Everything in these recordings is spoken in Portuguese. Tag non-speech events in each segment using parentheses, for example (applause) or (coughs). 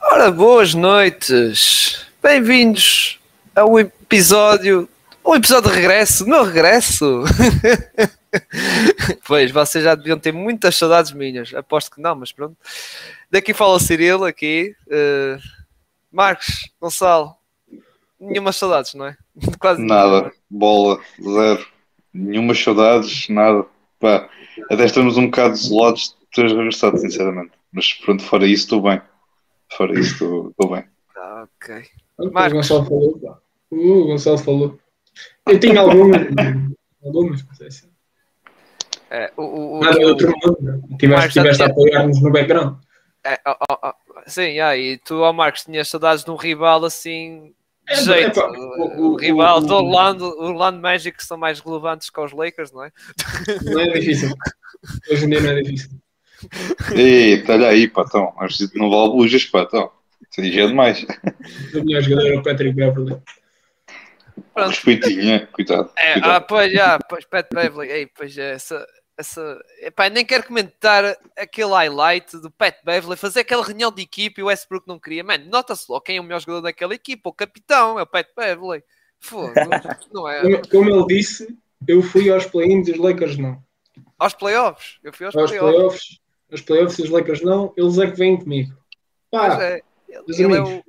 Ora, boas noites. Bem-vindos ao episódio. Um episódio de regresso, meu regresso. (laughs) pois, vocês já deviam ter muitas saudades minhas. Aposto que não, mas pronto. Daqui fala o Cirilo, aqui. Uh, Marcos, Gonçalo. Nenhuma saudades, não é? (laughs) Quase nada. Nenhuma. Bola, zero. Nenhuma saudades, nada. Pá, até estamos um bocado isolados de teres regressado, sinceramente. Mas pronto, fora isso, estou bem. Fora isso, estou bem. Ah, ok. O Gonçalo falou, pá. Uh, o Gonçalo falou. Eu tenho algumas, algumas, mas é assim. É, o, o, Nada o, outro mundo, né? tiveste, tiveste a apoiar-nos no background. É, oh, oh, oh, sim, yeah, e tu, ao Marcos, tinhas saudades de um rival assim de é, jeito. É, pá, o, o, rival do Orlando, Orlando Magic que são mais relevantes que os Lakers, não é? Não é difícil. (laughs) Hoje em dia não é difícil. Eita, olha aí, patão. Não vale bujas, patão. Isso aí já é demais. O melhor jogador é o Patrick Beverly. Respeitinho, cuidado. É, cuidado. Ah, pois já, pois Pat Beverly, ei, pois é, essa, essa, epá, nem quero comentar aquele highlight do Pat Beverly fazer aquela reunião de equipe e o Westbrook não queria. Mano, nota-se logo quem é o melhor jogador daquela equipe, o capitão, é o Pat Beverly. Fogo, não é? Como, como ele disse, eu fui aos play-ins e os Lakers não. Aos playoffs? Eu fui aos, aos playoffs. playoffs. Os playoffs e os Lakers não, eles é que vêm comigo. Pá, é, ele, ele é o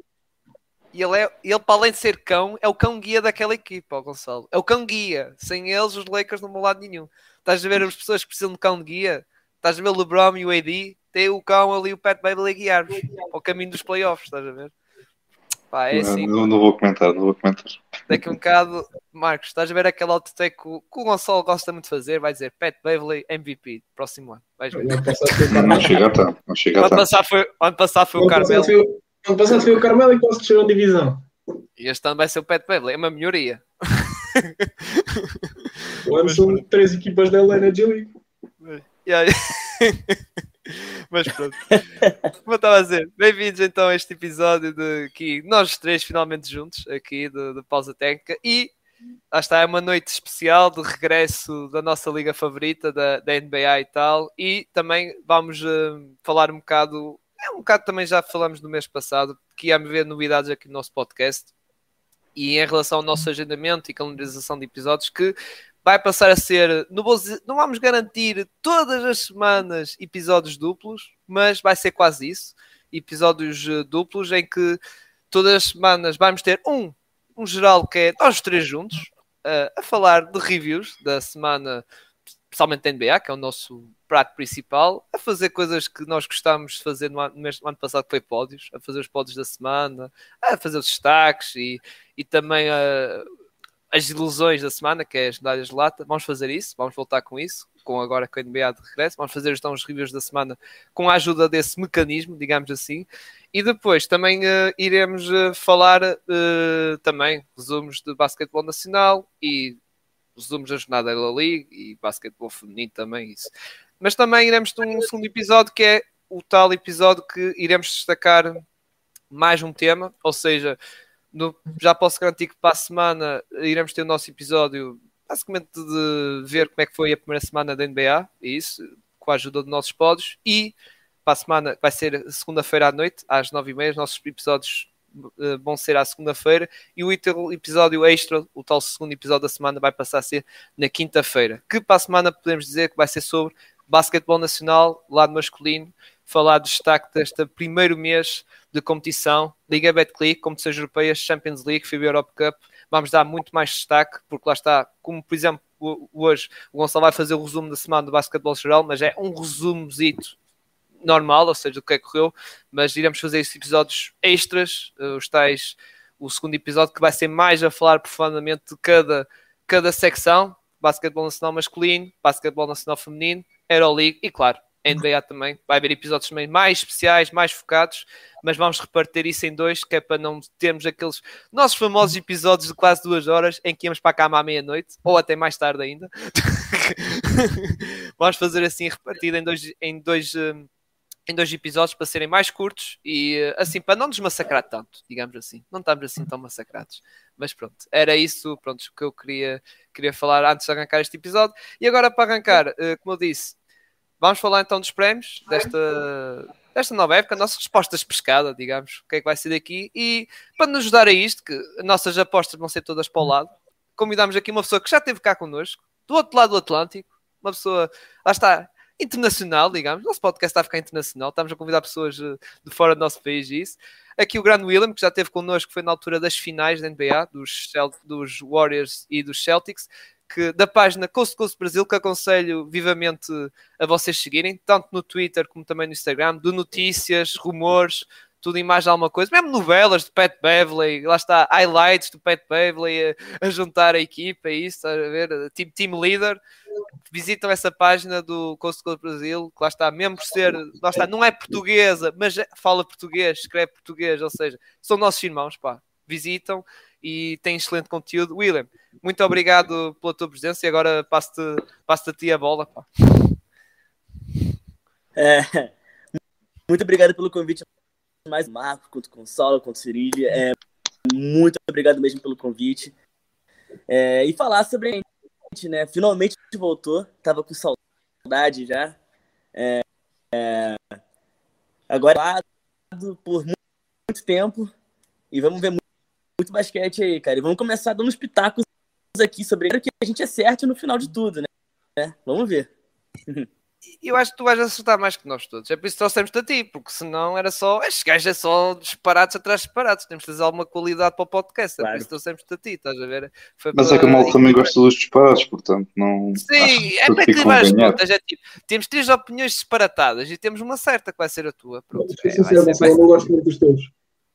ele, é, ele, para além de ser cão, é o cão guia daquela equipa, ó Gonçalo. É o cão guia. Sem eles, os Lakers não vão lado nenhum. Estás a ver as pessoas que precisam de cão de guia? Estás a ver o LeBron e o AD? Tem o cão ali, o Pat Beverly a guiar-vos ao caminho dos playoffs, estás a ver? Pá, é assim. Não, não, vou comentar, não vou comentar. Daqui um bocado, Marcos, estás a ver aquele autotake que, que o Gonçalo gosta muito de fazer? Vai dizer Pat Beverly MVP, próximo ano. Vais ver. Não chega a tanto. Não chega a tanto. Ano passado foi, ano passado foi o Carmelo. Ano passado foi o Carmelo e quase desceu a divisão. E este ano vai ser o Pat Beverly, é uma melhoria. O ano são três equipas da LA na G-League. Mas pronto. Como eu estava a dizer, bem-vindos então a este episódio de aqui, nós três finalmente juntos, aqui de, Pausa Técnica. E lá está, é uma noite especial de regresso da nossa liga favorita, da, da NBA e tal. E também vamos uh, falar um bocado é um bocado também já falamos no mês passado, que ia haver novidades aqui no nosso podcast e em relação ao nosso agendamento e calendarização de episódios que vai passar a ser, não, vou não vamos garantir todas as semanas episódios duplos, mas vai ser quase isso, episódios eh, duplos em que todas as semanas vamos ter um, um geral que é nós três juntos, uh, a falar de reviews da semana, especialmente da NBA, que é o nosso prato principal, a fazer coisas que nós gostávamos de fazer no ano, no ano passado, que foi pódios, a fazer os pódios da semana, a fazer os destaques e, e também a, as ilusões da semana, que é as medalhas de lata. Vamos fazer isso, vamos voltar com isso, com agora com a NBA de regresso. Vamos fazer então os reviews da semana com a ajuda desse mecanismo, digamos assim. E depois também uh, iremos uh, falar uh, também resumos de basquetebol nacional e resumos da jornada da League e basquetebol feminino também, isso. Mas também iremos ter um segundo episódio que é o tal episódio que iremos destacar mais um tema, ou seja, no, já posso garantir que para a semana iremos ter o nosso episódio basicamente de ver como é que foi a primeira semana da NBA, isso, com a ajuda dos nossos pods, e para a semana vai ser segunda-feira à noite, às nove e meia, os nossos episódios uh, vão ser à segunda-feira, e o episódio extra, o tal segundo episódio da semana, vai passar a ser na quinta-feira, que para a semana podemos dizer que vai ser sobre basquetebol nacional, lado masculino, falar do destaque deste primeiro mês de competição, Liga Betclic, competições europeias, Champions League, FIBA Europe Cup, vamos dar muito mais destaque, porque lá está, como por exemplo hoje o Gonçalo vai fazer o resumo da semana do basquetebol geral, mas é um resumozito normal, ou seja, do que é que correu, mas iremos fazer esses episódios extras, eh, os tais, o segundo episódio que vai ser mais a falar profundamente de cada, cada secção, basquetebol nacional masculino, basquetebol nacional feminino, Euroleague e, claro, NBA também. Vai haver episódios também mais especiais, mais focados, mas vamos repartir isso em dois, que é para não termos aqueles nossos famosos episódios de quase duas horas em que íamos para a cama à meia-noite, ou até mais tarde ainda. (laughs) vamos fazer assim repartido em dois, em dois, hum, em dois episódios para serem mais curtos e eh, assim para não nos massacrar tanto, digamos assim. Não estamos assim tão massacrados. Mas pronto, era isso pronto, que eu queria, queria falar antes de arrancar este episódio. E agora para arrancar, eh, como eu disse, vamos falar então dos prémios desta, desta nova época, nossas respostas pescada, digamos, o que é que vai ser daqui. E para nos ajudar a isto, que nossas apostas vão ser todas para o lado, convidamos aqui uma pessoa que já esteve cá connosco, do outro lado do Atlântico, uma pessoa, lá está, internacional, digamos. Nosso podcast está a ficar internacional, estamos a convidar pessoas eh, de fora do nosso país e isso. Aqui o Grande William, que já esteve connosco, foi na altura das finais da NBA, dos, dos Warriors e dos Celtics, que, da página Coast Coast Brasil, que aconselho vivamente a vocês seguirem, tanto no Twitter como também no Instagram, de notícias, rumores, tudo e mais alguma coisa, mesmo novelas de Pat Beverley, lá está, highlights do Pat Beverley a, a juntar a equipa, isso, estás a ver, team, team leader, visitam essa página do Coast Coast Brasil, que lá está, mesmo por ser, lá está, não é portuguesa, mas é, fala português, escreve português, ou seja, são nossos irmãos, pá, visitam e tem excelente conteúdo. William, muito obrigado pela tua presença e agora passo-te passo a ti a bola, pá. É, muito obrigado pelo convite mais Marco, quanto Consolo, quanto Cirília. É, muito obrigado mesmo pelo convite. É, e falar sobre a gente, né? Finalmente voltou, tava com saudade já. É, é, agora por muito, tempo e vamos ver muito, muito, basquete aí, cara. E vamos começar dando uns pitacos aqui sobre o que a gente é certo no final de tudo, né? Vamos ver. (laughs) eu acho que tu vais acertar mais que nós todos. É por isso que trouxemos-te a ti, porque senão era só. Estes gajos é só disparados atrás de disparados. Temos de fazer alguma qualidade para o podcast. Claro. É por isso que trouxemos-te a ti, estás a ver? Foi Mas para... é que a malta também gosta dos disparados, portanto não. Sim, é para equilibrar as contas. É tipo, temos três opiniões disparatadas e temos uma certa que vai ser a tua. Pronto, é, sincero, ser, vai... eu não gosto muito dos teus.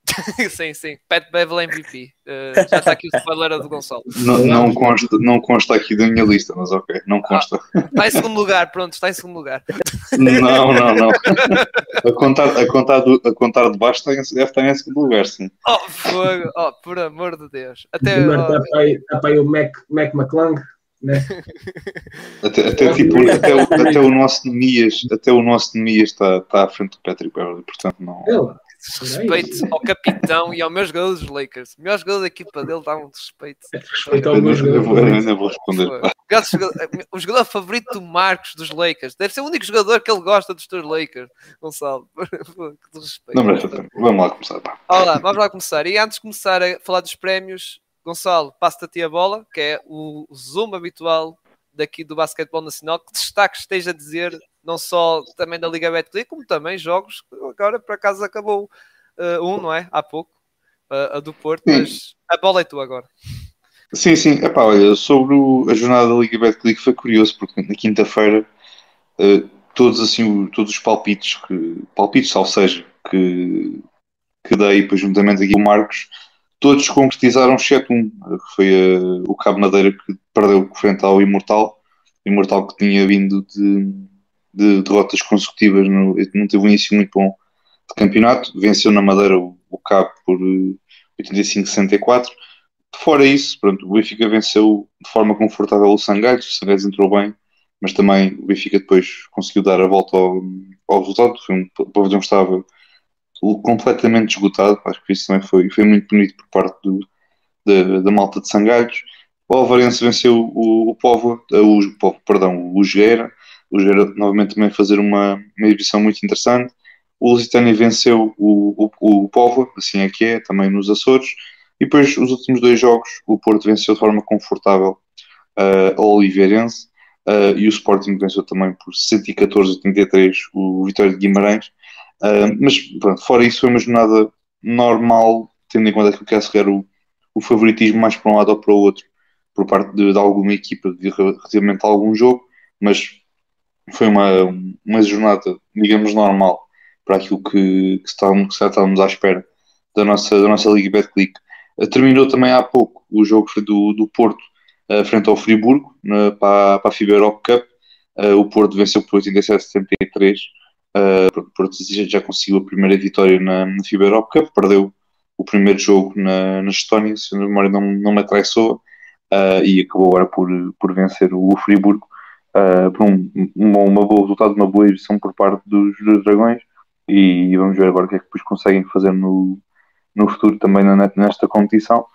(laughs) sim, sim. Pat Bevel MVP. Uh, já está aqui o spoiler do Gonçalo. Não, não, consta, não consta aqui da minha lista, mas ok, não consta. Ah, está em segundo lugar, pronto, está em segundo lugar. Não, não, não. (laughs) A contar, a contar, do, a contar de baixo deve estar em segundo lugar, sim. Oh, fogo, oh, por amor de Deus. Até, oh, está, para aí, está para aí o Mac, Mac McClung. Né? (laughs) Até, até, tipo, até, o, até o nosso Nemias, até o nosso Nemias está, está à frente do Patrick Beverly, portanto não. Ele respeito ao capitão e ao meu jogador dos Lakers. O melhor jogador da equipa dele dá um respeito. Respeito ao meu jogador. Eu ainda vou responder. O jogador favorito do Marcos dos Lakers. Deve ser o único jogador que ele gosta dos teus Lakers, Gonçalo. Não, mas, (laughs) vamos lá começar. Olá, vamos lá começar. E antes de começar a falar dos prémios, Gonçalo, passa-te a ti a bola, que é o zoom habitual daqui do basquetebol nacional. Que destaque esteja a dizer não só também da Liga Betclic, como também jogos que agora por acaso acabou uh, um, não é? Há pouco, uh, a do Porto, sim. mas a bola é tua agora. Sim, sim, Epá, olha, sobre o, a jornada da Liga Betclic foi curioso, porque na quinta-feira uh, todos assim, todos os palpites, que, palpites, ou seja, que, que dei, depois juntamente aqui com o Marcos, todos concretizaram exceto um, que foi o Cabo Madeira que perdeu frente ao Imortal, Imortal que tinha vindo de, de derrotas consecutivas, no, não teve um início muito bom de campeonato, venceu na Madeira o, o Cabo por 85-64. Eh, Fora isso, pronto, o Benfica venceu de forma confortável o Sangalhos, o Sangalhos entrou bem, mas também o Benfica depois conseguiu dar a volta ao, ao resultado, foi um, pavilhão estava completamente esgotado, acho que isso também foi, foi muito bonito por parte do, da, da malta de Sangalhos. O Alvarense venceu o, o Povo, eh, o, perdão, o Jogueira, o Jogueira novamente também fazer uma, uma muito interessante. O Lusitânia venceu o, o, o Povo, assim é que é, também nos Açores. E depois, os últimos dois jogos, o Porto venceu de forma confortável uh, ao Oliveirense uh, e o Sporting venceu também por 114-83 o Vitória de Guimarães. Uh, mas, pronto, fora isso, foi uma jornada normal, tendo em conta que o Cássio era o, o favoritismo mais para um lado ou para o outro, por parte de, de alguma equipa, de, relativamente algum jogo, mas foi uma, uma jornada, digamos, normal para aquilo que, que, estávamos, que estávamos à espera da nossa, da nossa Liga Betclic. Uh, terminou também há pouco o jogo do, do Porto uh, frente ao Friburgo na, para, para a FIBA Europe Cup. Uh, o Porto venceu por 87-73. Uh, o Porto já conseguiu a primeira vitória na, na FIBA Europe Cup, perdeu o primeiro jogo na, na Estónia, se a memória não, não me atraiçoa, e acabou agora por, por vencer o, o Friburgo uh, por um, uma, uma boa resultado, uma boa exibição por parte dos, dos Dragões e vamos ver agora o que é que depois conseguem fazer no, no futuro também na, nesta competição.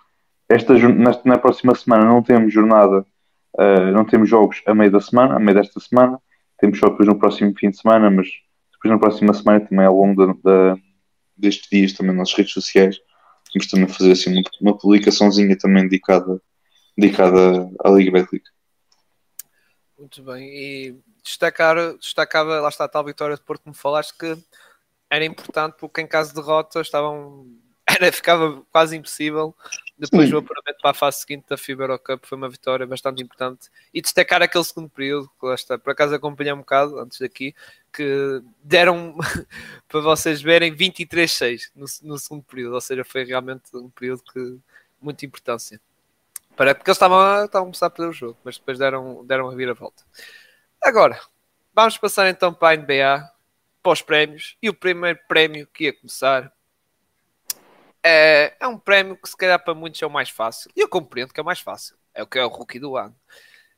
Esta, nesta, na próxima semana não temos jornada, uh, não temos jogos a meio da semana, a meio desta semana. temos só depois no próximo fim de semana, mas depois na próxima semana também ao longo da, da, destes dias também nas redes sociais vamos também fazer assim uma, uma publicaçãozinha também dedicada, dedicada à Liga Betclic. Muito bem, e destacar, destacava, lá está a tal vitória de Porto me falaste que era importante porque em caso de derrota estavam (laughs) era, ficava quase impossível depois Sim. o apuramento para a fase seguinte da FIBA Eurocup foi uma vitória bastante importante. E destacar aquele segundo período que lá está, por acaso acompanhei um bocado antes daqui que deram (laughs) para vocês verem 23-6 no, no, segundo período, ou seja, foi realmente um período que muita importância para, porque eles estavam, estavam a começar a perder o jogo, mas depois deram, deram a vira-volta agora, vamos passar então para a NBA para os prémios e o primeiro prémio que ia começar é, é um prémio que se calhar para muitos é o mais fácil. E eu compreendo que é o mais fácil. É o que é o rookie do ano.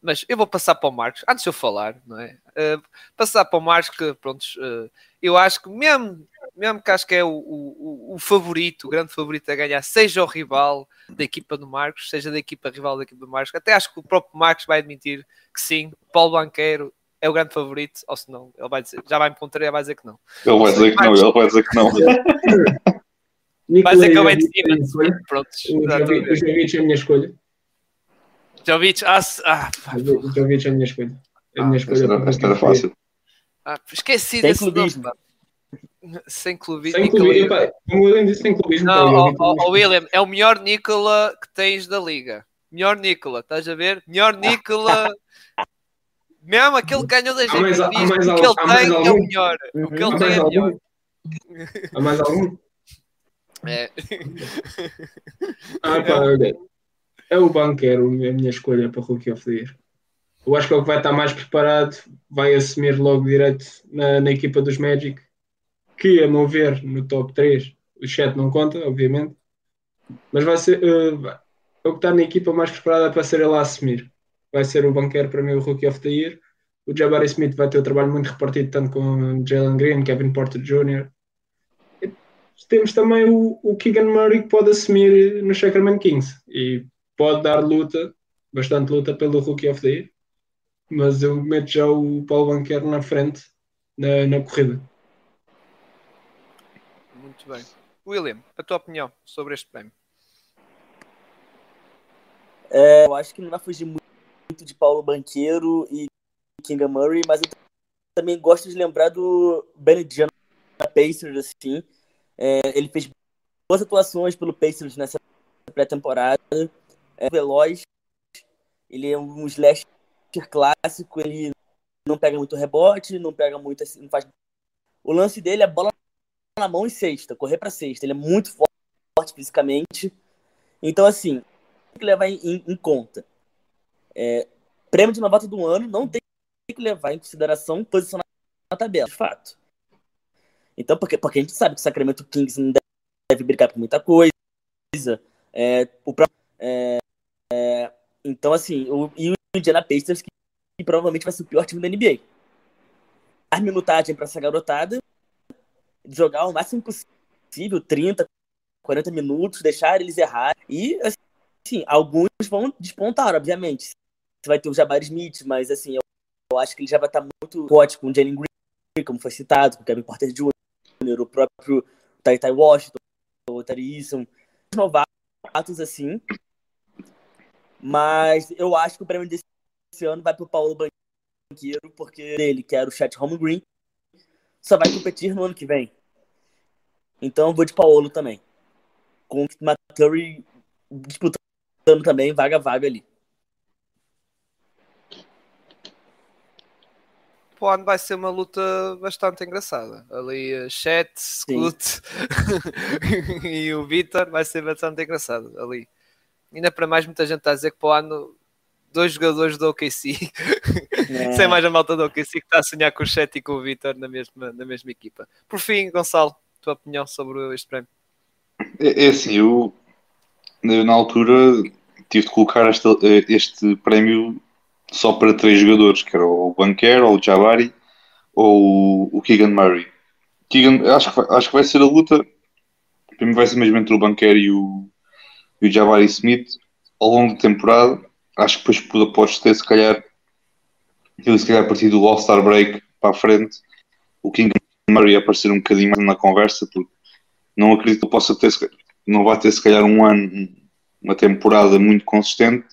Mas eu vou passar para o Marcos, antes de eu falar, não é? Uh, passar para o Marcos, que pronto, uh, eu acho que mesmo, mesmo que acho que é o, o, o, favorito, o grande favorito a ganhar, seja o rival da equipa do Marcos, seja da equipa rival da equipa do Marcos, até acho que o próprio Marcos vai admitir que sim, Paulo Banqueiro é o grande favorito, ou se não, ele vai dizer, já vai me contrariar, vai dizer que não. Ele vai dizer que não, ele vai dizer que não. Mas é que eu de cima. Pronto. O Jovic é a minha escolha. Jovic, ah, ah o Jovic é a minha escolha. É a minha ah, escolha. Esta era fácil. Ah, esqueci desse clubismo. nome. Sem clubismo. Sem clubismo. Como o William disse, sem clubismo. Não, o William, é o melhor Nicola que tens da liga. Melhor Nicola, estás a ver? Melhor Nicola. (laughs) Mesmo aquele que ganhou da gente. o que ele tem é o melhor. O que ele tem é melhor. Há mais algum? (laughs) É. ah, pá, olha. É o banqueiro a minha escolha para Rookie of the Year. Eu acho que é o que vai estar mais preparado, vai assumir logo direito na, na equipa dos Magic, que a meu ver no top 3, o chat não conta, obviamente, mas vai ser uh, é o que está na equipa mais preparada para ser ele a assumir. Vai ser o banqueiro para mim o Rookie of the Year. O Jabari Smith vai ter um trabalho muito repartido, tanto com Jalen Green, Kevin Porter Jr., temos também o, o Keegan Murray que pode assumir no Sacramento Kings e pode dar luta, bastante luta pelo Rookie of the Year, mas eu meto já o Paulo Banquero na frente na, na corrida. Muito bem. William, a tua opinião sobre este prémio? É, eu acho que não vai fugir muito de Paulo Banqueiro e Kinga Murray, mas eu também gosto de lembrar do Benediano Pacers, assim, é, ele fez boas atuações pelo Pacers nessa pré-temporada. É veloz. Ele é um slasher clássico. Ele não pega muito rebote, não pega muito. Assim, não faz... O lance dele é bola na mão e cesta, correr para cesta. Ele é muito forte fisicamente. Então, assim, tem que levar em, em, em conta. É, prêmio de novato do ano não tem que levar em consideração posição na tabela, de fato. Então, porque, porque a gente sabe que o Sacramento Kings não deve brigar por muita coisa. É, o próprio, é, é, então, assim, o, e o Indiana Pacers, que, que, provavelmente vai ser o pior time da NBA. Dar minutagem para essa garotada, jogar o máximo possível, 30, 40 minutos, deixar eles errar. E, assim, alguns vão despontar, obviamente. Você vai ter o Jabari Smith, mas, assim, eu, eu acho que ele já vai estar muito forte com o Jalen Green, como foi citado, com o Kevin Porter Jr., o próprio Tai Tai Washington, o Tari novatos assim. Mas eu acho que o prêmio desse ano vai para o Paulo Banqueiro, porque ele, que era o Chat Home Green, só vai competir no ano que vem. Então eu vou de Paulo também. Com o Maturi disputando também vaga a vaga ali. ano vai ser uma luta bastante engraçada. Ali, uh, Chat, Scoot (laughs) e o Vitor vai ser bastante engraçado ali. Ainda para mais, muita gente está a dizer que para o ano dois jogadores do OKC, é. sem mais a malta do OKC que está a sonhar com o Chat e com o Vitor na mesma, na mesma equipa. Por fim, Gonçalo, tua opinião sobre este prémio? É, é assim, eu na altura tive de colocar este, este prémio só para três jogadores, que era o Banquer, ou o Jabari, ou o Keegan Murray. Keegan, acho, que vai, acho que vai ser a luta, primeiro vai ser mesmo entre o Banquer e o, e o Jabari Smith, ao longo da temporada, acho que depois pode ter se calhar se calhar a partir do All-Star Break para a frente, o King Murray aparecer um bocadinho mais na conversa, porque não acredito que possa ter, não vai ter se calhar um ano, uma temporada muito consistente,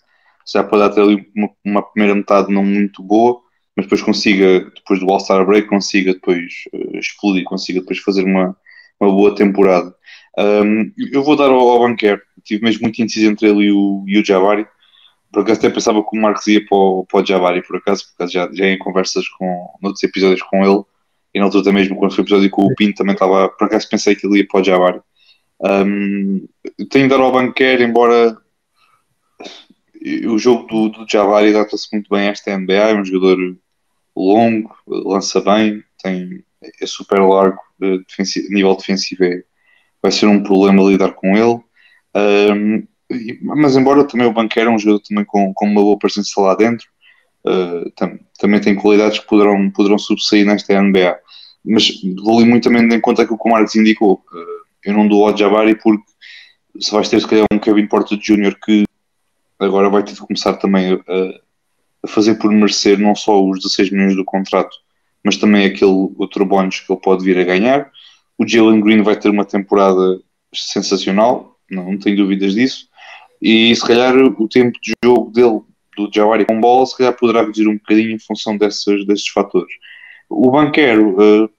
já pode ter ali uma, uma, primeira metade não muito boa, mas depois consiga, depois do All-Star Break, consiga depois uh, explodir, consiga depois fazer uma, uma boa temporada. Um, eu vou dar ao, ao Banquer, tive mesmo muito indeciso entre ele e o, e o Jabari, por acaso até pensava que o Marcos ia para o, para o Jabari, por acaso, porque já, já em conversas com, noutros episódios com ele, e na altura mesmo, quando foi o episódio com o Pinto, também estava, por acaso pensei que ele ia para o Jabari. Um, tenho de dar ao Banquer, embora o jogo do, do Jabari adapta-se muito bem a esta NBA, é um jogador longo, lança bem, tem, é super largo, de defensivo, nível defensivo é, vai ser um problema lidar com ele. Um, mas embora também o Banqueiro é um jogador também com, com uma boa presença lá dentro, uh, tam, também tem qualidades que poderão, poderão subsair nesta NBA. Mas vou muito também em conta que o Marcos indicou. Uh, eu não dou ao Jabari porque se vais ter se calhar um Kevin Porter Jr. que agora vai ter de começar também a, a fazer por merecer não só os 16 milhões do contrato, mas também aquele outro bónus que ele pode vir a ganhar. O Jalen Green vai ter uma temporada sensacional, não, não tenho dúvidas disso. E se calhar o tempo de jogo dele, do Jawari com bola, se calhar poderá reduzir um bocadinho em função desses, desses fatores. O banqueiro, uh,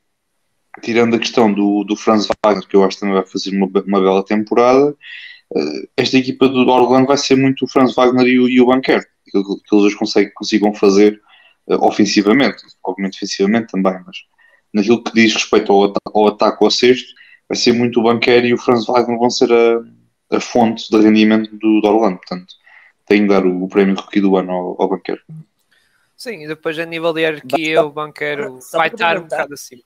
tirando a questão do, do Franz Wagner, que eu acho que também vai fazer uma, uma bela temporada, uh, esta equipa do Orlando vai ser muito o Franz Wagner e o, e o banqueiro, que, que eles conseguem, consigam fazer uh, ofensivamente, obviamente defensivamente também, mas naquilo que diz respeito ao, ao ataque ao sexto, vai ser muito o banqueiro e o Franz Wagner vão ser a a fonte de rendimento do, do Orlando. Portanto, tem de dar o, o prémio rookie do ano ao, ao banqueiro. Sim, e depois a nível de hierarquia, o banqueiro vai estar um bocado acima.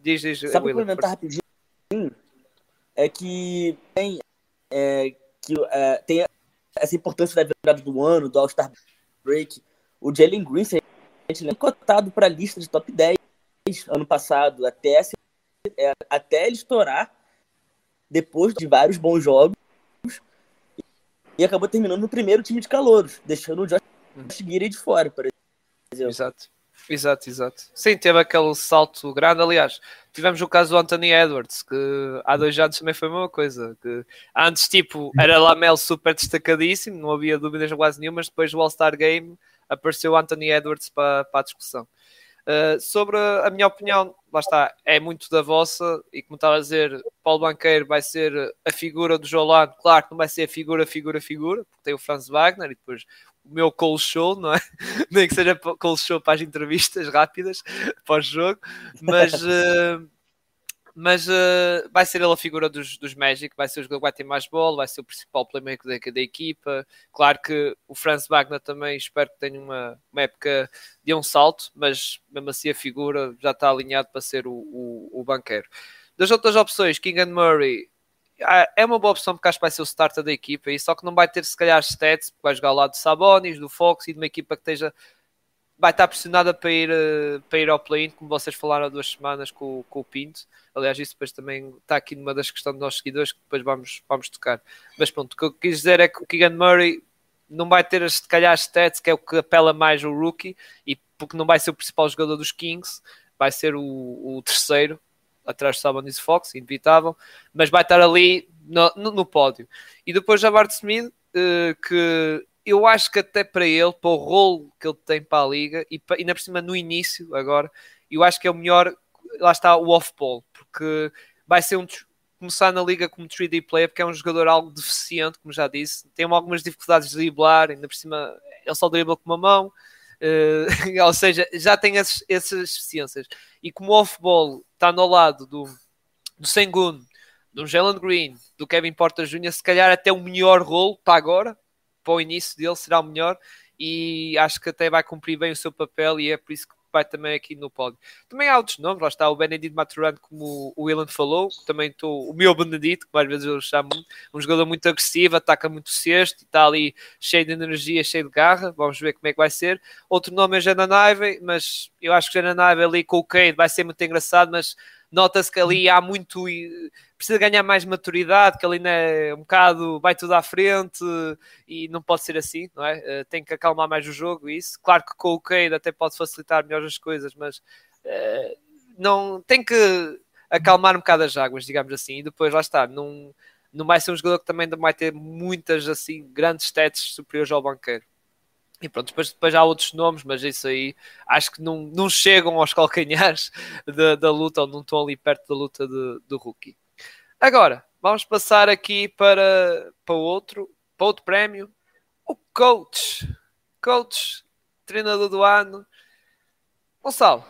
Diz, diz, Só para complementar rapidinho, é que tem, é, que, é, tem essa importância da virada do ano, do All-Star Break. O Jalen Green, a gente lembra, cotado para a lista de top 10 ano passado, até, é, até ele estourar depois de vários bons jogos e acabou terminando no primeiro time de calouros, deixando o Josh Giri de fora, por exemplo. Exato. Exato, exato. Sim, teve aquele salto grande. Aliás, tivemos o caso do Anthony Edwards, que há dois anos também foi a mesma coisa. Que antes, tipo, era Lamel super destacadíssimo, não havia dúvidas quase nenhuma, mas depois do All-Star Game apareceu o Anthony Edwards para, para a discussão. Uh, sobre a minha opinião, lá está, é muito da vossa, e como estava a dizer, Paulo Banqueiro vai ser a figura do Jolano, claro que não vai ser a figura, figura, figura, porque tem o Franz Wagner e depois o meu call show, não é? (laughs) Nem que seja call show para as entrevistas rápidas (laughs) pós-jogo, mas uh, (laughs) mas uh, vai ser ele a figura dos, dos Magic, vai ser o jogador que vai ter mais bola, vai ser o principal playmaker da, da equipa. Claro que o Franz Wagner também espero que tenha uma, uma época de um salto, mas mesmo assim a figura já está alinhado para ser o, o, o banqueiro. Das outras opções, King and Murray ah, é uma boa opção porque acho que vai ser o starter da equipa, e só que não vai ter se calhar stats, porque vai jogar ao lado do Sabonis, do Fox e de uma equipa que esteja vai estar pressionada para ir, eh, para ir ao play-in, como vocês falaram há duas semanas com, com o Pinto. Aliás, isso depois também está aqui numa das questões dos nossos seguidores que depois vamos, vamos tocar. Mas pronto, o que eu quis dizer é que o Keegan Murray não vai ter, se calhar, stats, que é o que apela mais o rookie, e porque não vai ser o principal jogador dos Kings, vai ser o, o terceiro, atrás de Sabonis Fox, inevitável, mas vai estar ali no, no, no pódio. E depois já Bart Smith, uh, que eu acho que até para ele, para o rolo que ele tem para a liga, e para, ainda por cima no início agora, eu acho que é o melhor, lá está o off-ball, porque vai ser um começar na liga como 3D player, porque é um jogador algo deficiente, como já disse, tem algumas dificuldades de driblar, ainda por cima ele só dribla com uma mão, uh, (laughs) ou seja, já tem esses, essas deficiências. E como off-ball está no lado do, do Sengun, do Jalen Green, do Kevin Porter Jr., se calhar até o melhor rolo para agora, para o início dele será o melhor e acho que até vai cumprir bem o seu papel e é por isso que vai também aqui no pódio. Também há outros nomes, lá está o Benedito Maturano, como o Willan falou, também estou, o meu Benedito, que às vezes eu chamo um jogador muito agressivo, ataca muito cesto, está ali cheio de energia, cheio de garra, vamos ver como é que vai ser. Outro nome é Jana Naive, mas eu acho que Jana Naive ali com o Cade vai ser muito engraçado, mas nota-se que ali há muito. Precisa ganhar mais maturidade, que ali é um bocado vai tudo à frente e não pode ser assim, não é? Uh, tem que acalmar mais o jogo e isso. Claro que com o Cade até pode facilitar melhor as coisas, mas uh, não tem que acalmar um bocado as águas, digamos assim, e depois lá está, não, não vai ser um jogador que também vai ter muitas assim grandes stats superiores ao banqueiro. E pronto, depois, depois há outros nomes, mas isso aí acho que não, não chegam aos calcanhares (laughs) da, da luta, ou não estão ali perto da luta de, do rookie. Agora, vamos passar aqui para, para outro, para outro prémio. O coach. Coach, treinador do ano. Gonçalo,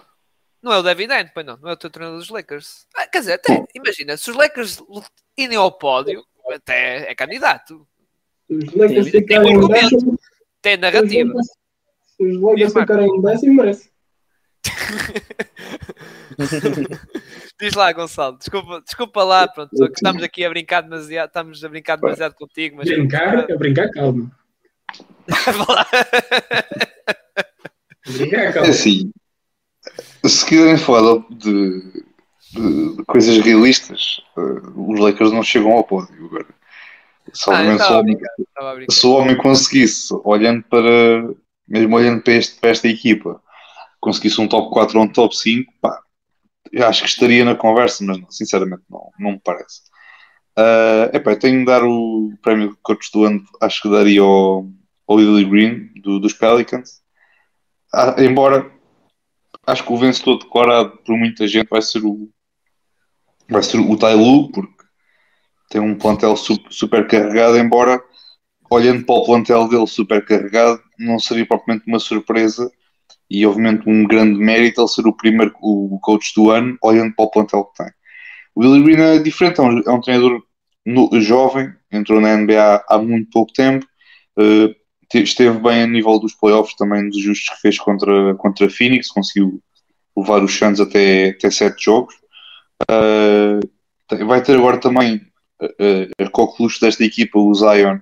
não é o David N, pois não, não é o teu treinador dos Lakers. Ah, quer dizer, até, imagina, se os Lakers irem ao pódio, até é candidato. Os Lakers ficarem em décimo. Tem narrativa. Se os Lakers ficarem em décimo, merece. (laughs) Diz lá, Gonçalo, desculpa, desculpa lá, pronto, estamos aqui a brincar demasiado, estamos a brincar demasiado contigo, mas. Brincar, a brincar, calma. (laughs) brincar, calma. É assim, se quiserem falar de, de, de coisas realistas, uh, os Lakers não chegam ao pódio agora. Se, Ah, eu se o a homem- se o homem conseguisse, olhando para, mesmo olhando para, este, para esta equipa, conseguisse um top 4 ou um top 5, pá, acho que estaria na conversa, mas não, sinceramente não, não me parece. Uh, epá, tenho de dar o prémio de coach do ano, acho que daria ao, Lily Green, do- dos Pelicans. Ah, embora acho que o vencedor decorado por muita gente vai ser o vai ser o Tai Lu, porque tem um plantel su- super carregado, embora olhando para o plantel dele super carregado, não seria propriamente uma surpresa e obviamente um grande mérito ele ser o primeiro o coach do ano, olhando para o plantel que tem. O Willie Green é diferente, é um, é um treinador no- jovem, entrou na NBA há muito pouco tempo, te- esteve bem a nível dos playoffs também nos ajustes que fez contra, contra Phoenix, conseguiu levar os Suns até, até sete jogos. Tem- vai ter agora também eh, a coqueluche desta equipa, o Zion,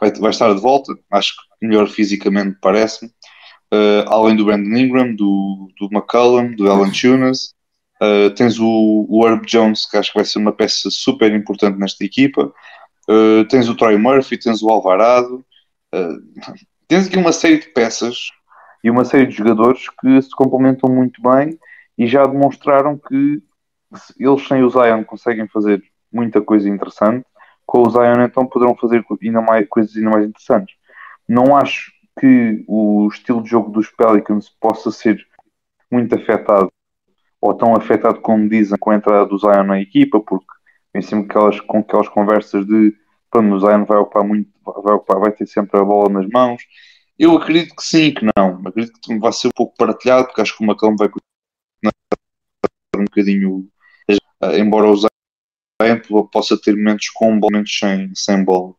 vai, vai estar de volta, acho que melhor fisicamente parece-me. Eh, além do Brandon Ingram, do, do do Alan Tunas, Uh, tens o, o Herb Jones, que acho que vai ser uma peça super importante nesta equipa. Uh, tens o Troy Murphy, tens o Alvarado. Uh, tens aqui uma série de peças e uma série de jogadores que se complementam muito bem e já demonstraram que eles sem o Zion conseguem fazer muita coisa interessante. Com o Zion então poderão fazer ainda mais, coisas ainda mais interessantes. Não acho que o estilo de jogo dos Pelicans possa ser muito afetado ou tão afetado como dizem com a entrada do Zion na equipa, porque vem sempre aquelas, com aquelas conversas de pronto, o Zion vai ocupar muito, vai, ocupar, vai ter sempre a bola nas mãos. Eu acredito que sim que não. Acredito que vai ser um pouco partilhado, porque acho que o McCallum vai um bocadinho, embora o Zion possa ter momentos com bola, momentos sem, sem bola.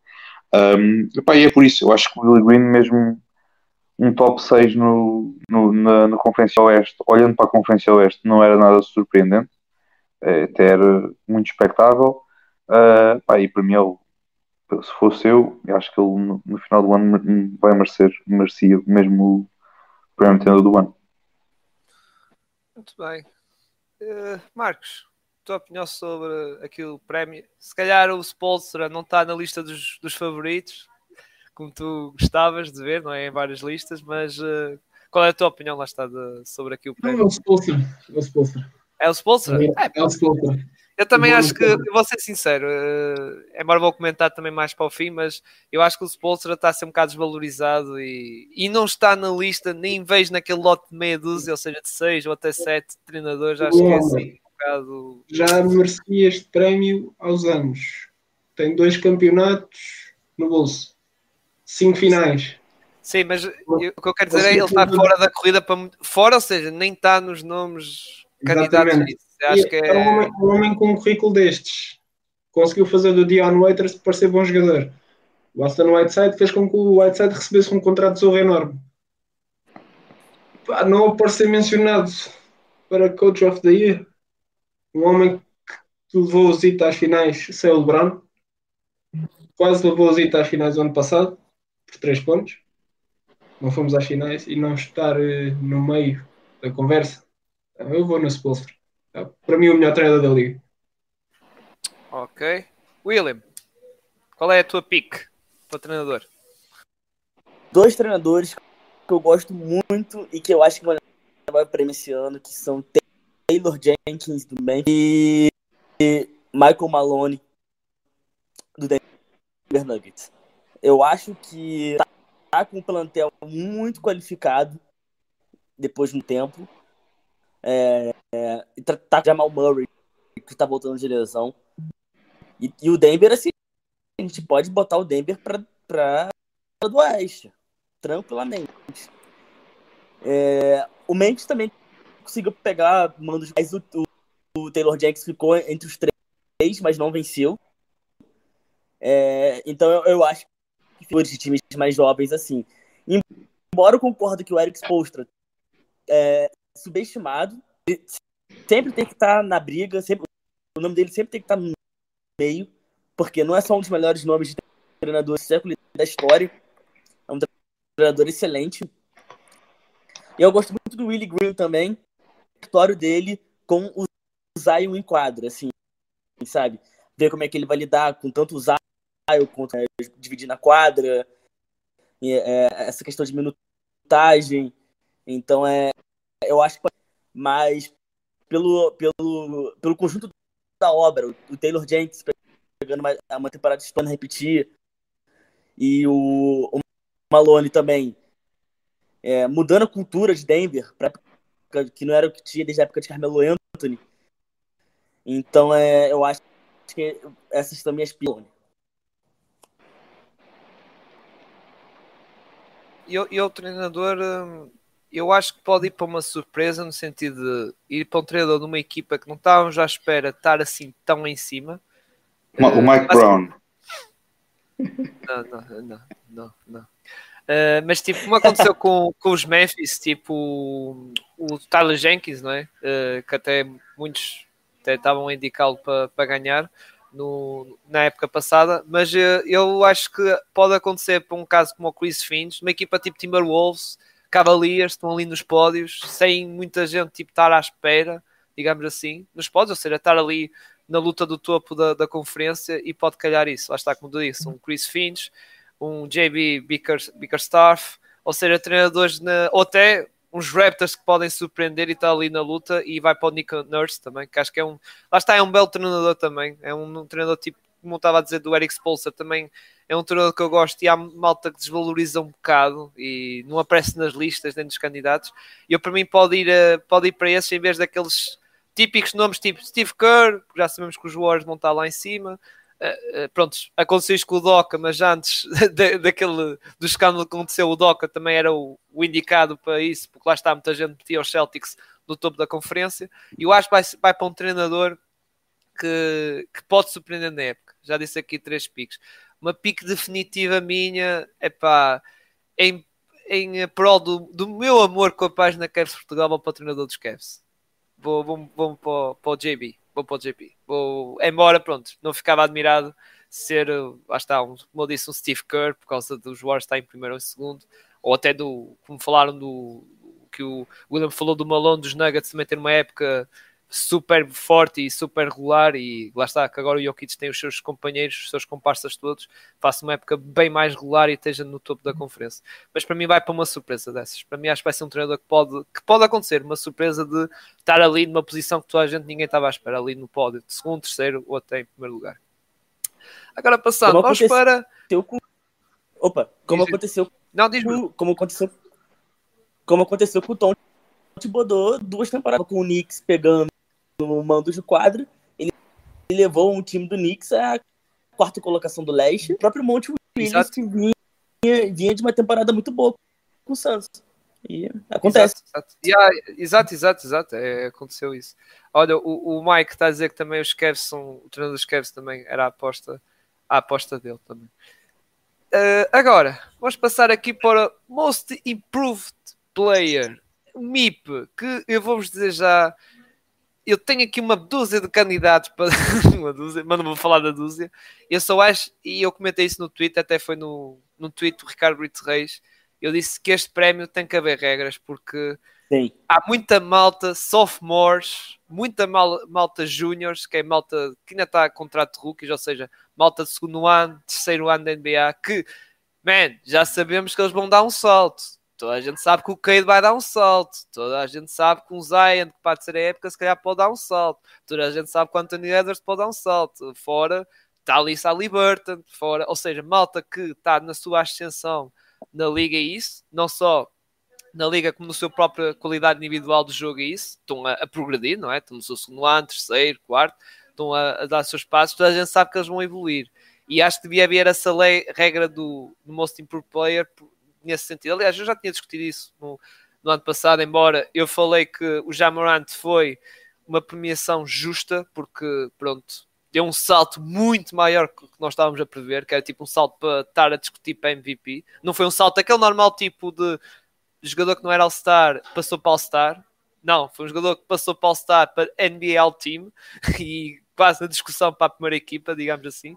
Um, epá, e é por isso, eu acho que o Willie Green mesmo um top 6 no, no, na, na Conferência Oeste, olhando para a Conferência Oeste, não era nada surpreendente, é, até era muito expectável. Uh, pá, e para mim, ele, se fosse eu, eu acho que ele no, final do ano vai merecer, merecia mesmo o prémio do ano. Muito bem. Uh, Marcos, tua opinião sobre aquele prémio? Se calhar o Spolstra não está na lista dos, dos favoritos, como tu gostavas de ver, não é? Em várias listas, mas uh, qual é a tua opinião lá está de, sobre aqui o prémio? Não, é o Spolstra. É o Spolstra. É o Spolstra? É, é o Spolstra. Eu também acho que, vou ser sincero, uh, embora vou comentar também mais para o fim, mas eu acho que o Spolstra está a ser um bocado desvalorizado e, e não está na lista, nem vejo naquele lote de meia dúzia, ou seja, de seis ou até sete treinadores, acho que é assim um bocado... Já merecia este prémio aos anos. Tem dois campeonatos no bolso. Cinco finais. Sim, mas eu, o que eu quero dizer é ele está fora da corrida para fora, ou seja, nem está nos nomes candidatos. Acho que é... é um, homem, um homem com um currículo destes. Conseguiu fazer do Dion Waiters parecer bom jogador. O Aston Whiteside fez com que o Whiteside recebesse um contrato de zorro enorme. Pá, não pode ser mencionado para Coach of the Year. Um homem que levou o Zita às finais sem o LeBron. Quase levou o Zita às finais do ano passado. Por 3 pontos. Não fomos às finais e não estar uh, no meio da conversa. Eu vou no Spolstra. Para mim, o melhor treinador da liga. Ok. William, qual é a tua pick para treinador? Dois treinadores que eu gosto muito e que eu acho que vão levar o prêmio esse ano, que são Taylor Jenkins do Memphis e Michael Maloney do Denver Nuggets. Eu acho que tá com um plantel muito qualificado depois de um tempo. É, é, tá, tá Jamal Murray, que tá voltando de lesão. E, e, o Denver, assim, a gente pode botar o Denver pra, pra do Oeste, tranquilamente. É, o Memphis também conseguiu pegar mandos, mas o, o, Taylor Jenkins ficou entre os três, mas não venceu. É, então eu, eu acho que de times mais jovens assim. Embora eu concordo que o Eric Spolstra é subestimado, sempre tem que estar na briga, sempre, o nome dele sempre tem que estar no meio, porque não é só um dos melhores nomes de treinador do século da história, é um treinador excelente. E eu gosto muito do Willie Green também, o história dele com o Zion em quadra, assim, sabe? Ver como é que ele vai lidar com tanto Zion quanto é, dividir na quadra, e, é, essa questão de minutagem. Então, é, eu acho que mais pelo, pelo, pelo conjunto da obra, o Taylor Jenkins pegando uma, uma temporada de repetir, e o, o Malone também é, mudando a cultura de Denver, pra, que não era o que tinha desde a época de Carmelo Anthony. Então, é, eu acho que essas são minhas pilões. E, e o treinador, hum, eu acho que pode ir para uma surpresa no sentido de ir para um treinador de uma equipa que não estávamos à espera de estar assim tão em cima. O Mike uh, Brown. Não, não, não, não, não. Uh, mas tipo, como aconteceu com, com os Memphis, tipo o, o Tyler Jenkins, não é? Uh, que até muitos até estavam a indicá-lo para, para ganhar no, na época passada, mas uh, eu acho que pode acontecer para um caso como o Chris Finch, uma equipa tipo Timberwolves, Cavaliers, estão ali nos pódios, sem muita gente tipo, estar à espera, digamos assim, nos pódios, ou seja, estar ali na luta do topo da, da conferência e pode calhar isso. Lá está, como tu disse, um Chris Finch, um JB Bickerstaff, ou seja, treinadores na, ou até uns Raptors que podem surpreender e está ali na luta e vai para o Nick Nurse também, que acho que é um lá está, é um belo treinador também, é um, um treinador tipo, como eu estava a dizer do Eric Spolster também é um treinador que eu gosto e há malta que desvaloriza um bocado e não aparece nas listas nem dos candidatos e eu para mim pode ir, a, pode ir para esses em vez daqueles típicos nomes tipo Steve Kerr, já sabemos que os Warriors vão estar lá em cima. Uh, uh, pronto, aconteceu isso com o Doca, mas antes (laughs) daquele do escândalo que aconteceu, o Doca também era o, o, indicado para isso, porque lá está muita gente metia os Celtics no topo da conferência. E eu acho que vai, vai para um treinador que, que pode surpreender na época. Já disse aqui três piques. Uma pique definitiva minha é pá, em, em prol do, do meu amor com a página Cavs Portugal, vou para o treinador dos Cavs vou para, para o JB. Vou para o JB. Vou, embora, pronto, não ficava admirado ser, lá está, um, como eu disse, um Steve Kerr, por causa dos Warriors estar em primeiro ou segundo, ou até do, como falaram do, que o William falou do Malone dos Nuggets também ter uma época super forte e super regular e lá está, que agora o Jokic tem os seus companheiros, os seus comparsas todos, faça uma época bem mais regular e esteja no topo da conferência. Mas para mim vai para uma surpresa dessas. Para mim acho que vai ser um treinador que pode, que pode acontecer, uma surpresa de estar ali numa posição que toda a gente ninguém estava à espera, ali no pódio, de segundo, terceiro ou até em primeiro lugar. Agora passando, como vamos para... Com... Opa, como diz... aconteceu... Não, diz com... Como aconteceu... Como aconteceu com o Tom Thibodeau duas temporadas com o Knicks pegando no mando de quadro, ele levou um time do Knicks à quarta colocação do leste. O próprio Monte Williams que vinha, vinha de uma temporada muito boa com o Santos. E acontece. Exato, exato, exato, exato, exato. É, aconteceu isso. Olha, o, o Mike está a dizer que também os Cavs são. O treinador dos Cavs também era a aposta, a aposta dele também. Uh, agora, vamos passar aqui para Most Improved Player, MIP, que eu vou-vos dizer já eu tenho aqui uma dúzia de candidatos para (laughs) uma dúzia, mas não vou falar da dúzia. Eu só acho, e eu comentei isso no Twitter, até foi no, no tweet do Ricardo Brito Reis. Eu disse que este prémio tem que haver regras, porque Tem. há muita malta, sophomores, muita mal- malta juniors, que é malta que ainda está a contrato de rookies, ou seja, malta de segundo ano, terceiro ano da NBA, que, man, já sabemos que eles vão dar um salto. Toda a gente sabe que o Cade vai dar um salto. Toda a gente sabe que um Zion, que ser a época, se calhar pode dar um salto. Toda a gente sabe que o Anthony Edwards pode dar um salto. Fora, está ali Sally Burton, fora, ou seja, malta que está na sua ascensão na liga e isso, não só na liga como na sua própria qualidade individual do jogo e isso, estão a, a progredir, não é? Estão no seu segundo ano, terceiro, quarto, estão a, a dar seus passos, toda a gente sabe que eles vão evoluir. E acho que devia haver essa lei, regra do, do Most Improved Player nesse sentido. Aliás, eu já tinha discutido isso no, no ano passado, embora eu falei que o Jamorant foi uma premiação justa, porque pronto, deu um salto muito maior que nós estávamos a prever, que era tipo um salto para estar a discutir para MVP. Não foi um salto aquele normal tipo de jogador que não era All-Star passou para All-Star. Não, foi um jogador que passou para All-Star para NBA All-Team (laughs) e quase na discussão para a primeira equipa, digamos assim.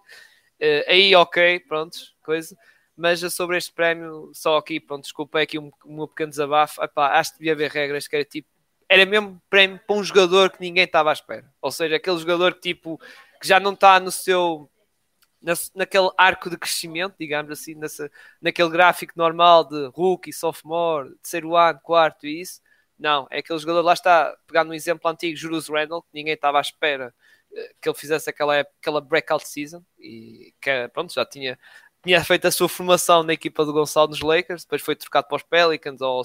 Eh, aí, ok, pronto, coisa. Mas sobre este prémio, só aqui, pronto, desculpa, é aqui um, um pequeno desabafo. Epá, acho que devia haver regras que era tipo, era mesmo prémio para um jogador que ninguém estava à espera. Ou seja, aquele jogador que tipo, que já não está no seu na- naquele arco de crescimento, digamos assim, nessa, naquele gráfico normal de rookie, sophomore, terceiro ano, quarto e isso. Não, é aquele jogador, lá está, pegando um exemplo antigo, Julius Randle, que ninguém estava à espera eh, que ele fizesse aquela, aquela breakout season e que pronto, já tinha, tinha feito a sua formação na equipa do Gonçalo nos Lakers, depois foi trocado para os Pelicans ou,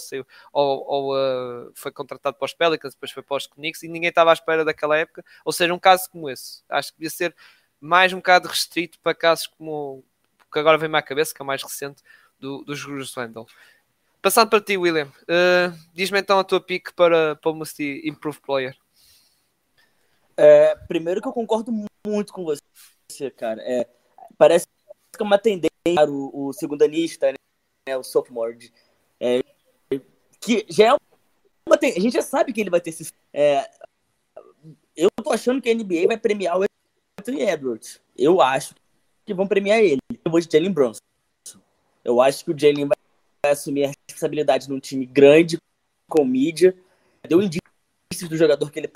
ou, ou, eh, foi contratado para os Pelicans, depois foi para os Knicks e ninguém estava à espera daquela época. Ou seja, um caso como esse, acho que devia ser mais um bocado restrito para casos como o que agora vem-me à cabeça, que é o mais recente, do, do Julius Randle. Passando para ti, William, eh, diz-me então a tua pick para, para o Most Improved Player. É, primeiro que eu concordo muito com você, cara. É, parece que é uma tendência o, o segundanista, né, o sophomore, é, que já é uma a gente já sabe que ele vai ter esse é, eu tô achando que a NBA vai premiar o Anthony Edwards. Eu acho que vão premiar ele. Eu vou de Jalen Brunson. Eu acho que o Jalen vai assumir a responsabilidade num time grande, com mídia. Deu indícios do jogador que ele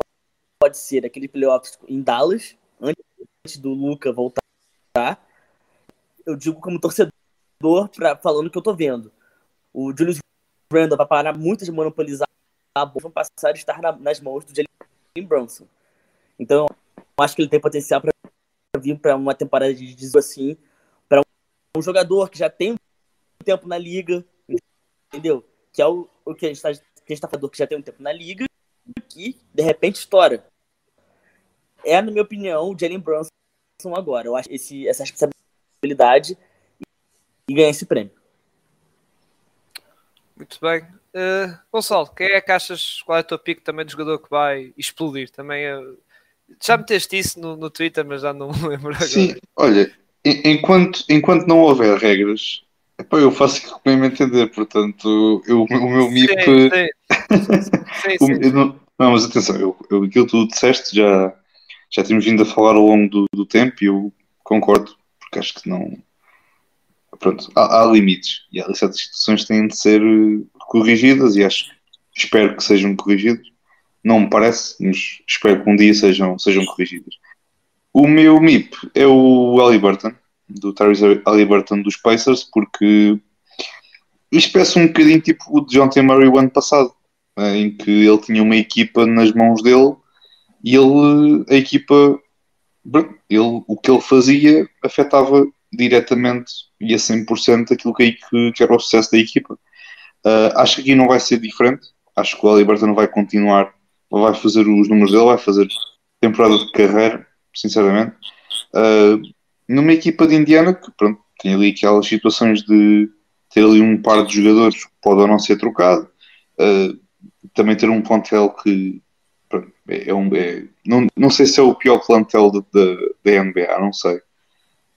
pode ser aquele playoffs em Dallas, antes do Luca voltar. Eu digo como torcedor, pra, falando que eu tô vendo. O Julius Randle vai parar muito de monopolizar a bola, vão passar a estar na- nas mãos do Jalen Brunson. Então, eu acho que ele tem potencial para vir para uma temporada de 18 assim, para um jogador que já tem um tempo na liga, entendeu? Que é o, o que a gente está que a gente tá falando, que já tem um tempo na liga, que de repente estoura. É, na minha opinião, o Jalen Brunson agora. Eu acho esse, essa e ganhar esse prêmio. Muito bem. Eh, Gonçalo, quem é que achas qual é o teu pick também do jogador que vai explodir? Também eh, já meteste isso no, no Twitter, mas já não me lembro agora. Sim, olha, en- enquanto, enquanto não houver regras, epá, eu faço aquilo que bem me entender, portanto, eu, o meu MIP. Sim, sim. o- (laughs) sim, não, não, mas atenção, eu, eu, aquilo que tu disseste já, já temos vindo a falar ao longo do, do tempo e eu concordo, porque acho que não. Pronto, há, há limites e há certas situações que têm de ser eh, corrigidas e acho, espero que sejam corrigidas. Não me parece, mas espero que um dia sejam, sejam corrigidas. O meu MIP é o Halliburton, do Tyrese Halliburton dos Pacers, porque isto parece um bocadinho tipo o de John T. Murray o ano passado, eh, em que ele tinha uma equipa nas mãos dele e ele, a equipa, ele, o que ele fazia afetava diretamente e a 100% aquilo que, que, que era o sucesso da equipa. Uh, acho que aqui não vai ser diferente. Acho que o Halliburton vai continuar, vai fazer os números dele, vai fazer temporada de carreira, sinceramente. Uh, numa equipa de Indiana que pronto, tem ali aquelas situações de ter ali um par de jogadores que pode ou não ser trocado, uh, também ter um plantel que é, um, é, não, não sei se é o pior plantel da NBA, não sei.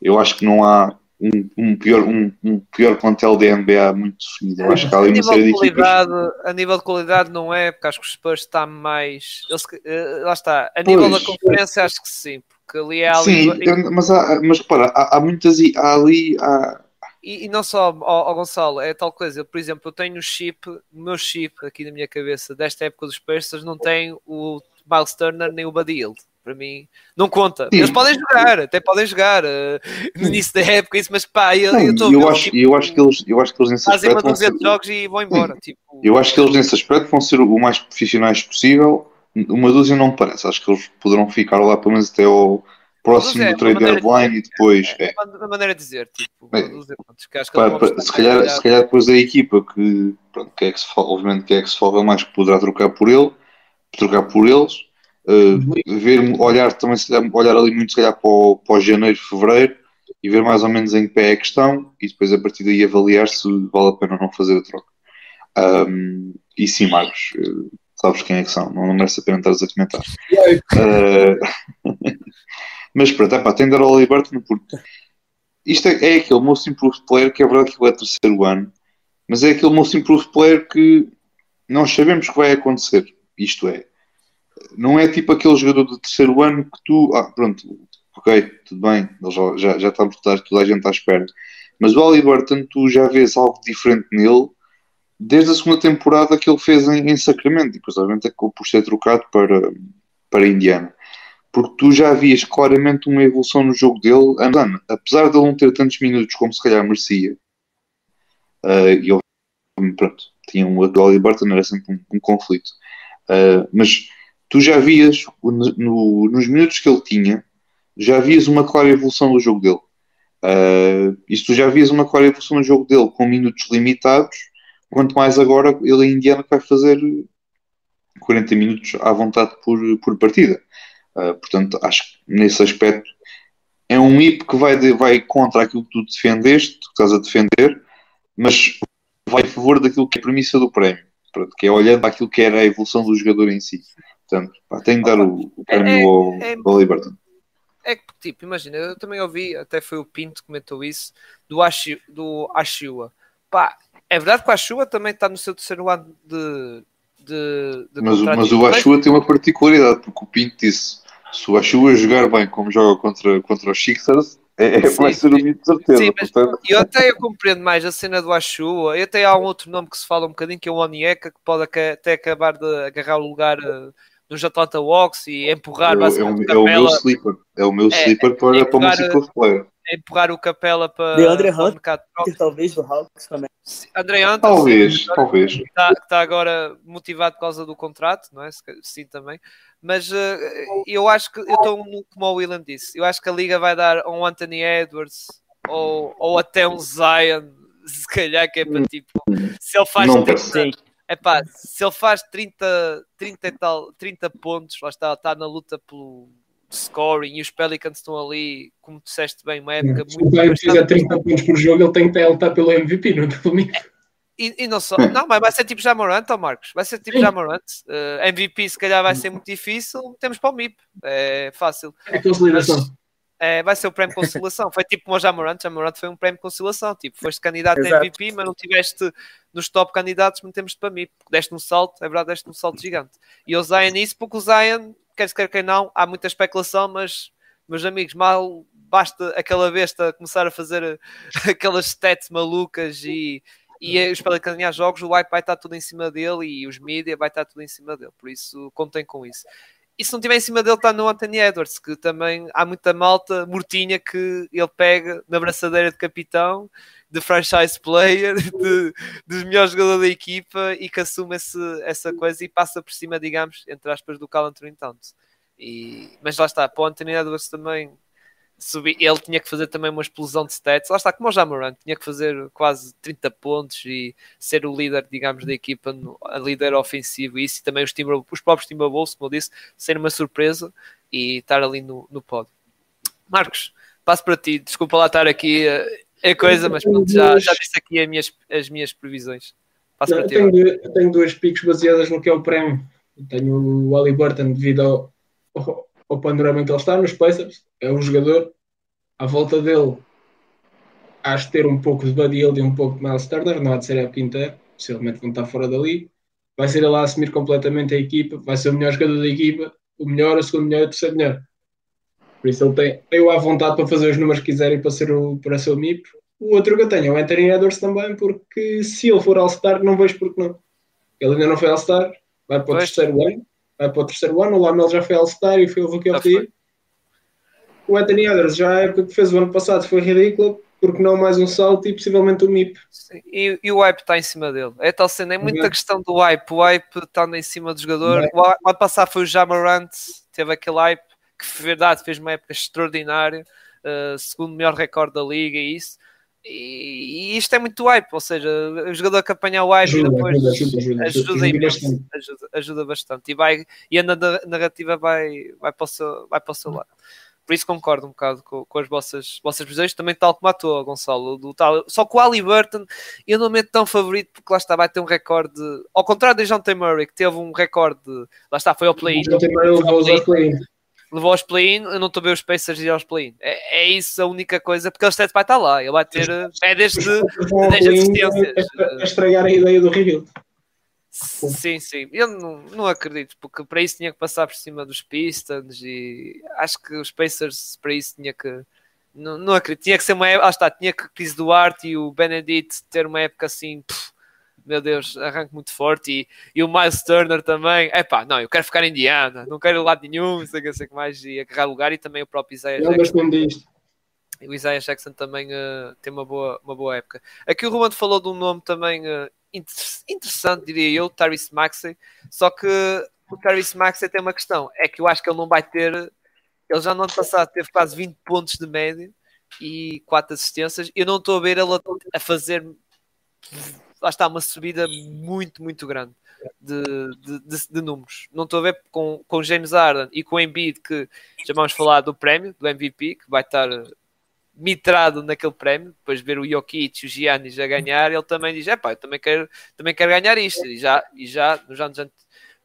Eu acho que não há um, um pior, um, um, pior plantel da NBA muito definido. Eu acho que há ali a uma nível série de equipas. qualidade, a nível de qualidade não é, porque acho que os Spurs está mais. Uh, lá está. A nível Pois. da conferência, acho que sim, porque ali é Sim, ali. eu- mas, há, mas repara, há, há muitas. Há ali. Há, E, e não só ao, ao, Gonçalo, é tal coisa. Eu, por exemplo, eu tenho o chip, o meu chip aqui na minha cabeça desta época dos Pacers não tem o Miles Turner nem o Buddy. Para mim, não conta. Sim. Eles podem jogar, até podem jogar uh, no início da época, isso, mas pá, eu, eu, tô, eu, acho, tipo, eu acho que eles, eu acho que eles nesse fazem uma dúzia de jogos e vão embora. Tipo... Eu acho que eles nesse aspecto vão ser o mais profissionais possível. Uma dúzia não me parece, acho que eles poderão ficar lá pelo menos até ao próximo é, do trade deadline de, e depois. É, é. uma maneira de dizer, tipo, é. se, calhar, se calhar depois a equipa que, pronto, que é que se, obviamente que é que se folga mais que poderá trocar por ele, trocar por eles, uh, ver, olhar também, se calhar, olhar ali muito se calhar para o, para o janeiro, fevereiro e ver mais ou menos em que pé é a questão e depois a partir daí avaliar se vale a pena ou não fazer a troca. Um, e sim, Marcos, uh, sabes quem é que são, não, não merece a pena estares a comentar. Uh, (laughs) Mas pronto, é pá, tem de dar ao Liberton porque isto é, é aquele most improved player que é verdade que ele é terceiro ano, mas é aquele most improved player que nós sabemos que vai acontecer. Isto é, não é tipo aquele jogador de terceiro ano que tu, ah, pronto, ok, tudo bem, já, já, já está toda a gente à espera. Mas o Halliburton, tu já vês algo diferente nele desde a segunda temporada que ele fez em, em Sacramento, e depois, obviamente, acabou por ser trocado para, para Indiana porque tu já vias claramente uma evolução no jogo dele andando, apesar de ele não ter tantos minutos como se calhar merecia. Uh, e ele, pronto, tinha um Dolly Burton, era sempre um, um conflito. Uh, mas tu já vias, no, no, nos minutos que ele tinha, já vias uma clara evolução do jogo dele. Uh, e se tu já vias uma clara evolução no jogo dele com minutos limitados, quanto mais agora ele em Indiana vai fazer 40 minutos à vontade por, por partida. Uh, portanto, acho que nesse aspecto é um IP que vai, de, vai contra aquilo que tu defendeste, que estás a defender, mas vai a favor daquilo que é a premissa do prémio, pronto, que é olhando para aquilo que era a evolução do jogador em si. Portanto, pá, tenho de dar o, o é, ao, é, ao Liberton. É que, tipo, imagina, eu também ouvi, até foi o Pinto que comentou isso, do, Ashi, do Ashua. Pá, é verdade que o Ashua também está no seu terceiro ano de, de, de mas, mas o Ashua tem uma particularidade, porque o Pinto disse se o Achua jogar bem como joga contra, contra os Sixers, é, é, vai ser o mito de certeza. Sim, mas portanto... eu até eu compreendo mais a cena do Achua. E até há um outro nome que se fala um bocadinho, que é o Onieka, que pode até acabar de agarrar o lugar uh, nos Atlanta Walks e empurrar é, basicamente é, o, é o meu sleeper. É o meu é, sleeper para, para uma ciclo player. Empurrar o Capela para, Deandre para o mercado talvez do Hawks também. André Hunter, talvez, sim, talvez. Está, está agora motivado por causa do contrato, não é? Sim, também. Mas uh, eu acho que eu estou como o William disse, eu acho que a liga vai dar um Anthony Edwards ou, ou até um Zion, (laughs) se calhar que é para tipo, se ele faz não 30, epá, se ele faz 30, 30 tal, 30 pontos, lá está, está na luta pelo scoring e os Pelicans estão ali, como disseste bem, uma época muito. Se ele fizer 30 pontos por jogo, ele tem que estar pelo MVP, não é pelo mim. E, e, não só, não, mas vai ser tipo Jamorant, oh Marcos, vai ser tipo Jamorant. Uh, eh, MVP se calhar vai ser muito difícil, temos para o MIP, é fácil. É consolidação. É, vai ser o prémio conciliação. Foi tipo como o Jamorant, Jamorant foi um prémio conciliação. Tipo, foste candidato a MVP, mas não tiveste nos top candidatos, metemos para MIP. Deste um salto, é verdade, deste um salto gigante. E o Zion isso, porque o Zion, quer se quer quem não, há muita especulação, mas meus amigos, mal basta aquela besta começar a fazer (laughs) aquelas stats malucas e e os Pelicans ganhar jogos, o hype vai estar tudo em cima dele e os mídia vai estar tudo em cima dele, por isso contem com isso. E se não tiver em cima dele, está no Anthony Edwards, que também há muita malta mortinha que ele pega na braçadeira de capitão, de franchise player, (laughs) de, de melhor jogador da equipa e que assume essa coisa e passa por cima, digamos, entre aspas, do Cal Anthony Towns. E, mas lá está, para o Anthony Edwards também ele tinha que fazer também uma explosão de stats. Lá está, como o Jamoran, tinha que fazer quase 30 pontos e ser o líder, digamos, da equipa, a líder ofensivo. E isso e também os, timber, os próprios Timberwolves, como eu disse, ser uma surpresa e estar ali no, no pódio. Marcos, passo para ti. Desculpa lá estar aqui é coisa, mas pronto, já, já disse aqui as minhas, as minhas previsões. Passo Não, para ti. Eu tenho, eu tenho duas picos baseadas no que é o prémio. Eu tenho o Ali Burton devido ao, ao panorama em que ele está nos Pacers. É um jogador, à volta dele, acho ter um pouco de Buddy Hield e um pouco de Miles Turner, não há de ser a época inteira, possivelmente vão estar fora dali. Vai ser ele a assumir completamente a equipa, vai ser o melhor jogador da equipa, o melhor, o segundo melhor e o terceiro melhor. Por isso ele tem, eu à vontade para fazer os números que quiserem para ser o, para ser o MIP. O outro que eu tenho é o Anthony Edwards também, porque se ele for All-Star, não vejo porque não. Ele ainda não foi All-Star, vai para o Pois. terceiro ano, vai para o terceiro ano, o Lamel já foi All-Star e foi o Rookie of the. O Anthony Edwards, já a época que fez o ano passado foi ridícula, porque não mais um salto e possivelmente um MIP. Sim, E, e o hype está em cima dele. É tal cena, é muita Uhum. questão do hype. O hype está em cima do jogador. Uhum. O o ano passado foi o Jamarant, teve aquele hype que, de verdade, fez uma época extraordinária. uh, segundo melhor recorde da liga e isso. E, e isto é muito hype, ou seja, o jogador que apanhar o hype Ajuda, depois ajuda, ajuda, ajuda. ajuda Ajuda imenso, bastante. ajuda, ajuda bastante. E, vai, e a na- narrativa vai, vai, para o seu, vai para o seu lado. Por isso concordo um bocado com, com as vossas, vossas visões, também tal como a tua, Gonçalo. Do tal, só que o Ali Burton eu não meto tão favorito porque lá está, vai ter um recorde. Ao contrário de John T. Murray, que teve um recorde, lá está, foi ao play-in, Já tem mais levou os play levou aos play-in, eu não estou a ver os Pacers ir aos play-in. É, é isso a única coisa, porque ele stats vai estar lá, ele vai ter eh, médias de. Dez ao play-in assistências. a- a estragar a ideia do rebuild. Sim, sim. Eu não, não acredito, porque para isso tinha que passar por cima dos Pistons e acho que os Pacers para isso tinha que. Não, não acredito. Tinha que ser uma época. Ah, está, tinha que Chris Duarte e o Benedict ter uma época assim. pff, meu Deus, arranque muito forte. E, e o Miles Turner também. Epá, não, eu quero ficar em Indiana, não quero ir lado nenhum, não sei o que, sei o que mais, e agarrar lugar. E também o próprio Isaiah Eu Jackson. disto. E o Isaiah Jackson também eh, tem uma boa, uma boa época. Aqui o Ruben falou de um nome também inter- interessante, diria eu, Tyrese Maxey. Só que o Tyrese Maxey tem uma questão: é que eu acho que ele não vai ter. Ele já no ano passado teve quase 20 pontos de média e 4 assistências. Eu não estou a ver ele a fazer. Lá está, uma subida muito, muito grande de, de, de- de números. Não estou a ver com, com James Harden e com o Embiid, que já vamos falar do prémio, do MVP, que vai estar mitrado naquele prémio, depois de ver o Jokic e o Giannis a ganhar, ele também diz, é pá, eu também quero, também quero ganhar isto, e já, e já nos anos,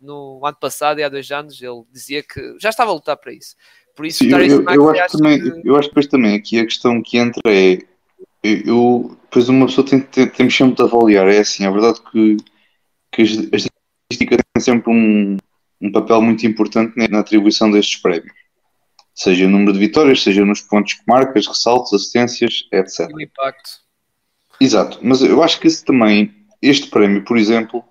no ano passado e há dois anos, ele dizia que já estava a lutar para isso. Por isso, Sim, eu, eu, acho também, que- eu acho depois também aqui a questão que entra é eu, depois uma pessoa tem, tem, temos sempre de avaliar, é assim, é verdade que, que as, as estatísticas têm sempre um, um papel muito importante na, na atribuição destes prémios. Seja no número de vitórias, seja nos pontos que marcas, ressaltos, assistências, etc. o impacto. Exato, mas eu acho que esse também, este prémio, por exemplo,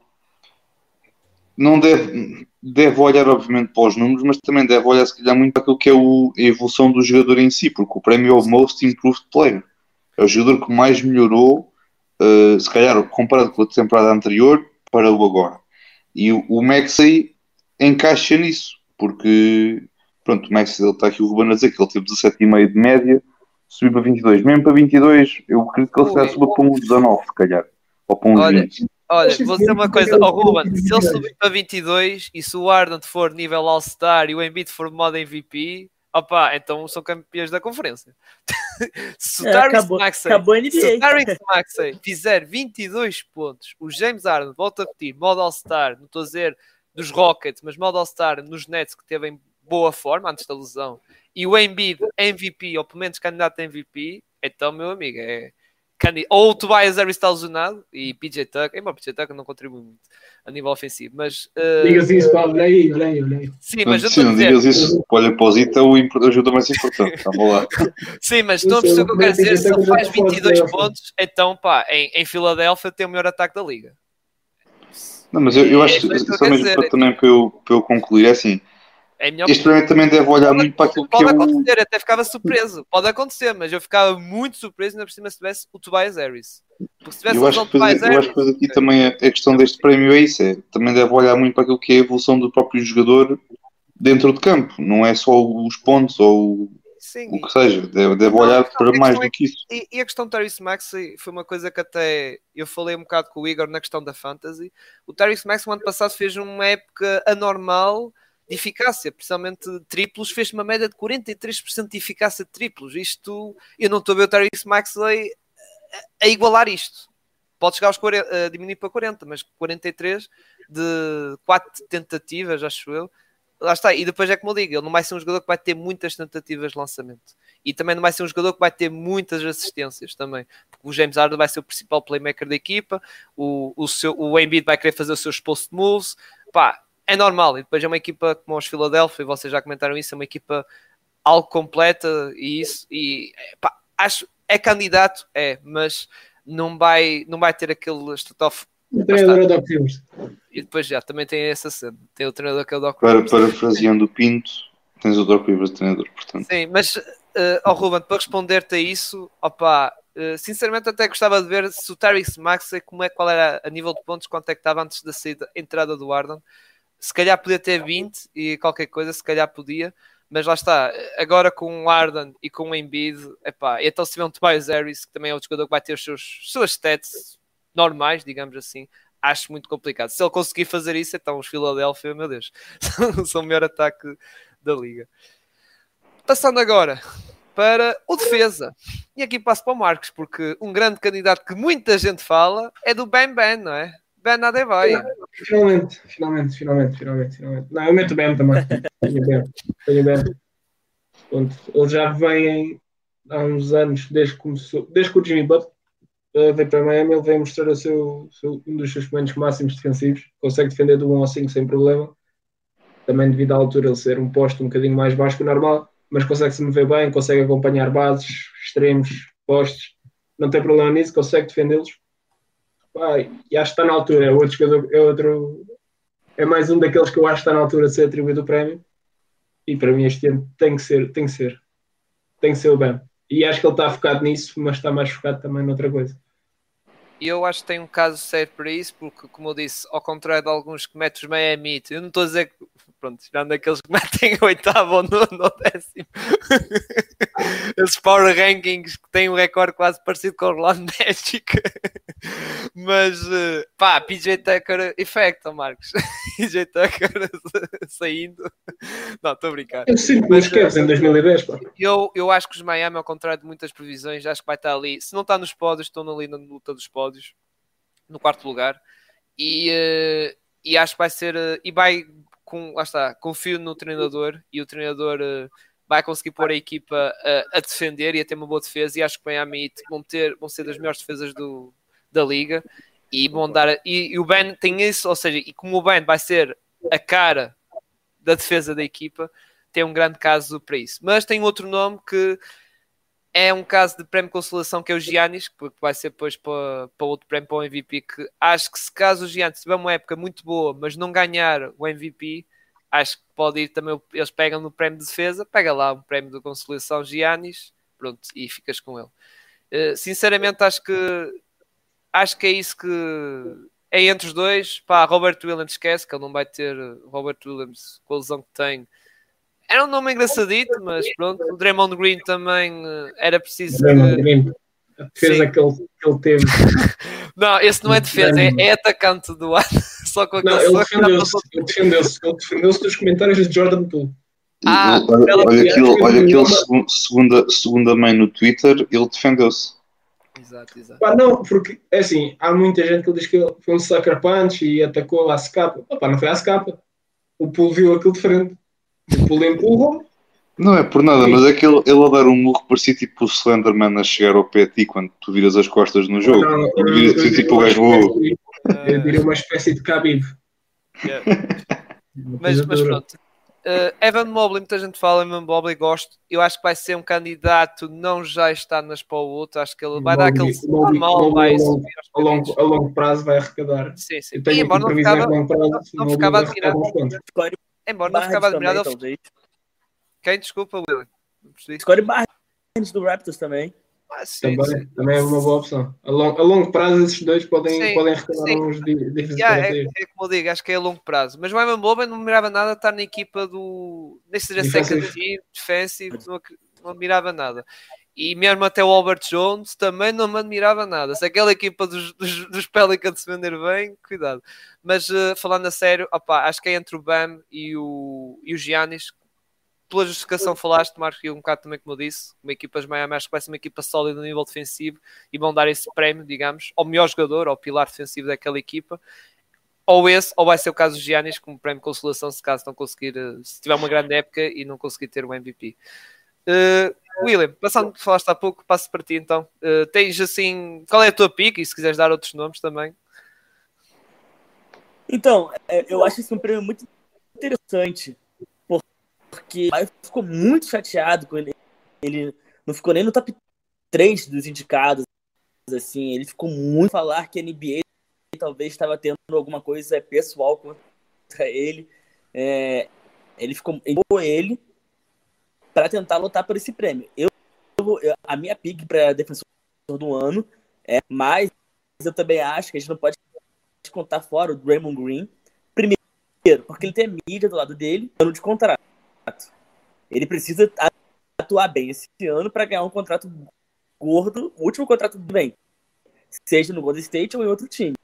não deve, deve olhar, obviamente, para os números, mas também deve olhar, se calhar, muito para aquilo que é o- a evolução do jogador em si, porque o prémio é o Most Improved Player. É o jogador que mais melhorou, eh, se calhar, comparado com a temporada anterior, para o agora. E o, o Maxey encaixa nisso, porque, pronto, o Maxey, ele está aqui o Ruben a dizer que ele teve 17,5 de média, subiu para 22. Mesmo para 22, eu acredito que ele se calhar Ui. suba para um 19, se calhar. Ou para um Olha, 20. Olha, vou dizer uma coisa, ao Ruben, ele- se ele subir para 22 e se o Arden for nível All-Star e o Embiid for modo MVP, opá, então são campeões da conferência. (laughs) se o É, Maxey, se o Maxey fizer 22 pontos, o James Harden, volta a repetir, modo All-Star, não estou a dizer dos Rockets, mas modo All-Star nos Nets que teve em boa forma antes da lesão, e o Embiid MVP, ou pelo menos candidato a MVP, então, meu amigo, é... candi- Ou o Tobias Harris está lesionado e PJ Tucker, embora PJ Tucker não contribui muito a nível ofensivo, mas uh, Digas isso, pá, olha aí, olha aí, olha aí. sim, mas eu Sim, estou não digas isso. Olha, para o é o ajuda mais importante. Vamos lá. (laughs) sim, mas estão a perceber é o que eu quero dizer, se ele faz que eu já 22 posso dizer. pontos, então pá, em, em Filadélfia tem o melhor ataque da liga. Não, mas eu, eu É, acho é eu só mesmo dizer, para, é também para eu, para eu concluir, é assim, É este prémio também deve olhar Pode, muito para aquilo que pode é o... acontecer, até ficava surpreso. Pode acontecer, mas eu ficava muito surpreso ainda por cima se tivesse o Tobias Harris. Porque se tivesse Eu acho, que do depois, eu acho que aqui também a, questão deste prémio é isso, é, também deve olhar muito para aquilo que é a evolução do próprio jogador dentro de campo, não é só os pontos ou Sim, o que seja, deve, deve Não, olhar para mais questão é do que isso. E, e a questão do Tyrese Maxey foi uma coisa que até eu falei um bocado com o Igor na questão da fantasy. O Tyrese Maxey no ano passado fez uma época anormal de eficácia, principalmente triplos, fez uma média de 43% de eficácia de triplos. Isto, eu não estou a ver o Tyrese Maxey a, a igualar isto. Pode chegar aos 40, a diminuir para 40, mas 43 de 4 tentativas, acho eu. Lá está, e depois é como eu digo, ele não vai ser um jogador que vai ter muitas tentativas de lançamento e também não vai ser um jogador que vai ter muitas assistências também, porque o James Harden vai ser o principal playmaker da equipa, o, o, seu, o Embiid vai querer fazer os seus post moves, pá, é normal, e depois é uma equipa como os Philadelphia, e vocês já comentaram isso, é uma equipa algo completa e isso, e pá, acho, é candidato, é, mas não vai, não vai ter aquele estatof. O treinador é. E depois já também tem essa cena. Tem o treinador que é o Doc Para, parafraseando o Pinto, tens o Doc Rivers de treinador, portanto. Sim, mas, uh, oh, Ruben, para responder-te a isso, opa, uh, sinceramente até gostava de ver se o Tyrese Maxey, como é, qual era a nível de pontos, quanto é que estava antes da saída, entrada do Arden. Se calhar podia ter 20 e qualquer coisa, se calhar podia, mas lá está, agora com o Arden e com o Embiid, epá, e então se tiver um Tobias Harris, que também é outro jogador que vai ter os seus suas stats normais, digamos assim, acho muito complicado. Se ele conseguir fazer isso, então os Philadelphia, meu Deus, (laughs) são o melhor ataque da liga. Passando agora para o defesa. E aqui passo para o Marcos, porque um grande candidato que muita gente fala é do Ben Ben, não é? Ben Adebayo. Finalmente, finalmente, finalmente, finalmente, finalmente. Não, eu meto bem também. Tenho bem. Tenho bem. Pronto, ele já vem há uns anos, desde que começou, desde que o Jimmy Butler uh, veio para Miami, ele veio mostrar o seu, seu, um dos seus momentos máximos defensivos. Consegue defender do 1 ao 5 sem problema. Também devido à altura ele ser um posto um bocadinho mais baixo que o normal, mas consegue se mover bem, consegue acompanhar bases, extremos, postes. Não tem problema nisso, consegue defendê-los pá, e acho que está na altura. É outro jogador, é outro, é mais um daqueles que eu acho que está na altura de ser atribuído o prémio. E para mim este ano tem que ser, tem que ser, tem que ser o Ben. E acho que ele está focado nisso, mas está mais focado também noutra coisa. E eu acho que tem um caso sério para isso, porque, como eu disse, ao contrário de alguns que metem os Miami, eu não estou a dizer que, pronto, tirando daqueles que (laughs) metem oitavo ou nono ou décimo, (laughs) esses power rankings que têm um recorde quase parecido com o Orlando Magic, (laughs) mas eh, pá, PJ Tucker effect, oh Marcos, PJ Tucker saindo, não, estou a brincar. Eu sinto mas Cavs em 2010, pá. Eu, eu acho que os Miami, ao contrário de muitas previsões, acho que vai estar ali, se não está nos pódios, estão ali na luta dos pódios, no quarto lugar, e, uh, e acho que vai ser, uh, e vai com, lá está, confio no treinador e o treinador uh, vai conseguir pôr a equipa a, a defender e a ter uma boa defesa. E acho que o Miami vão, ter, vão ser das melhores defesas do, da liga. E vão dar e, e, o Ben tem isso, ou seja, e como o Ben vai ser a cara da defesa da equipa, tem um grande caso para isso. Mas tem outro nome que é um caso de prémio de consolação que é o Giannis, que vai ser depois para, para outro prémio para o MVP, que acho que se caso o Giannis tiver uma época muito boa, mas não ganhar o MVP, acho que pode ir também, eles pegam no prémio de defesa, pega lá um prémio de consolação Giannis, pronto, e ficas com ele. Uh, sinceramente acho que acho que é isso que é entre os dois, pá, Robert Williams esquece que ele não vai ter Robert Williams com a lesão que tem, era um nome engraçadito, mas pronto. O Draymond Green também uh, era preciso. Draymond que... Green. A defesa que ele, que ele teve. (laughs) não, esse não é defesa, é, é atacante do ano. (laughs) Só com não, ele defendeu-se. Ele defendeu-se ele defendeu dos comentários de Jordan Poole. Ah, olha, olha aquilo, olha aquilo segunda, segunda mãe no Twitter, ele defendeu-se. Exato, exato. Pá, não, porque é assim, há muita gente que diz que ele foi um sucker punch e atacou a SCAPA. Opa, não foi a SCAPA. O Poole viu aquilo de frente. O Poole empurrou. Não é por nada, mas é que ele, ele a dar um murro parecia tipo o Slenderman a chegar ao pé de ti quando tu viras as costas no jogo. Não, e viras eu, eu, tipo o gajo. uma espécie- eu diria uma espécie de Khabib. Yeah. Mas, mas pronto. Uh, Evan Mobley, muita gente fala Evan Mobley, gosto. Eu acho que vai ser um candidato, não já está nas para o outro. Acho que ele vai dar Mobley- aquele Mobley- normal, vai Mobley- subir aos A longo, a longo prazo vai arrecadar. Sim, sim. Eu E tenho aqui embora não ficava, prazo. não ficava vai admirado. Embora não Barnes ficava também, admirado, ele- talvez. quem desculpa? Não percebi. Scottie Barnes do Raptors também. Ah, sim, Também, sim. também é uma boa opção. A, long, a longo prazo, esses dois podem, Sim, podem sim. uns di- diferentes Yeah, é, é como eu digo, acho que é a longo prazo. Mas o Evan Mobley não mirava nada estar na equipa do. Nem seja second team, defensive, não, não admirava nada. E mesmo até o Albert Jones também não me admirava nada. Se aquela equipa dos, dos, dos Pelicans se vender bem, cuidado. Mas eh, falando a sério, opá, acho que é entre o Bam e o, e o Giannis. Pela justificação falaste, Marco, e um bocado também como eu disse, uma equipa de Miami acho que vai ser uma equipa sólida no nível defensivo e vão dar esse prémio, digamos, ao melhor jogador, ao pilar defensivo daquela equipa. Ou esse, ou vai ser o caso do Giannis como prémio de consolação se caso não conseguir, eh, se tiver uma grande época e não conseguir ter o MVP. Uh, William, passando que falaste há pouco, passo para ti então. Uh, tens assim, qual é a tua pick? E se quiseres dar outros nomes também. Então, é, eu acho esse um prêmio muito interessante, porque o Maio ficou muito chateado com ele. Ele não ficou nem no top três dos indicados, assim, ele ficou muito falar que a NBA talvez estava tendo alguma coisa pessoal contra ele. É, ele ficou ele para tentar lutar por esse prêmio. Eu, eu a minha pick para defensor do ano é, mas eu também acho que a gente não pode contar fora o Draymond Green. Primeiro, porque ele tem a mídia do lado dele, ano de contrato. Ele precisa atuar bem esse ano para ganhar um contrato gordo, o último contrato do bem, seja no Golden State ou em outro time.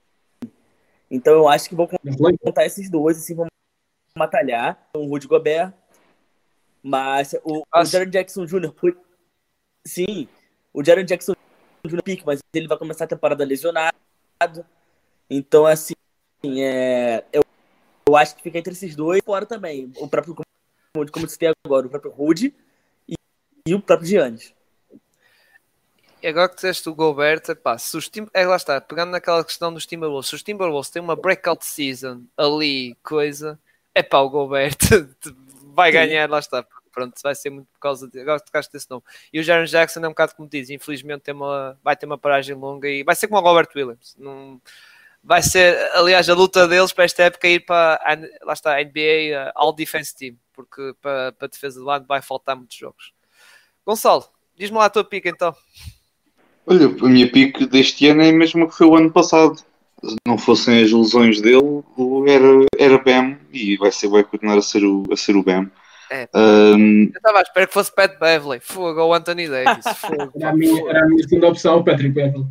Então eu acho que vão contar esses dois, assim, vão batalhar. O Rudy Gobert, mas o, o Jackson Jr. foi. Sim, o Jaron Jackson Jr. pique, mas ele vai começar a temporada lesionado. Então, assim, é, eu, eu acho que fica entre esses dois, fora também. O próprio, como, como você tem agora, o próprio Rudy e, e o próprio Giannis. E agora que disseste o Gobert, pá, se os Tim... é, lá está, pegando naquela questão dos Timberwolves, se os Timberwolves têm uma breakout season ali, coisa, é pá, o Gobert (laughs) vai ganhar, lá está. Pronto, vai ser muito por causa de. Agora tocaste desse nome. E o Jaron Jackson é um bocado como diz, infelizmente tem uma, vai ter uma paragem longa e vai ser como o Robert Williams. Não, vai ser, aliás, a luta deles para esta época é ir para lá está, a NBA uh, All Defense Team, porque para, para a defesa do lado vai faltar muitos jogos. Gonçalo, diz-me lá a tua pica então. Olha, a minha pique deste ano é a mesma que foi o ano passado. Se não fossem as lesões dele, era, era Bam e vai, ser, vai continuar a ser o, a ser o Bam. É, um, eu estava a esperar que fosse Pat Beverly, fogo ou Anthony Davis. (laughs) Fogo, era, a minha, era a minha segunda opção, o Patrick Beverly.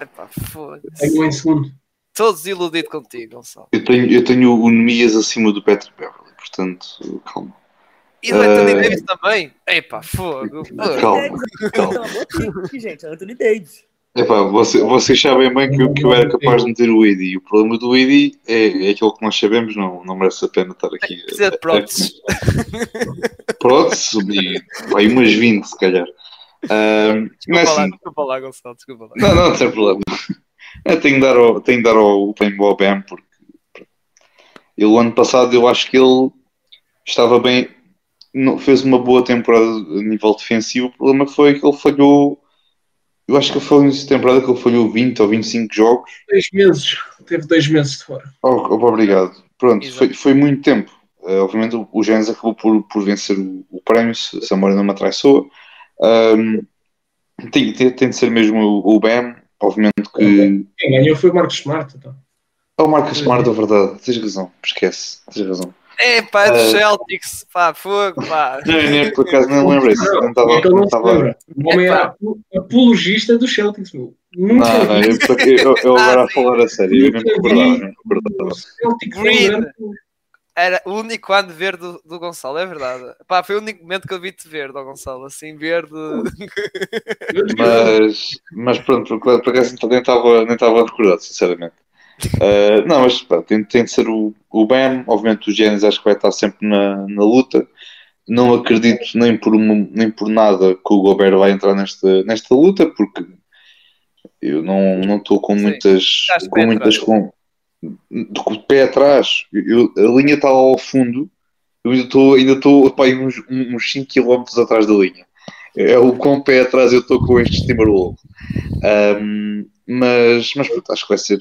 Epá, foda-se. Tenho em segundo. Estou desiludido contigo, Gonçalo. Eu tenho, eu tenho o Nemias acima do Patrick Beverly, portanto, calma. E o Anthony uh... Davis também? Epá, fogo. Calma, calma. gente, Anthony Davis. Epá, você, vocês sabem bem que, eu, que eu era capaz de meter o Eddie. O problema do Eddie é, é aquilo que nós sabemos, não, não merece a pena estar aqui. Precisa de próteses. (laughs) Próteses e vai umas 20, se calhar. Uh, desculpa, assim, lá, desculpa lá, Gonçalo, desculpa lá. Não, não, não tem problema. Eu tenho de dar ao, tenho de dar ao, ao Ben, porque ele, o ano passado, eu acho que ele estava bem, fez uma boa temporada a nível defensivo. O problema foi que ele falhou. Eu acho que foi nessa temporada que ele falhou 20 ou 25 jogos. Dois meses, teve dois meses de fora. Oh, oh obrigado. Pronto, foi, foi muito tempo. Uh, obviamente o, o Gens acabou por, por vencer o, o prémio, se a memória não me atraiçoa. Um, tem, tem, tem, de ser mesmo o, o Bam, obviamente que. Quem ganhou foi o Marcos Smart, então. É o Marcos Smart, é verdade. Tens razão, esquece, tens razão. É, pá, do uh, Celtics, pá, fogo, pá. Não, nem por acaso não lembro isso. Não estava. É não. O homem era apologista do Celtics, meu. Nunca não, não, eu, eu, eu agora a falar a sério, eu não me recordava, não me recordava. Celtics Green. Era o único ano verde do, do Gonçalo, é verdade. Pá, foi o único momento que eu vi-te verde, Gonçalo, assim, verde. mas, mas pronto, por acaso nem estava nem estava recordado, sinceramente. Uh, não, mas pá, tem, tem de ser o, o Bam, obviamente o Genesis acho que vai estar sempre na, na luta. Não acredito nem por, uma, nem por nada que o Gobert vai entrar nesta, nesta luta, porque eu não estou com muitas. com muitas com, o pé atrás, eu, a linha está ao fundo, eu ainda estou ainda estou uns, uns 5 km atrás da linha. É o com pé atrás eu estou com estes Timberwolves. Um, mas, mas pronto, acho que vai ser,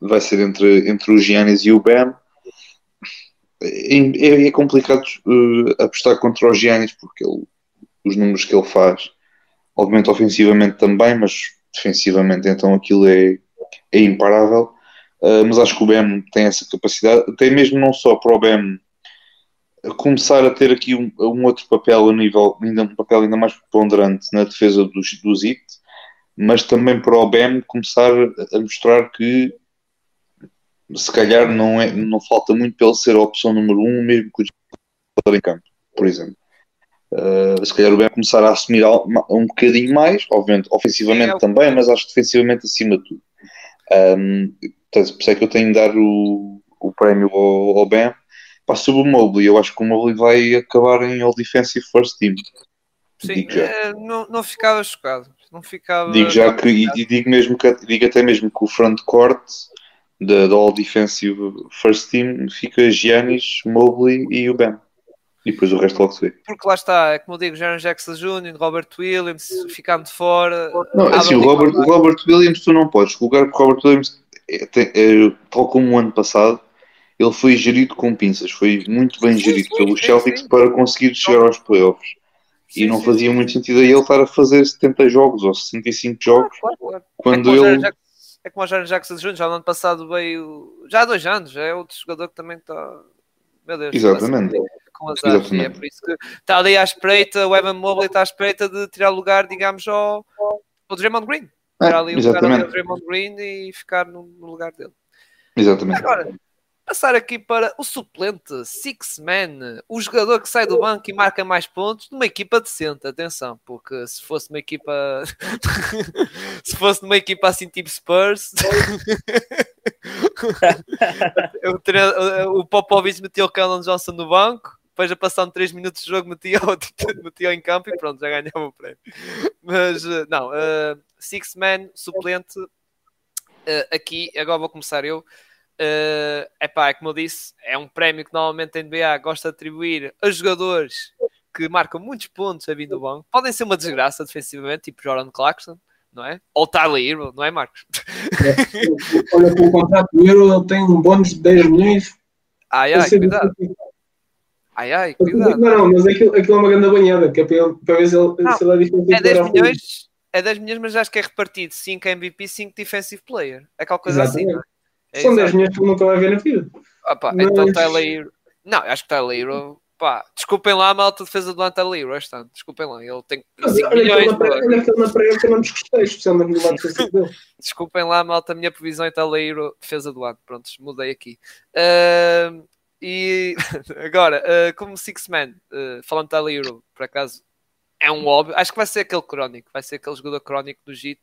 vai ser entre, entre o Giannis e o Bam. É, é, complicado uh, apostar contra o Giannis porque ele, os números que ele faz, obviamente ofensivamente também, mas defensivamente então aquilo é, é imparável. Uh, mas acho que o BEM tem essa capacidade, até mesmo não só para o BEM começar a ter aqui um, um, outro papel a nível, ainda um papel ainda mais preponderante na defesa dos, dos IT, mas também para o BEM começar a mostrar que se calhar não, é, não falta muito para ele ser a opção número um, mesmo que o em campo, por exemplo. Uh, se calhar o BEM começar a assumir um bocadinho mais, obviamente, ofensivamente é, também, mas acho que defensivamente acima de tudo. Um, Portanto, por isso é que eu tenho de dar o, o prémio ao, ao Ben. Para sobre o Mobley, eu acho que o Mobley vai acabar em All Defensive First Team. Sim, é, não, não ficava chocado. Não ficava, digo já que, e, digo, mesmo que, digo até mesmo que o frontcourt da All Defensive First Team fica Giannis, Mobley e o Ben. E depois o resto logo se vê. Porque lá está, é como eu digo, Jaron Jackson Jr., Robert Williams, ficando de fora. Não, assim, o Robert, o Robert Williams tu não podes colocar porque o Robert Williams, é, é, tal como o ano passado, ele foi gerido com pinças, foi muito bem Sim, gerido sim, pelos sim, Celtics para conseguir chegar aos playoffs. E não fazia muito sentido a ele estar a fazer 70 jogos ou 65 jogos Claro, claro. quando é ele. É como o Jaren Jackson Jr., já no ano passado veio. Já há dois anos, é outro jogador que também está. Meu Deus, Exatamente. está sempre com azar. E é Exatamente. por isso que está ali à espreita, o Evan Mobley está à espreita de tirar lugar, digamos, ao, ao Draymond Green. Tirar ali É, o lugar ali ao exatamente. Draymond Green e ficar no, no lugar dele. Exatamente. Agora, passar aqui para o suplente, Six Man, o jogador que sai do banco e marca mais pontos numa equipa decente. Atenção, porque se fosse uma equipa. (laughs) se fosse numa equipa assim tipo Spurs. (laughs) o, tre- o Popovich metia o Callum Johnson no banco. Depois, a passar 3 minutos de jogo, metia (laughs) metia em campo e pronto, já ganhava o prémio. Mas, eh, não, eh, Six Man, suplente, eh, aqui, agora vou começar eu. É epá, é como eu disse, é um prémio que normalmente a NBA gosta de atribuir a jogadores que marcam muitos pontos a vir do banco. Podem ser uma desgraça defensivamente, tipo Jordan Clarkson, não é? Ou Tyler Hero, não é, Marcos? Olha, com o contrato do Euro, ele tem um bónus de 10 milhões. Ai, ai, cuidado. Ai, ai, Não, cuidado. não, mas aquilo, aquilo é uma grande banhada, que é para, ele- para ver se ele, Não, se ele é difícil É 10 para- milhões, é 10 milhões, mas acho que é repartido 5 MVP, 5 Defensive Player. É aquela coisa assim, não é? É São 10 exato. milhões que nunca vai ver na vida. Ah, pá, Mas- Então Tyler Hero. Não, acho que Tyler Hero. Pá, desculpem lá a malta de defesa do Tyler Hero este ano. Desculpem lá. Ele tem Mas 5 Olha milhões. olha aquele na pré que eu não desgostei, especialmente no lado defensivo dele. (laughs) Desculpem lá, malta, a minha previsão é Tyler Hero, defesa do ano. Pronto, mudei aqui. Ahm, e (laughs) agora, ah, como Six Man, ah, falando de Tyler Hero, por acaso, é um óbvio. Acho que vai ser aquele crónico, vai ser aquele jogador crónico do JIT,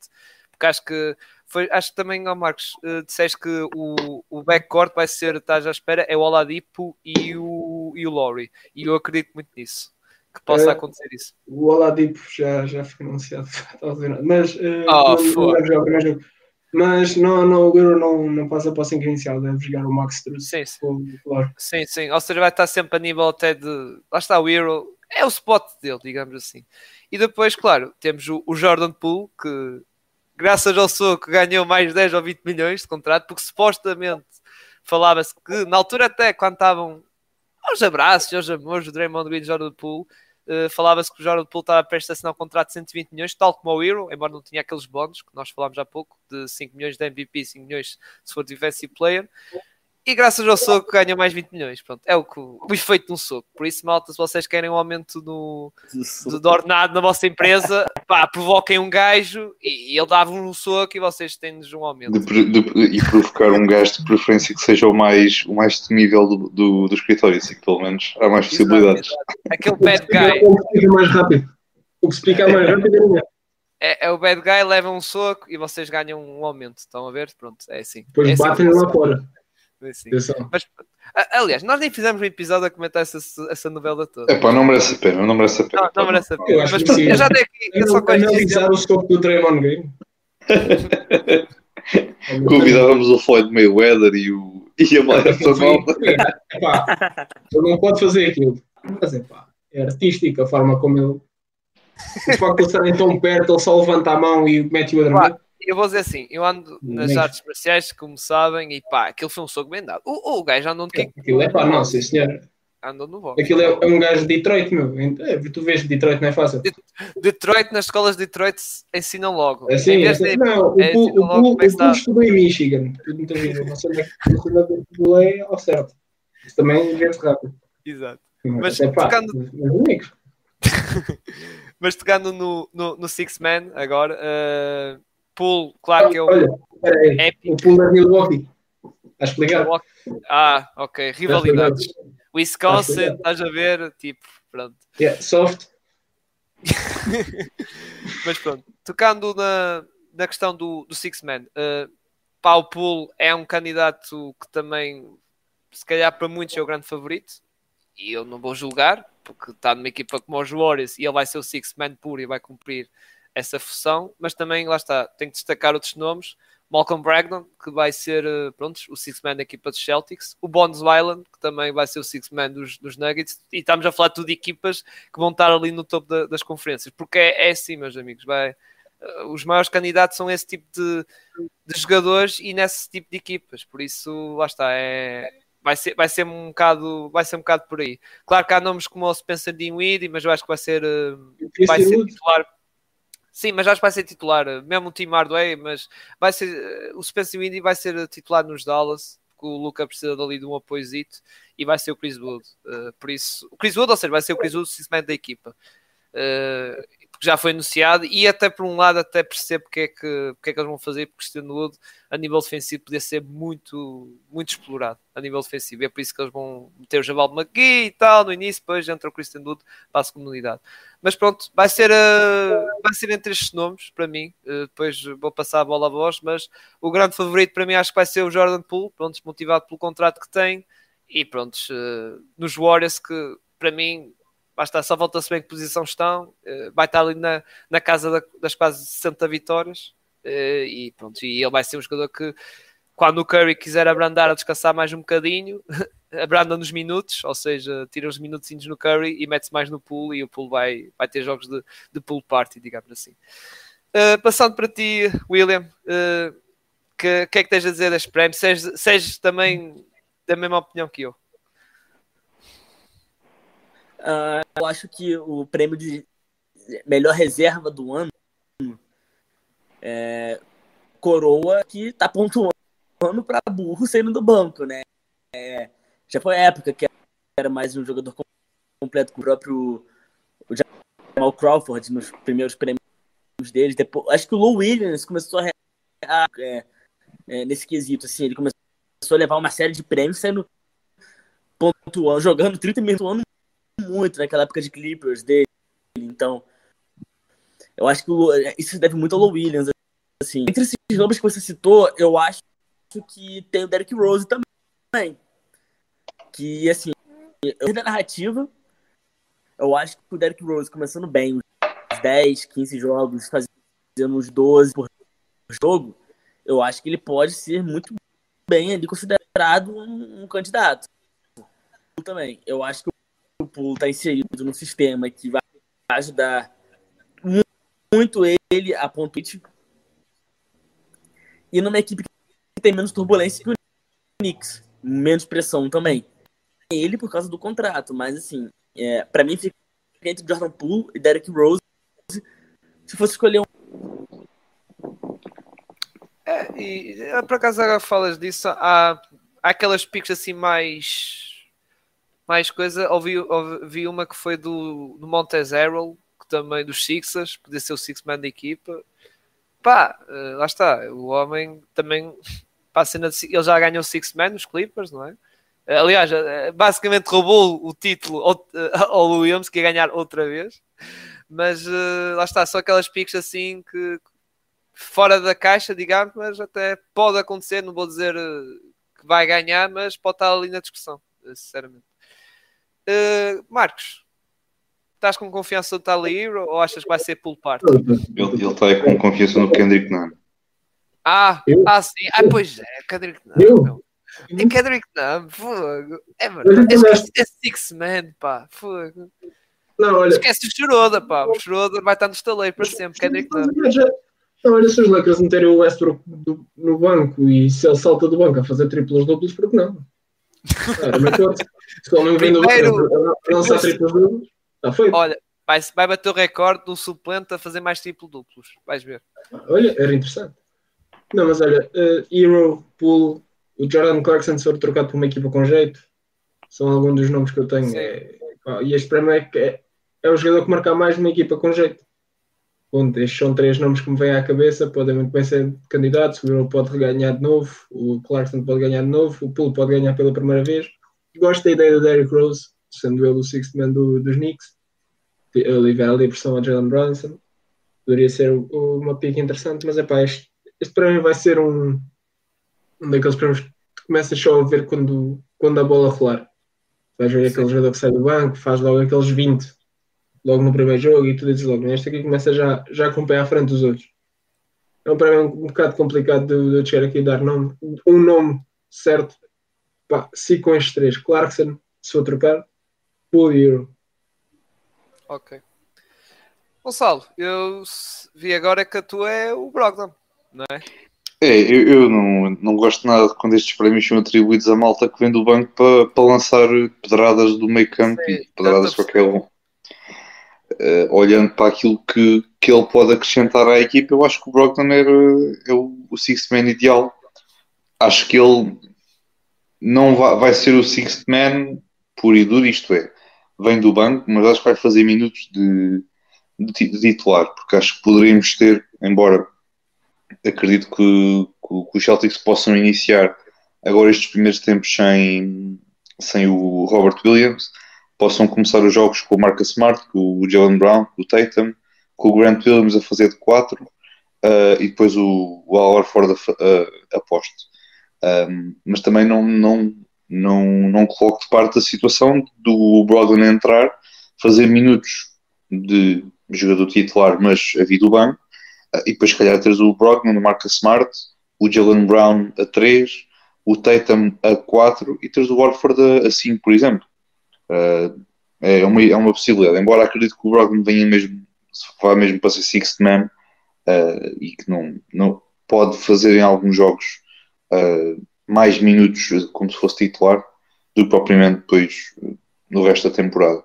porque acho que foi, acho que também, ó Marcos, ah, disseste que o, o backcourt vai ser, estás à espera, é o Oladipo e o, e o Laurie. E eu acredito muito nisso, que possa É. acontecer isso. O Oladipo já, já foi anunciado. (laughs) Dizer, Mas, eh, Oh, não. Mas não, não, o Euro não, não passa para o 5 inicial, deve jogar o Max Struz. Sim, sim. Claro. Sim, sim. Ou seja, vai estar sempre a nível até de. Lá está o Hero. É o spot dele, digamos assim. E depois, claro, temos o, o Jordan Poole, que graças ao soco ganhou mais 10 ou 20 milhões de contrato, porque supostamente falava-se que na altura até quando estavam aos abraços, aos amores, o Draymond Green e Jordan Poole, eh, falava-se que o Jordan Poole estava prestes a assinar um contrato de 120 milhões, tal como o Hero, embora não tinha aqueles bónus que nós falámos há pouco, de 5 milhões de MVP, 5 milhões se for defensive player. E graças ao soco ganha mais 20 milhões. Pronto, é o, que, o efeito de um soco. Por isso, malta, se vocês querem um aumento no, do, do ordenado na vossa empresa, (laughs) pá, provoquem um gajo e, e ele dava um soco e vocês têm-nos um aumento. De, de- e provocar um gajo de preferência que seja o mais, o mais temível do, do, do escritório, assim que pelo menos há mais possibilidades. Aquele bad guy. O que explica mais rápido. O que explica mais rápido é. É, é o bad guy, leva um soco e vocês ganham um aumento. Estão a ver? Pronto, é assim. Depois é assim batem lá fora. Assim. Atenção. Mas, aliás, nós nem fizemos um episódio a comentar essa, essa novela toda. É pá, não merece a pena, não merece a pena. Não, não merece a Eu pena. acho Mas que pronto, eu já dei aqui. Eu só Analisar o soco do Draymond Green. (laughs) Convidávamos o Floyd Mayweather e, o, e a malta. Epá, ele não pode fazer aquilo. Mas é pá, é artístico a forma como ele. O facto de estarem tão perto, ele só levanta a mão e mete o Pá, adormir. Eu vou dizer assim, eu ando nas artes marciais, como sabem, e pá, aquilo foi um soco bem dado. O, o gajo andou de kick. Aquilo é pá, não, sim senhor. Andou no boxe. Aquilo é, é um gajo de Detroit, meu. É, tu vês Detroit não é fácil. Detroit, nas escolas de Detroit, ensinam logo. É assim, em é vez de, Não, o é, Pool- ensina o logo Pool como é que o está. estudou em Michigan. Tudo muito bem. Não sei onde é é ao certo. Isso também é gente rápido. Exato. Mas, Mas é pá, tocando- mas-. (laughs) Mas tocando no, no, no Six Man agora, uh, Pool, claro que é o Olha, espera aí. épico. O Pool da Milwaukee. Está explicado? Ah, ok, rivalidades. Wisconsin, estás a ver? Tipo, pronto. Yeah, soft. (laughs) Mas pronto, tocando na, na questão do, do Six Man, uh, pá, o Pool é um candidato que também, se calhar para muitos, é o grande favorito. E eu não vou julgar, porque está numa equipa como os Warriors e ele vai ser o Six Man puro e vai cumprir essa função. Mas também, lá está, tenho que destacar outros nomes. Malcolm Brogdon, que vai ser uh, pronto, o six-man da equipa dos Celtics, o Bones Island, que também vai ser o six-man dos, dos, Nuggets, e estamos a falar tudo de equipas que vão estar ali no topo da, das conferências, porque é, é assim, meus amigos, vai, uh, os maiores candidatos são esse tipo de, de, jogadores e nesse tipo de equipas, por isso, lá está, é, vai ser, vai ser um bocado vai ser um bocado por aí. Claro que há nomes como o Spencer Dinwiddie, mas eu acho que vai ser, uh, vai ser titular Sim, mas acho que vai ser titular, mesmo o Tim Hardaway, mas vai ser, eh, o Spencer Windy vai ser titular nos Dallas, porque o Luca precisa dali de um apoiozito, e vai ser o Chris Wood. Uh, por isso, o Chris Wood, ou seja, vai ser o Chris Wood, o da equipa. Uh, já foi anunciado e até por um lado até percebo porque é que, porque é que eles vão fazer, porque Christian Wood a nível defensivo podia ser muito, muito explorado a nível defensivo. E é por isso que eles vão meter o Javal McGee e tal no início, depois entra o Christian Wood para a segunda unidade. Mas pronto, vai ser, uh, vai ser entre estes nomes para mim. Uh, depois vou passar a bola a vós, mas o grande favorito para mim acho que vai ser o Jordan Poole, pronto, motivado pelo contrato que tem. E pronto, uh, nos Warriors que para mim basta, só volta a saber em que posição estão, uh, vai estar ali na, na casa da, das quase 60 vitórias uh, e pronto, e ele vai ser um jogador que quando o Curry quiser abrandar a descansar mais um bocadinho, (laughs) abranda nos minutos, ou seja, tira os minutos no Curry e mete-se mais no pool e o pool vai, vai ter jogos de, de pool party, digamos assim. Uh, passando para ti, William, o que, que, é que tens a dizer das prémios? Sejas também da mesma opinião que eu. Uh, eu acho que o prêmio de melhor reserva do ano é Coroa, que tá pontuando para burro saindo do banco, né? É, já foi época que era mais um jogador completo com o próprio o Jamal Crawford nos primeiros prêmios dele. Depois, acho que o Lou Williams começou a, é, é, nesse quesito, assim, ele começou a levar uma série de prêmios sendo pontuando, jogando 30 minutos muito naquela época de Clippers dele. Então, eu acho que o, isso deve muito ao Williams. Assim. Entre esses nomes que você citou, eu acho que tem o Derrick Rose também. Que, assim, eu da narrativa, eu acho que o Derrick Rose começando bem, uns 10, 15 jogos, fazendo uns 12 por jogo, eu acho que ele pode ser muito bem ali considerado um, um candidato. Também, eu acho que grupo está inserido no sistema que vai ajudar muito ele a ponto e numa equipe que tem menos turbulência que o Knicks, menos pressão também. Ele por causa do contrato, mas assim, é, para mim fica entre Jordan Poole e Derrick Rose. Se fosse escolher um é, e por acaso agora falas disso, há, há aquelas picks assim mais mais coisa, ouvi, ouvi uma que foi do, do Montez Harrell, que também dos Sixers, podia ser o Six-Man da equipa. Pá, uh, lá está, o homem também, pá, cena de, ele já ganhou Six-Man nos Clippers, não é? Eh, aliás, eh, basicamente roubou o título ao, ao Williams, que ia ganhar outra vez. Mas lá está, só aquelas picks assim que fora da caixa, digamos, mas até pode acontecer, não vou dizer que vai ganhar, mas pode estar ali na discussão, sinceramente. Uh, Marcos, estás com confiança no Hero ou achas que vai ser pull part? Ele está com confiança no Kendrick Nunn. Ah, ah, sim. Ah, pois é, Kendrick Nunn. É Kendrick Nunn, fogo. É verdade. É, é Six Man, pá, fogo. Não, olha... Esquece o Schroeder, pá. O Schroeder vai estar no estaleiro para sempre. Kendrick Nunn. Não, olha, se os Lakers meterem o Westbrook do, no banco e se ele salta do banco a fazer triplos duplos, porque não? Era, mas se o homem vem do banco a lançar triplos duplos, está feito. Olha, vai, vai bater o recorde do suplente a fazer mais triplo duplos. Vais ver. Olha, era interessante. Não, mas olha, uh, Hero, Pool, o Jordan Clarkson se for trocado por uma equipa com jeito, são alguns dos nomes que eu tenho. É, e este prémio é, é, é o jogador que marca mais numa equipa com jeito. Ponto, estes são três nomes que me vêm à cabeça, podem muito bem ser candidatos. O Hero pode ganhar de novo, o Clarkson pode ganhar de novo, o Pool pode ganhar pela primeira vez. Gosto da ideia do Derrick Rose, sendo ele o sixth man do, dos Knicks, aliviar ali a pressão a Jalen Brunson. Poderia ser uma pique interessante, mas é pá, este, este prémio vai ser um, um daqueles prémios que começas só a ver quando, quando a bola rolar. Vais ver aquele jogador que sai do banco, faz logo aqueles 20 logo no primeiro jogo e tu dizes logo, este aqui começa já, já com o pé à frente dos outros. é um prémio um bocado complicado de, de eu chegar aqui e dar nome. Um nome certo, pá, se com estes três. Clarkson, se for trocar, Full Euro. Ok. Gonçalo, eu vi agora que a tua é o Brogdon, não é? É, eu, eu não, não gosto nada quando estes prémios são atribuídos à malta que vem do banco para, para lançar pedradas do meio campo e pedradas de a qualquer um. Eh, olhando para aquilo que, que ele pode acrescentar à equipa, eu acho que o Brogdon é o, o sixth man ideal. Acho que ele não vai, vai ser o sixth man puro e duro, isto é, vem do banco, mas acho que vai fazer minutos de, de, de titular, porque acho que poderíamos ter, embora acredito que, que- que os Celtics possam iniciar agora estes primeiros tempos sem, sem o Robert Williams, possam começar os jogos com o Marcus Smart, com o Jalen Brown, com o Tatum, com o Grant Williams a fazer de 4 e depois o, o Al Horford a, fa- a, poste. Um, mas também não, não, não, não coloco de parte a situação do Brogdon entrar, fazer minutos de jogador titular, mas a vir do banco, Uh, e depois, se calhar, teres o Brogdon, o Marcus Smart, o Jalen Brown a 3, o Tatum a 4 e teres o Warford a, a 5, por exemplo. Uh, é, uma, é uma possibilidade. Embora acredito que o Brogdon venha mesmo, vá mesmo para ser sixth man uh, e que não, não pode fazer em alguns jogos uh, mais minutos como se fosse titular do que propriamente depois no resto da temporada.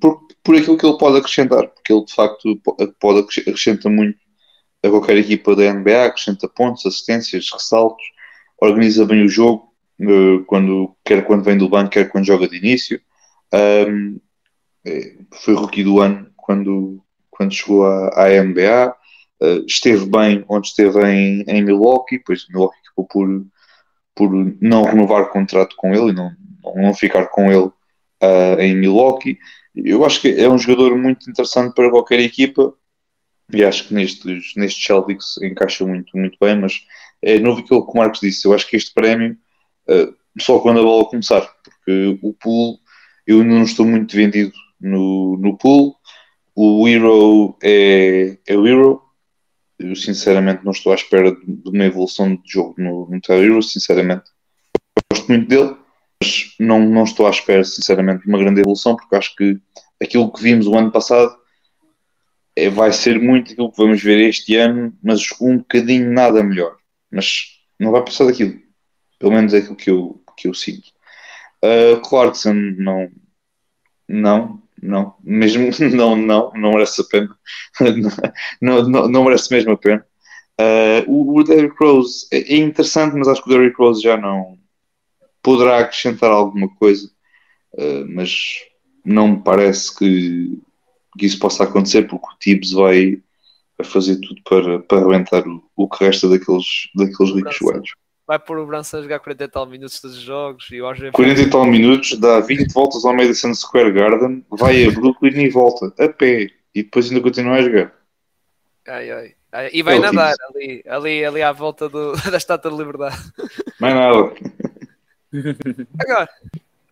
Por, por aquilo que ele pode acrescentar, porque ele de facto po- pode acres- acrescenta muito a qualquer equipa da NBA, acrescenta pontos, assistências, ressaltos, organiza bem o jogo, quando, quer quando vem do banco, quer quando joga de início. Um, eh, foi rookie do ano quando, quando chegou à, à NBA, eh, esteve bem onde esteve em, em Milwaukee, depois Milwaukee acabou por, por não renovar contrato com ele e não, não ficar com ele ah, em Milwaukee. Eu acho que é um jogador muito interessante para qualquer equipa e acho que nestes, nestes Celtics encaixa muito, muito bem, mas é novo aquilo que o Marcos disse. Eu acho que este prémio ah, só quando a bola começar, porque o pool eu ainda não estou muito vendido no, no pool. O Hero é, é o Hero. Eu sinceramente não estou à espera de, uma evolução de jogo no, no Hero, sinceramente. Gosto muito dele, mas não, não estou à espera, sinceramente, de uma grande evolução, porque acho que aquilo que vimos o ano passado é, vai ser muito aquilo que vamos ver este ano, mas um bocadinho nada melhor. Mas não vai passar daquilo. Pelo menos é aquilo que eu, que eu sinto. Uh, Clarkson, não. Não, não. Mesmo (laughs) não, não, não merece a pena. (laughs) não, não, não merece mesmo a pena. Uh, o, o Derrick Rose é é interessante, mas acho que o Derrick Rose já não poderá acrescentar alguma coisa, uh, mas não me parece que, que isso possa acontecer, porque o Tibbs vai, vai fazer tudo para, para arrebentar o, o que resta daqueles, daqueles ricos joelhos. Vai pôr o Brança a jogar 40 e tal minutos dos jogos e o Jorge 40 e tal minutos, dá 20 voltas ao Madison Square Garden, vai a Brooklyn e volta a pé, e depois ainda continua a jogar. Ai, ai. Ai, E vai É nadar ali, ali, ali à volta do- (laughs) da Estátua de Liberdade. Mais nada. (laughs) Agora,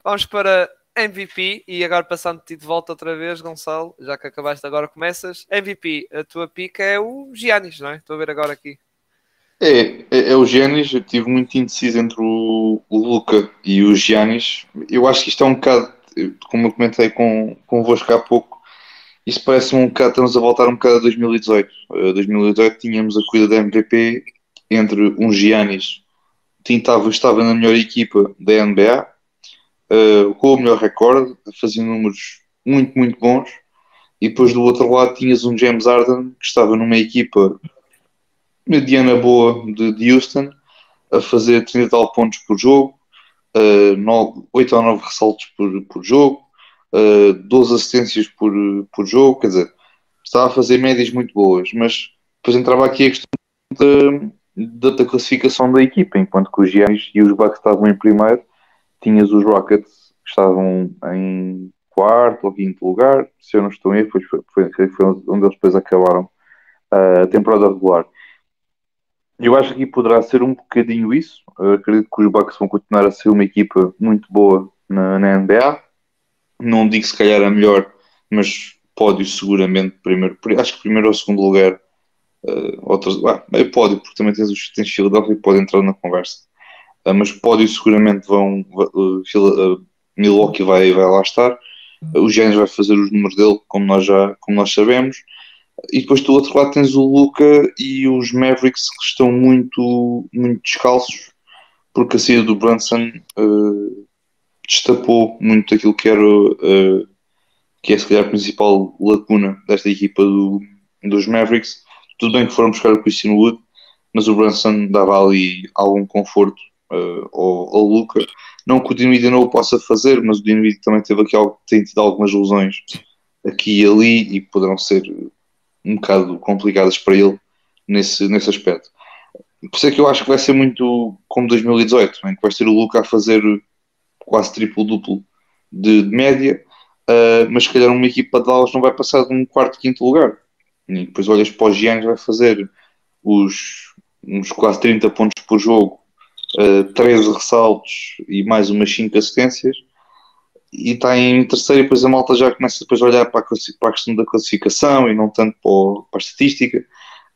vamos para MVP e agora passando-te de volta outra vez, Gonçalo, já que acabaste agora começas. MVP, a tua pica é o Giannis, não é? Estou a ver agora aqui. É, é, é o Giannis, eu estive muito indeciso entre o, o Luca e o Giannis. Eu acho que isto é um bocado, como eu comentei com, convosco há pouco, isto parece um bocado, estamos a voltar um bocado a 2018. Uh, 2018 tínhamos a corrida da MVP entre um Giannis, que estava, estava na melhor equipa da NBA, uh, com o melhor recorde, fazia números muito, muito bons, e depois do outro lado tinhas um James Harden, que estava numa equipa mediana boa de, de Houston, a fazer 30 e tal pontos por jogo, uh, 9, 8 ou 9 ressaltos por, por jogo, uh, 12 assistências por, por jogo, quer dizer, estava a fazer médias muito boas, mas depois entrava aqui a questão da, da classificação da equipa, enquanto que os Giants e os Bucks estavam em primeiro, tinhas os Rockets que estavam em quarto ou quinto lugar, se eu não estou em erro, foi, foi, foi, onde eles depois acabaram uh, a temporada regular. Eu acho que poderá ser um bocadinho isso. Eu acredito que os Bucks vão continuar a ser uma equipa muito boa na, na NBA. Não digo se calhar a melhor, mas pódio seguramente primeiro. Acho que primeiro ou segundo lugar Uh, outras, ah, pódio, porque também tens os tens Philadelphia que pode entrar na conversa. Uh, mas pódio seguramente vão. Uh, Milwaukee vai, vai lá estar. o Giannis vai fazer os números dele, como nós já como nós sabemos. E depois do outro lado tens o Luca e os Mavericks que estão muito, muito descalços, porque a saída do Brunson destapou muito aquilo que era que é se calhar a principal lacuna desta equipa do, dos Mavericks. Tudo bem que foram buscar o Christian Wood, mas o Brunson dava ali algum conforto uh, ao, ao Luca. Não que o Dinwiddie não o possa fazer, mas o Dinwiddie também teve aqui algo, tem tido algumas lesões aqui e ali e poderão ser um bocado complicadas para ele nesse, nesse aspecto. Por isso é que eu acho que vai ser muito como 2018, em que vai ser o Luca a fazer quase triplo-duplo de, de média Uh, mas se calhar uma equipa de Dallas não vai passar de um quarto, quinto lugar. E depois olhas para os Giannis, vai fazer os, uns quase 30 pontos por jogo, uh, ah, 13 ressaltos e mais umas 5 assistências. E está em terceiro, e depois a malta já começa depois a olhar para a, para a questão da classificação e não tanto para, para a estatística.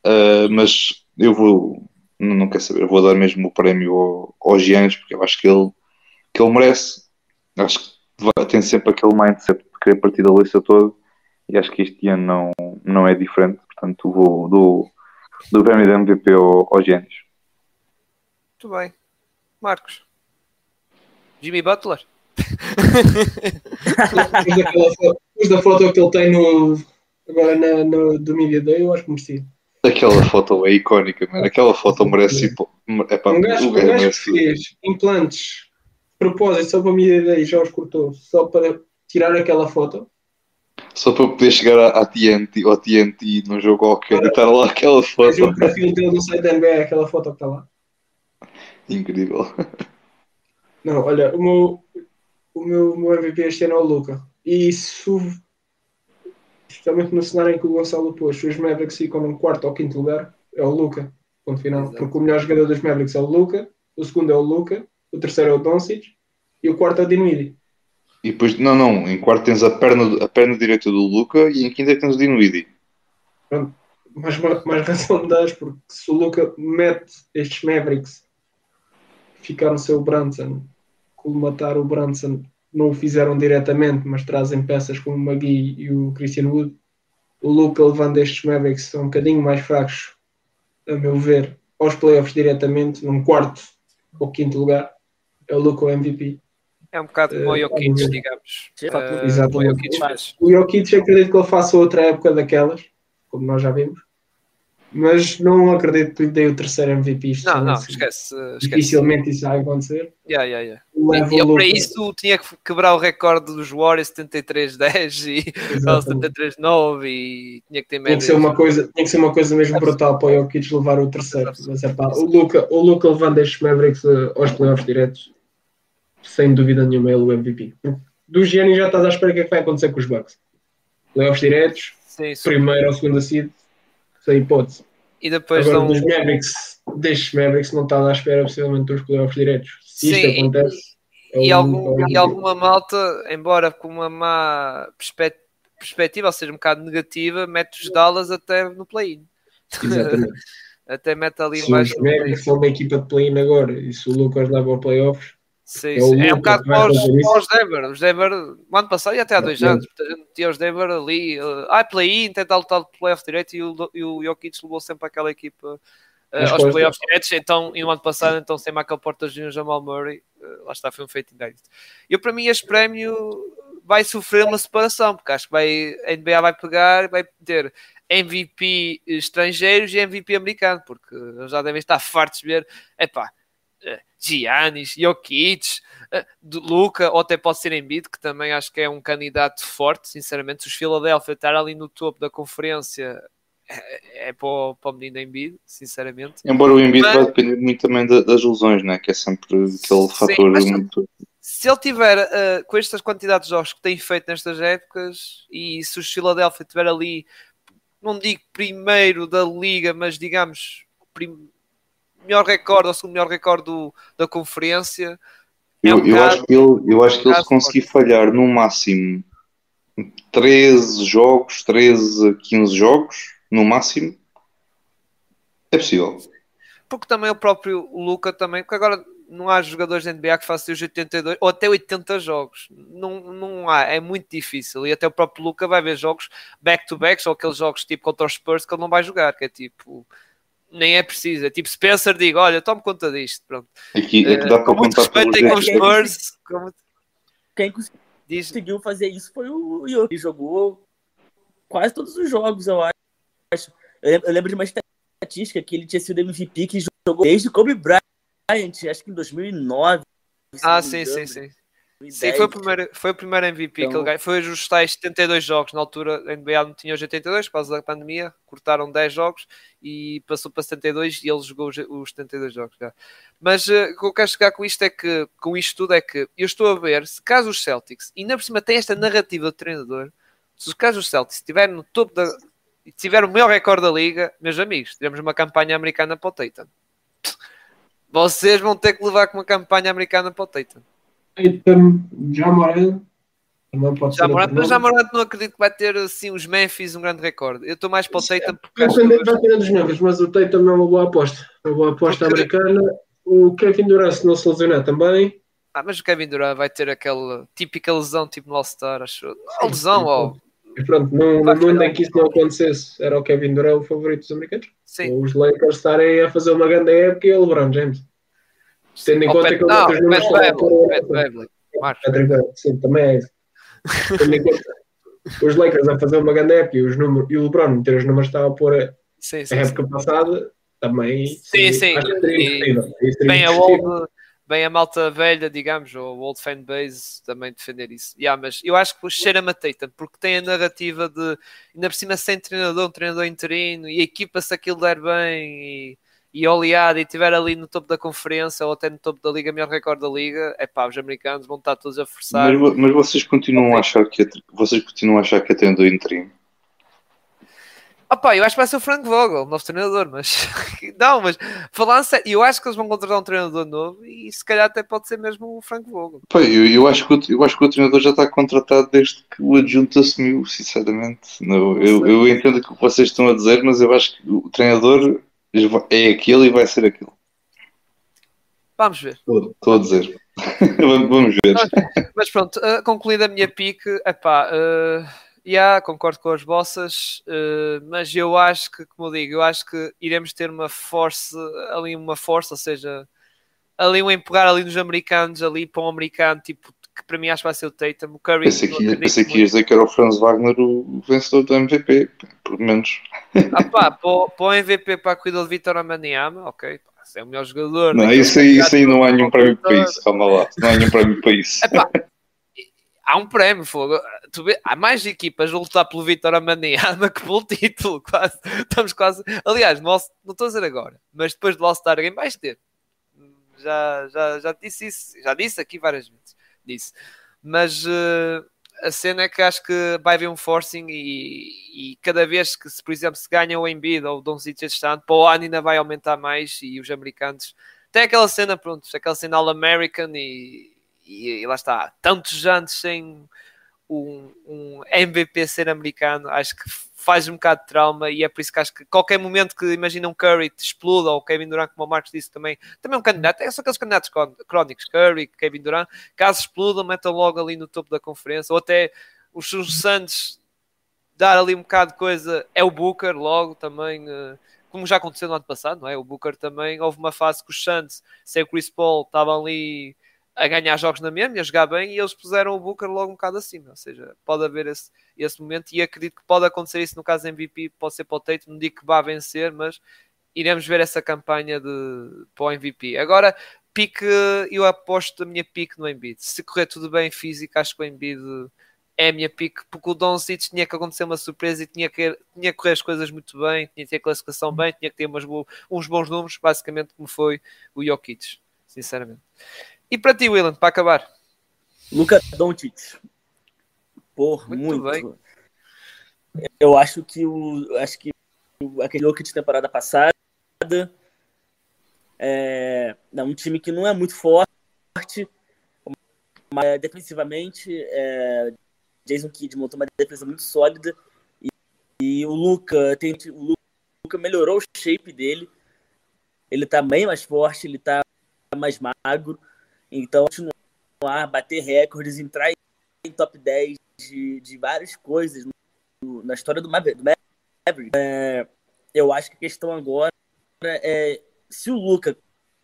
Uh, mas eu vou, não, não quero saber, vou dar mesmo o prémio ao, ao Giannis, porque eu acho que ele, que ele merece. Acho que tem sempre aquele mindset de querer partir da lista toda e acho que este ano não, não é diferente, portanto vou do, do prémio de MVP ao, ao Giannis. Muito bem. Marcos. Jimmy Butler. Depois da foto que ele tem no, agora na, no, do Media Day, eu acho que merecia. Aquela foto é icónica, mano. Aquela foto merece. É para um gajo, um gajo que fez implantes propósito, só para me ideia, já os cortou, só para tirar aquela foto. Só para poder chegar à TNT, ao TNT num jogo qualquer e estar lá aquela foto. o perfil dele no site da NBA, aquela foto que está lá. Incrível. Não, olha, o meu, o meu, o meu MVP este ano é o Luca. E isso, justamente no cenário em que o Gonçalo pôs, os Mavericks ficam num quarto ou quinto lugar, é o Luca. Ponto final. Exato. Porque o melhor jogador dos Mavericks é o Luca, o segundo é o Luca, o terceiro é o Doncic e o quarto é o Dinwiddie. E depois, não, não, em quarto tens a perna, a perna direita do Luca e em quinto é tens o Dinwiddie. Pronto, mais, mais (laughs) razão me das, porque se o Luca mete estes Mavericks ficar no seu Brunson, colmatar o Brunson, não o fizeram diretamente, mas trazem peças como o Magui e o Christian Wood. O Luca levando estes Mavericks são um bocadinho mais fracos, a meu ver, aos playoffs diretamente, num quarto ou quinto lugar é o Luka MVP. É um bocado como o eh, Jokic, digamos. Uh, Exatamente. O Jokic acredito que ele faça outra época daquelas, como nós já vimos. Mas não acredito que lhe dê o terceiro MVP. Não, não, esquece, esquece. Dificilmente isso vai acontecer. Yeah, yeah, yeah. E ele para isso tinha que quebrar o recorde dos Warriors 73-10 e 73-9 e tinha que ter. Tinha que, ser uma coisa, tinha que ser uma coisa mesmo brutal para o Jokic levar o terceiro. Mas é pá, o Luca, o Luca levando estes Mavericks eh, aos playoffs diretos sem dúvida nenhuma, ele o MVP. Do Gianni já estás à espera o que é que vai acontecer com os Bucks. Playoffs diretos, sim, primeiro ou segunda seed, sem hipótese. E depois Agora, dão... dos Mavericks, destes Mavericks, não estás à espera possivelmente dos playoffs diretos. Se isto sim, acontece. É e, algum, é um... e alguma malta, embora com uma má perspectiva, ou seja, um bocado negativa, mete os Dallas até no play-in. (laughs) Até mete ali se mais. Os Mavericks são uma equipa de play-in agora e se o Lucas leva ao playoffs, Sim, sim. É um bocado como os, os Denver. Os Denver, no ano passado e até há dois é. anos, a gente tinha os Denver ali, uh, ah, play-in, tentar lutar de playoff direto e o, e o Jokic levou sempre aquela equipa uh, aos playoffs diretos. Então, e no ano passado, então, sem Michael Porter Jr. Jamal Murray, uh, lá está, foi um feito inédito. Eu, para mim, este prémio vai sofrer uma separação, porque acho que vai, a NBA vai pegar, vai ter MVP estrangeiros e MVP americano, porque já devem estar fartos de ver, epá, Giannis, Jokic, eh, Luca, ou até pode ser Embiid, que também acho que é um candidato forte, sinceramente. Se os Philadelphia estar ali no topo da conferência, é, é para, o, para o menino Embiid, sinceramente. Embora o Embiid mas, vai depender muito também das lesões, né? que é sempre aquele fator muito... Se ele tiver uh, com estas quantidades de jogos que tem feito nestas épocas e se os Philadelphia tiver ali, não digo primeiro da liga, mas digamos prim melhor recorde, ou segundo melhor recorde do, da conferência. É eu, um eu, acho que ele, eu acho que ele se conseguir falhar no máximo 13 jogos, 13 a 15 jogos, no máximo, É possível. Porque também o próprio Luca também, porque agora não há jogadores da NBA que façam os 82 ou até 80 jogos. Não, não há, é muito difícil. E até o próprio Luca vai ver jogos back-to-backs ou aqueles jogos tipo contra os Spurs que ele não vai jogar, que é tipo. Nem é preciso, é tipo Spencer diga, olha, tome conta disto. Pronto. Aqui, aqui dá Uh, para muito contar com os. Spurs. com muito- Quem conseguiu fazer isso foi o Jokic. Ele jogou quase todos os jogos, eu acho. Eu lem- eu lembro de uma estatística que ele tinha sido MVP que jogou desde Kobe Bryant, acho que em 2009. se ah, sim, sim, sim. 2010. Sim, foi o primeiro, foi o primeiro MVP que Então- ele ganhou. Foi os tais 72 jogos. Na altura, a NBA não tinha os 82 por causa da pandemia. Cortaram 10 jogos e passou para 72 e ele jogou os, os 72 jogos. Já. Mas eh, o que eu quero chegar com isto é que, com isto tudo, é que eu estou a ver se caso os Celtics, e ainda por cima tem esta narrativa do treinador, se caso os Celtics estiverem no topo da. e tiver o melhor recorde da liga, meus amigos, tivemos uma campanha americana para o Tatum. (laughs) Vocês vão ter que levar com uma campanha americana para o Tatum. Tatum, Jamoran, também pode Já mas já nome. Morant não acredito que vai ter assim os Memphis um grande recorde. Eu estou mais para o Tatum Vai acho que depender, vai depender dos Memphis, mas o Tatum é uma boa aposta. Uma boa aposta Porque- americana. O Kevin Durant, se não se lesionar também, ah, mas o Kevin Durant vai ter aquela típica lesão tipo no All-Star, acho. Não, lesão, ó. E pronto, num, no mundo em que isso não acontecesse, era o Kevin Durant o favorito dos americanos. Sim. Os Lakers estarem a fazer uma grande época e o LeBron James. Tendo em conta que ele não, Beverly, Beverley, Sim, também é isso. (laughs) Tendo em conta os Lakers a fazer uma grande época e, os números, e o LeBron meter os números que estava a pôr a, Sim, a sim, sim. época passada, também Sim, sim. seria Bem a, old, bem a malta velha, digamos, ou o old fan base também defender isso. Yeah, mas eu acho que o cheira-me a Tatum, porque tem a narrativa de ainda por cima sem treinador, um treinador interino, e a equipa se aquilo der bem e, e oleada e estiver ali no topo da conferência ou até no topo da liga, melhor recorde da liga, é pá, os americanos vão estar todos a forçar. Mas, mas vocês continuam a achar que é, vocês continuam a achar que é tendo interino. Ah pá, eu acho que vai ser o Frank Vogel, novo treinador, mas (laughs) não, mas falando sério, eu acho que eles vão contratar um treinador novo e se calhar até pode ser mesmo o Frank Vogel. Pá, eu, eu, acho que o, eu acho que o treinador já está contratado desde que o adjunto assumiu, sinceramente. Não, eu, eu entendo o que vocês estão a dizer, mas eu acho que o treinador é aquele e vai ser aquele. Vamos ver. Estou a dizer. Vamos ver. Mas pronto, uh, concluída a minha pique, epá, uh, yeah, concordo com as vossas, uh, mas eu acho que, como eu digo, eu acho que iremos ter uma força, ali uma força, ou seja, ali um empurrar ali nos americanos, ali para um americano, tipo, que para mim acho que vai ser o Tatum, o Curry. Pensei que, acredito pensei que ias dizer que era o Franz Wagner o vencedor do MVP, por menos. Ah pá, para, o- MVP para a corrida de Vitor Amaniama, ok, pá, é o melhor jogador. Não, daquele isso aí, isso aí não há nenhum prémio para isso, calma lá. Não há nenhum prémio para isso. Epá, há um prémio, fogo. Vê, há mais equipas a lutar pelo Vitor Amaniama que pelo título, quase. Estamos quase. Aliás, não estou a dizer agora, mas depois do All-Star Game vais ter. Já, já, já disse isso, já disse aqui várias vezes. Disse. Mas eh, a cena é que acho que vai haver um forcing e, e cada vez que, se, por exemplo, se ganha o Embiid ou o Doncic este ano, para o ano ainda vai aumentar mais e os americanos tem aquela cena, pronto, aquela cena All-American e, e, e lá está, tantos anos sem um, um MVP ser americano, acho que faz um bocado de trauma e é por isso que acho que qualquer momento que imagina um Curry exploda ou Kevin Durant, como o Marcos disse também, também é um candidato, é só aqueles candidatos crón- crónicos, Curry, Kevin Durant, caso explodam, metam logo ali no topo da conferência, ou até os os Suns dar ali um bocado de coisa, é o Booker logo também, eh, como já aconteceu no ano passado, não é? O Booker também, houve uma fase que os Suns, sem o Chris Paul, estavam ali a ganhar jogos na mesma e a jogar bem e eles puseram o Booker logo um bocado acima, ou seja, pode haver esse, esse momento e acredito que pode acontecer isso no caso MVP, pode ser para o Tate, não digo que vá vencer, mas iremos ver essa campanha de, para o MVP. Agora, pique, eu aposto a minha pique no Embiid. Se correr tudo bem físico, acho que o Embiid é a minha pique, porque o Doncic tinha que acontecer uma surpresa e tinha que, tinha que correr as coisas muito bem, tinha que ter a classificação bem, tinha que ter umas uns bons números, basicamente como foi o Jokic, sinceramente. E para ti, Willan, para acabar? Luca Doncic. Por Muito muito. bem. Eu acho que o acho que aquele Jokic de temporada passada é, é um time que não é muito forte, mas defensivamente é, Jason Kidd montou uma defesa muito sólida e, e o Luca tem o Luca melhorou o shape dele, ele tá bem mais forte, ele tá mais magro. Então, continuar, bater recordes, entrar em top 10 de, de várias coisas no, na história do Maverick. É, eu acho que a questão agora é se o Luca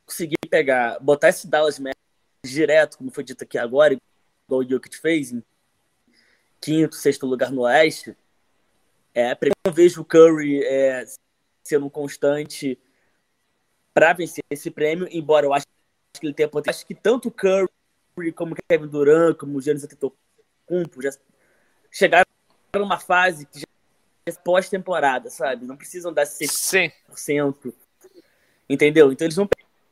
conseguir pegar, botar esse Dallas Mavericks direto, como foi dito aqui agora, igual o Jokic fez, em quinto, sexto lugar no Oeste, é, eu vejo o Curry é, sendo constante para vencer esse prêmio, embora eu acho que ele tenha potencial. Acho que tanto o Curry como o Kevin Durant, como o Giannis Antetokounmpo já chegaram numa fase que já é pós-temporada, sabe? Não precisam dar 100%. Sim. Entendeu? Então eles não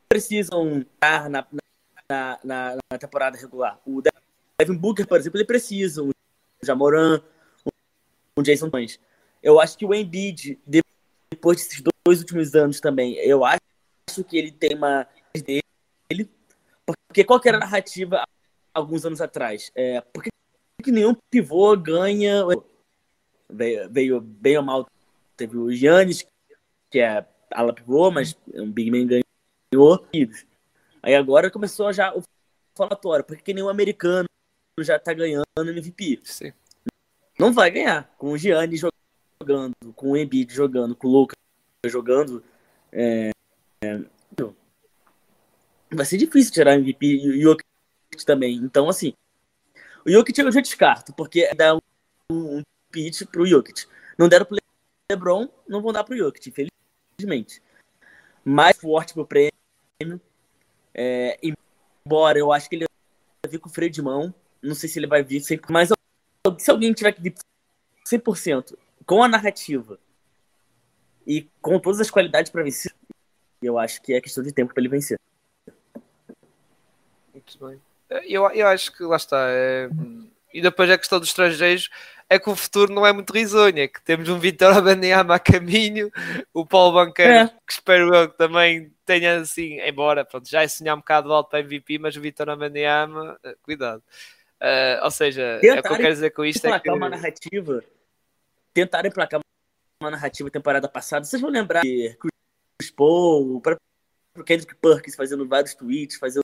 precisam estar na, na, na, na temporada regular. O Devin Booker, por exemplo, ele precisa. O Jamoran, o Jason Pans. Eu acho que o Embiid, depois desses dois últimos anos também, eu acho que ele tem uma dele, porque qual era a narrativa alguns anos atrás? É, porque que nenhum pivô ganha veio, veio bem ou mal teve o Giannis que é ala pivô, mas um big man ganhou aí agora começou já o falatório, porque nenhum americano já tá ganhando MVP. Sim. Não vai ganhar com o Giannis jogando, com o Embiid jogando, com o Lucas jogando. É, é, vai ser difícil tirar o MVP e o Jokic também. Então, assim, o Jokic eu já descarto, porque dá um, um pitch pro Jokic. Não deram pro LeBron, não vão dar pro Jokic, infelizmente. Mais forte pro prêmio. É, embora eu acho que ele vai vir com freio de mão. Não sei se ele vai vir sempre, mas se alguém tiver que vir 100% com a narrativa e com todas as qualidades para vencer, eu acho que é questão de tempo para ele vencer. Muito bem. Eu, eu acho que lá está. É... E depois a questão dos estrangeiros é que o futuro não é muito risonho, é que temos um Vitor Abaniama a caminho, o Paulo Banqueiro, é. que espero eu que também tenha assim, embora pronto, já é sonhar um bocado alto para MVP, mas o Vitor Abaniama, eh, cuidado. Uh, ou seja, é o que eu quero dizer com isto é que... uma narrativa, tentarem placar uma narrativa temporada passada, vocês vão lembrar que Chris Paul, o próprio Kendrick Perkins fazendo vários tweets, fazendo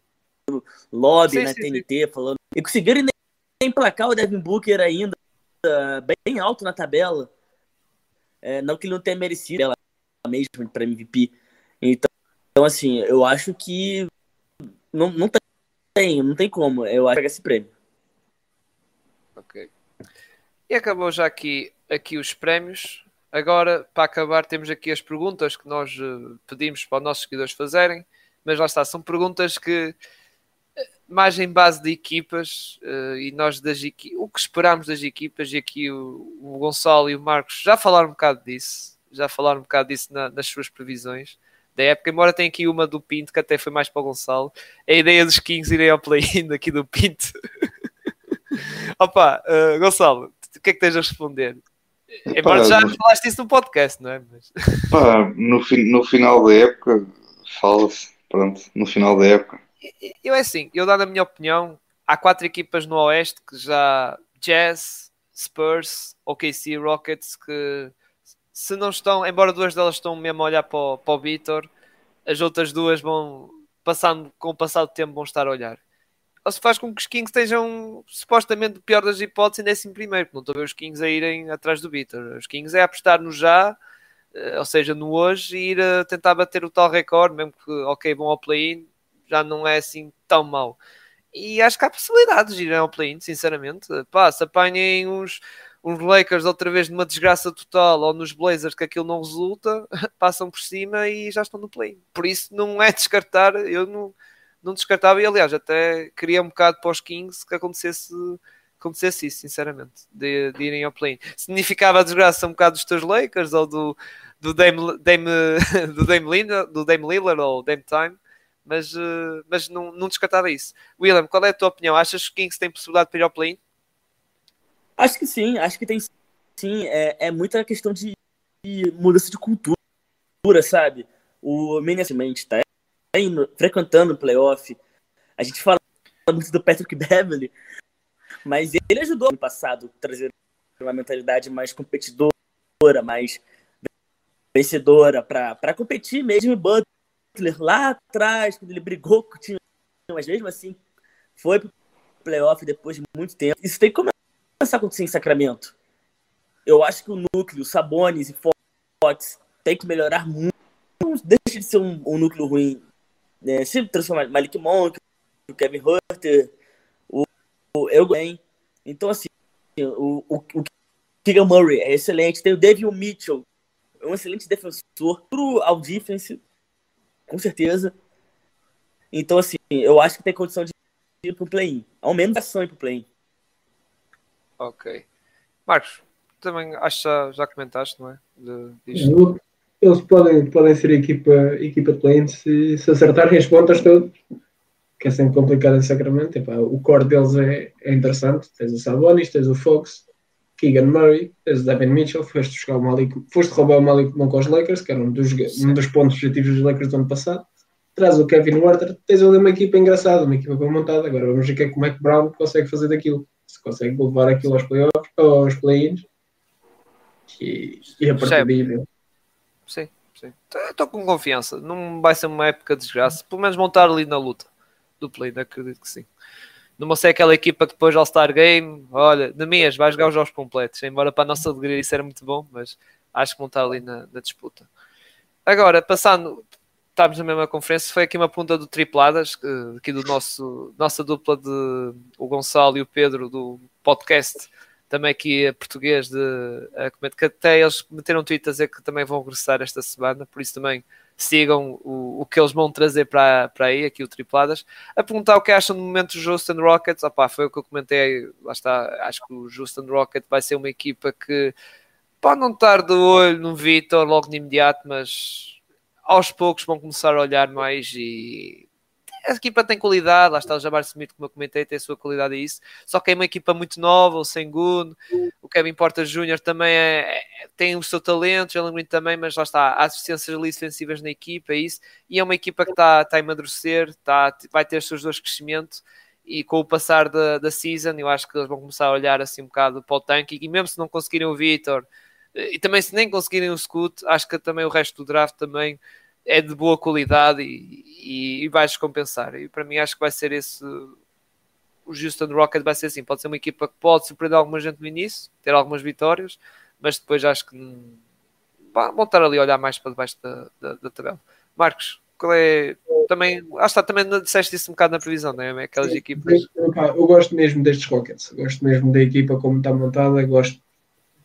lobby sim, na sim, TNT, sim. falando. E conseguiram emplacar o Devin Booker ainda bem alto na tabela. É, não que ele não tenha merecido ela mesmo para MVP. Então, então, assim, eu acho que não, não tem, não tem como. Eu acho que esse prêmio. Ok. E acabou já aqui, aqui os prémios. Agora, para acabar, temos aqui as perguntas que nós uh, pedimos para os nossos seguidores fazerem. Mas lá está, são perguntas que mais em base de equipas uh, e nós das equi o que esperamos das equipas e aqui o, o, Gonçalo e o Marcos já falaram um bocado disso, já falaram um bocado disso na, nas suas previsões da época, embora tenha aqui uma do Pinto que até foi mais para o Gonçalo, a ideia dos Kings irem ao play-in (laughs) aqui do Pinto. (laughs) Opa, uh, Gonçalo, o que é que tens a responder? Embora já no... falaste isso no podcast, não é? Mas... Pá, no, fi no final da época, fala-se, pronto, no final da época eu é assim, eu dando a minha opinião, há quatro equipas no Oeste que já Jazz, Spurs, OKC, Rockets que se não estão, embora duas delas estão mesmo a olhar para o, para o Vitor, as outras duas vão passando com o passar do tempo vão estar a olhar. Se faz com que os Kings estejam supostamente pior das hipóteses em décimo primeiro, porque não estou a ver os Kings a irem atrás do Vitor. Os Kings é apostar no já, eh, ou seja, no hoje, e ir a tentar bater o tal recorde, mesmo que, ok, vão ao play-in, já não é assim tão mau. E acho que há possibilidades de irem ao play-in, sinceramente. Pá, se apanhem uns, uns Lakers outra vez numa desgraça total ou nos Blazers que aquilo não resulta, (laughs) passam por cima e já estão no play-in. Por isso não é descartar, eu não, não descartava e aliás até queria um bocado para os Kings que acontecesse acontecesse isso, sinceramente, de, de irem ao play-in. Significava a desgraça um bocado dos teus Lakers ou do, do Dame, Dame, (laughs) do Dame Lillard, do Dame Lillard ou Dame Time, mas, uh, mas não, não descartava isso. William, qual é a tua opinião? Achas que Kings tem possibilidade de ir ao play-in? Acho que sim, acho que tem sim. É, é muita questão de, de mudança de cultura, sabe? O Minnesota tá indo, frequentando o playoff. A gente fala muito do Patrick Beverly, mas ele ajudou no passado a trazer uma mentalidade mais competidora, mais vencedora para competir mesmo em Butler Butler lá atrás, quando ele brigou com o time, mas mesmo assim foi pro playoff depois de muito tempo. Isso tem que começar a acontecer em Sacramento. Eu acho que o núcleo, Sabonis e Fox, tem que melhorar muito. Deixa de ser um, um núcleo ruim. Né? Se transformar Malik Monk, o Kevin Hunter, o, o Então, assim, o, o, o Keegan Murray é excelente. Tem o David Mitchell, é um excelente defensor. Pro ao defense, com certeza. Então, assim, eu acho que tem condição de ir pro play-in. Ao menos ação ir pro play-in. Ok. Marcos, também acho que já, já comentaste, não é? De, Eles podem, podem ser equipa, equipa de play se, se acertarem as pontas todas, que é sempre complicado em Sacramento. Epá, o core deles é, é interessante. Tens o Sabonis, tens o Fox, Keegan Murray, tens o Devin Mitchell, foste, buscar o Malik, foste roubar o Malik Monk aos Lakers, que era um dos, um dos pontos positivos dos Lakers do ano passado. Traz o Kevin Werther, tens ali uma equipa engraçada, uma equipa bem montada. Agora vamos ver o que é que Brown consegue fazer daquilo. Se consegue levar aquilo aos playoffs, aos play-ins e, e a partir daí. Sim, sim. Estou com confiança. Não vai ser uma época de desgraça. Pelo menos montar ali na luta do play, acredito que sim. Não sei aquela equipa que depois All-Star Game, olha, de minhas, vai jogar os jogos completos. Embora para a nossa alegria isso era muito bom, mas acho que vão estar ali na, na disputa. Agora, passando, estávamos na mesma conferência, foi aqui uma pergunta do Tripladas, aqui do nosso nossa dupla de o Gonçalo e o Pedro do podcast também aqui a português de a que até eles meteram um tweet a dizer que também vão regressar esta semana, por isso também sigam o, o que eles vão trazer para, para aí, aqui o Tripladas, a perguntar o que acham no momento do Houston Rockets, opá, foi o que eu comentei, lá está, acho que o Houston Rockets vai ser uma equipa que pode não estar de olho no Vitor logo de imediato, mas aos poucos vão começar a olhar mais e a equipa tem qualidade, lá está o Jabbar Smith, como eu comentei, tem a sua qualidade a isso. Só que é uma equipa muito nova, o Sengun, o Kevin Porter Jr. também é, é, tem o seu talento, o Jalen Green também, mas lá está, há deficiências ali defensivas na equipa, é isso. E é uma equipa que está, está a amadurecer, está, vai ter os seus dois crescimentos. E com o passar da, da season, eu acho que eles vão começar a olhar assim um bocado para o tanque. E mesmo se não conseguirem o Vitor, e também se nem conseguirem o Scoot, acho que também o resto do draft também é de boa qualidade e, e, e vais compensar. E para mim acho que vai ser esse. O Houston Rocket vai ser assim: pode ser uma equipa que pode surpreender alguma gente no início, ter algumas vitórias, mas depois acho que vão estar ali a olhar mais para debaixo da, da, da tabela. Marcos, qual é. Também, ah, está, também disseste isso um bocado na previsão, não é? Aquelas Sim, equipas. Eu gosto mesmo destes Rockets, gosto mesmo da equipa como está montada, gosto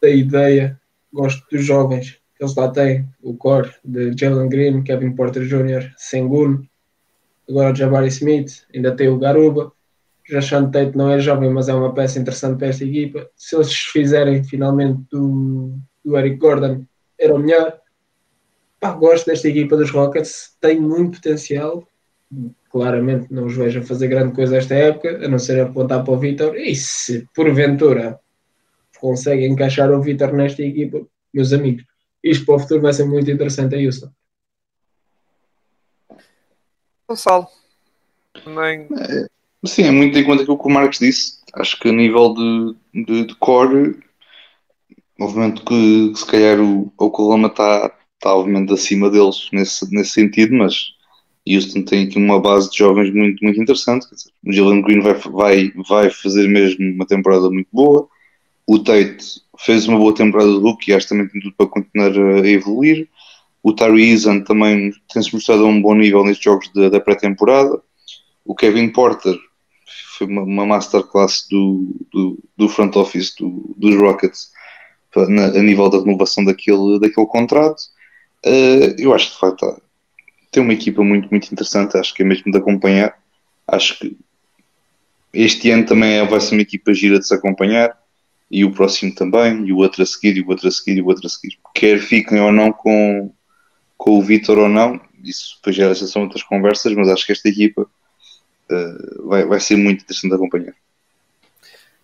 da ideia, gosto dos jovens eles lá têm o core de Jalen Green, Kevin Porter Jr., Sengun, agora Jabari Smith, ainda tem o Garuba. Já Sean Tate não é jovem, mas é uma peça interessante para esta equipa. Se eles fizerem finalmente do, do Eric Gordon, era o melhor. Pá, gosto desta equipa dos Rockets, tem muito potencial. Claramente não os vejo a fazer grande coisa esta época, a não ser apontar para o Vitor. E se porventura conseguem encaixar o Vitor nesta equipa, meus amigos, isto para o futuro vai ser muito interessante, é isso. Gonçalo, também. É, sim, é muito em conta aquilo que o Marcos disse. Acho que a nível de, de, de core, obviamente que, que se calhar o Oklahoma está tá, obviamente acima deles nesse, nesse sentido, mas Houston tem aqui uma base de jovens muito, muito interessante. O Jalen Green vai, vai, vai fazer mesmo uma temporada muito boa. O Tate fez uma boa temporada de rookie, acho que também tem tudo para continuar a evoluir. O Tari Eason também tem-se mostrado a um bom nível nestes jogos de, da pré-temporada. O Kevin Porter foi uma, uma masterclass do, do, do, front office do, dos Rockets na, a nível da renovação daquele, daquele contrato. Uh, eu acho que de facto tem uma equipa muito, muito interessante, acho que é mesmo de acompanhar. Acho que este ano também vai ser uma equipa gira de se acompanhar e o próximo também, e o outro a seguir, e o outro a seguir, e o outro a seguir. Quer fiquem ou não com, com o Vitor ou não, isso depois já são outras conversas, mas acho que esta equipa uh, vai, vai ser muito interessante de acompanhar.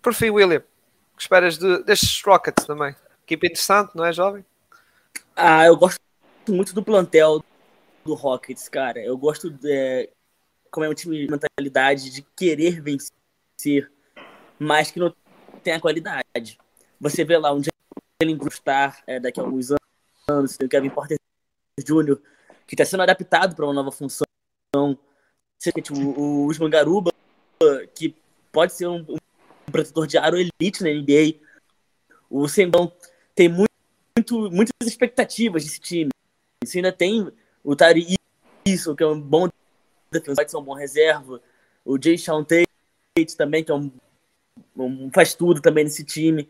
Por fim, William, que esperas de, destes Rockets também? Equipa interessante, não é, jovem? Ah, eu gosto muito do plantel do Rockets, cara. Eu gosto de como é um time de mentalidade de querer vencer, mas que não tem a qualidade. Você vê lá um Jalen Grustar é, daqui a alguns anos, tem o Kevin Porter Jr., que está sendo adaptado para uma nova função. Tipo, o, Usman Garuba, que pode ser um, um protetor de aro elite na NBA. O Sendão tem muito, muito, muitas expectativas desse time. Você ainda tem o Tari isso, que é um bom defensor, pode ser um bom reserva. O Jay Sean Tate também, que é um, um, faz tudo também nesse time.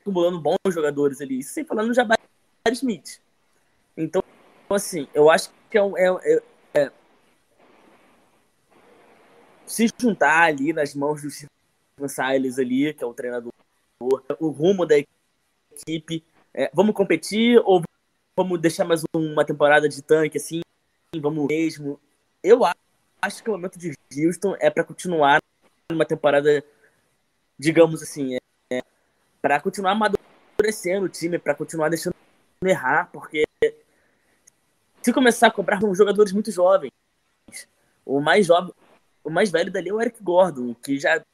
Acumulando bons jogadores ali. Isso sem falar no Jabari Smith. Então, assim, eu acho que é, é, é, é se juntar ali nas mãos do Silas ali, que é o treinador, o rumo da equipe. É, vamos competir ou vamos deixar mais uma temporada de tanque assim? Vamos mesmo. Eu acho que o momento de Houston é para continuar uma temporada, digamos assim, é, para continuar amadurecendo o time, para continuar deixando errar, porque se começar a comprar com jogadores muito jovens, o mais jovem, o mais velho dali é o Eric Gordon, que já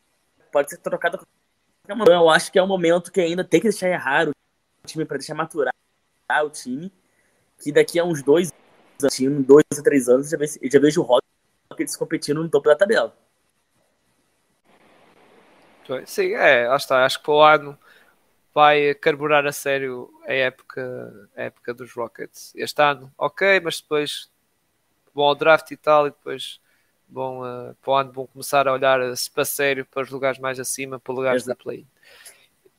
pode ser trocado. Eu acho que é um momento que ainda tem que deixar errar o time para deixar maturar o time. Que daqui a uns dois anos, dois ou três anos, já, vejo, já vejo o Rockets competindo no topo da tabela. Sim, é, lá está. Acho que para o ano vai carburar a sério a época, a época dos Rockets. Este ano, ok, mas depois bom ao draft e tal, e depois bom, uh, para o ano vão começar a olhar-se para sério para os lugares mais acima, para lugares Exato. da play.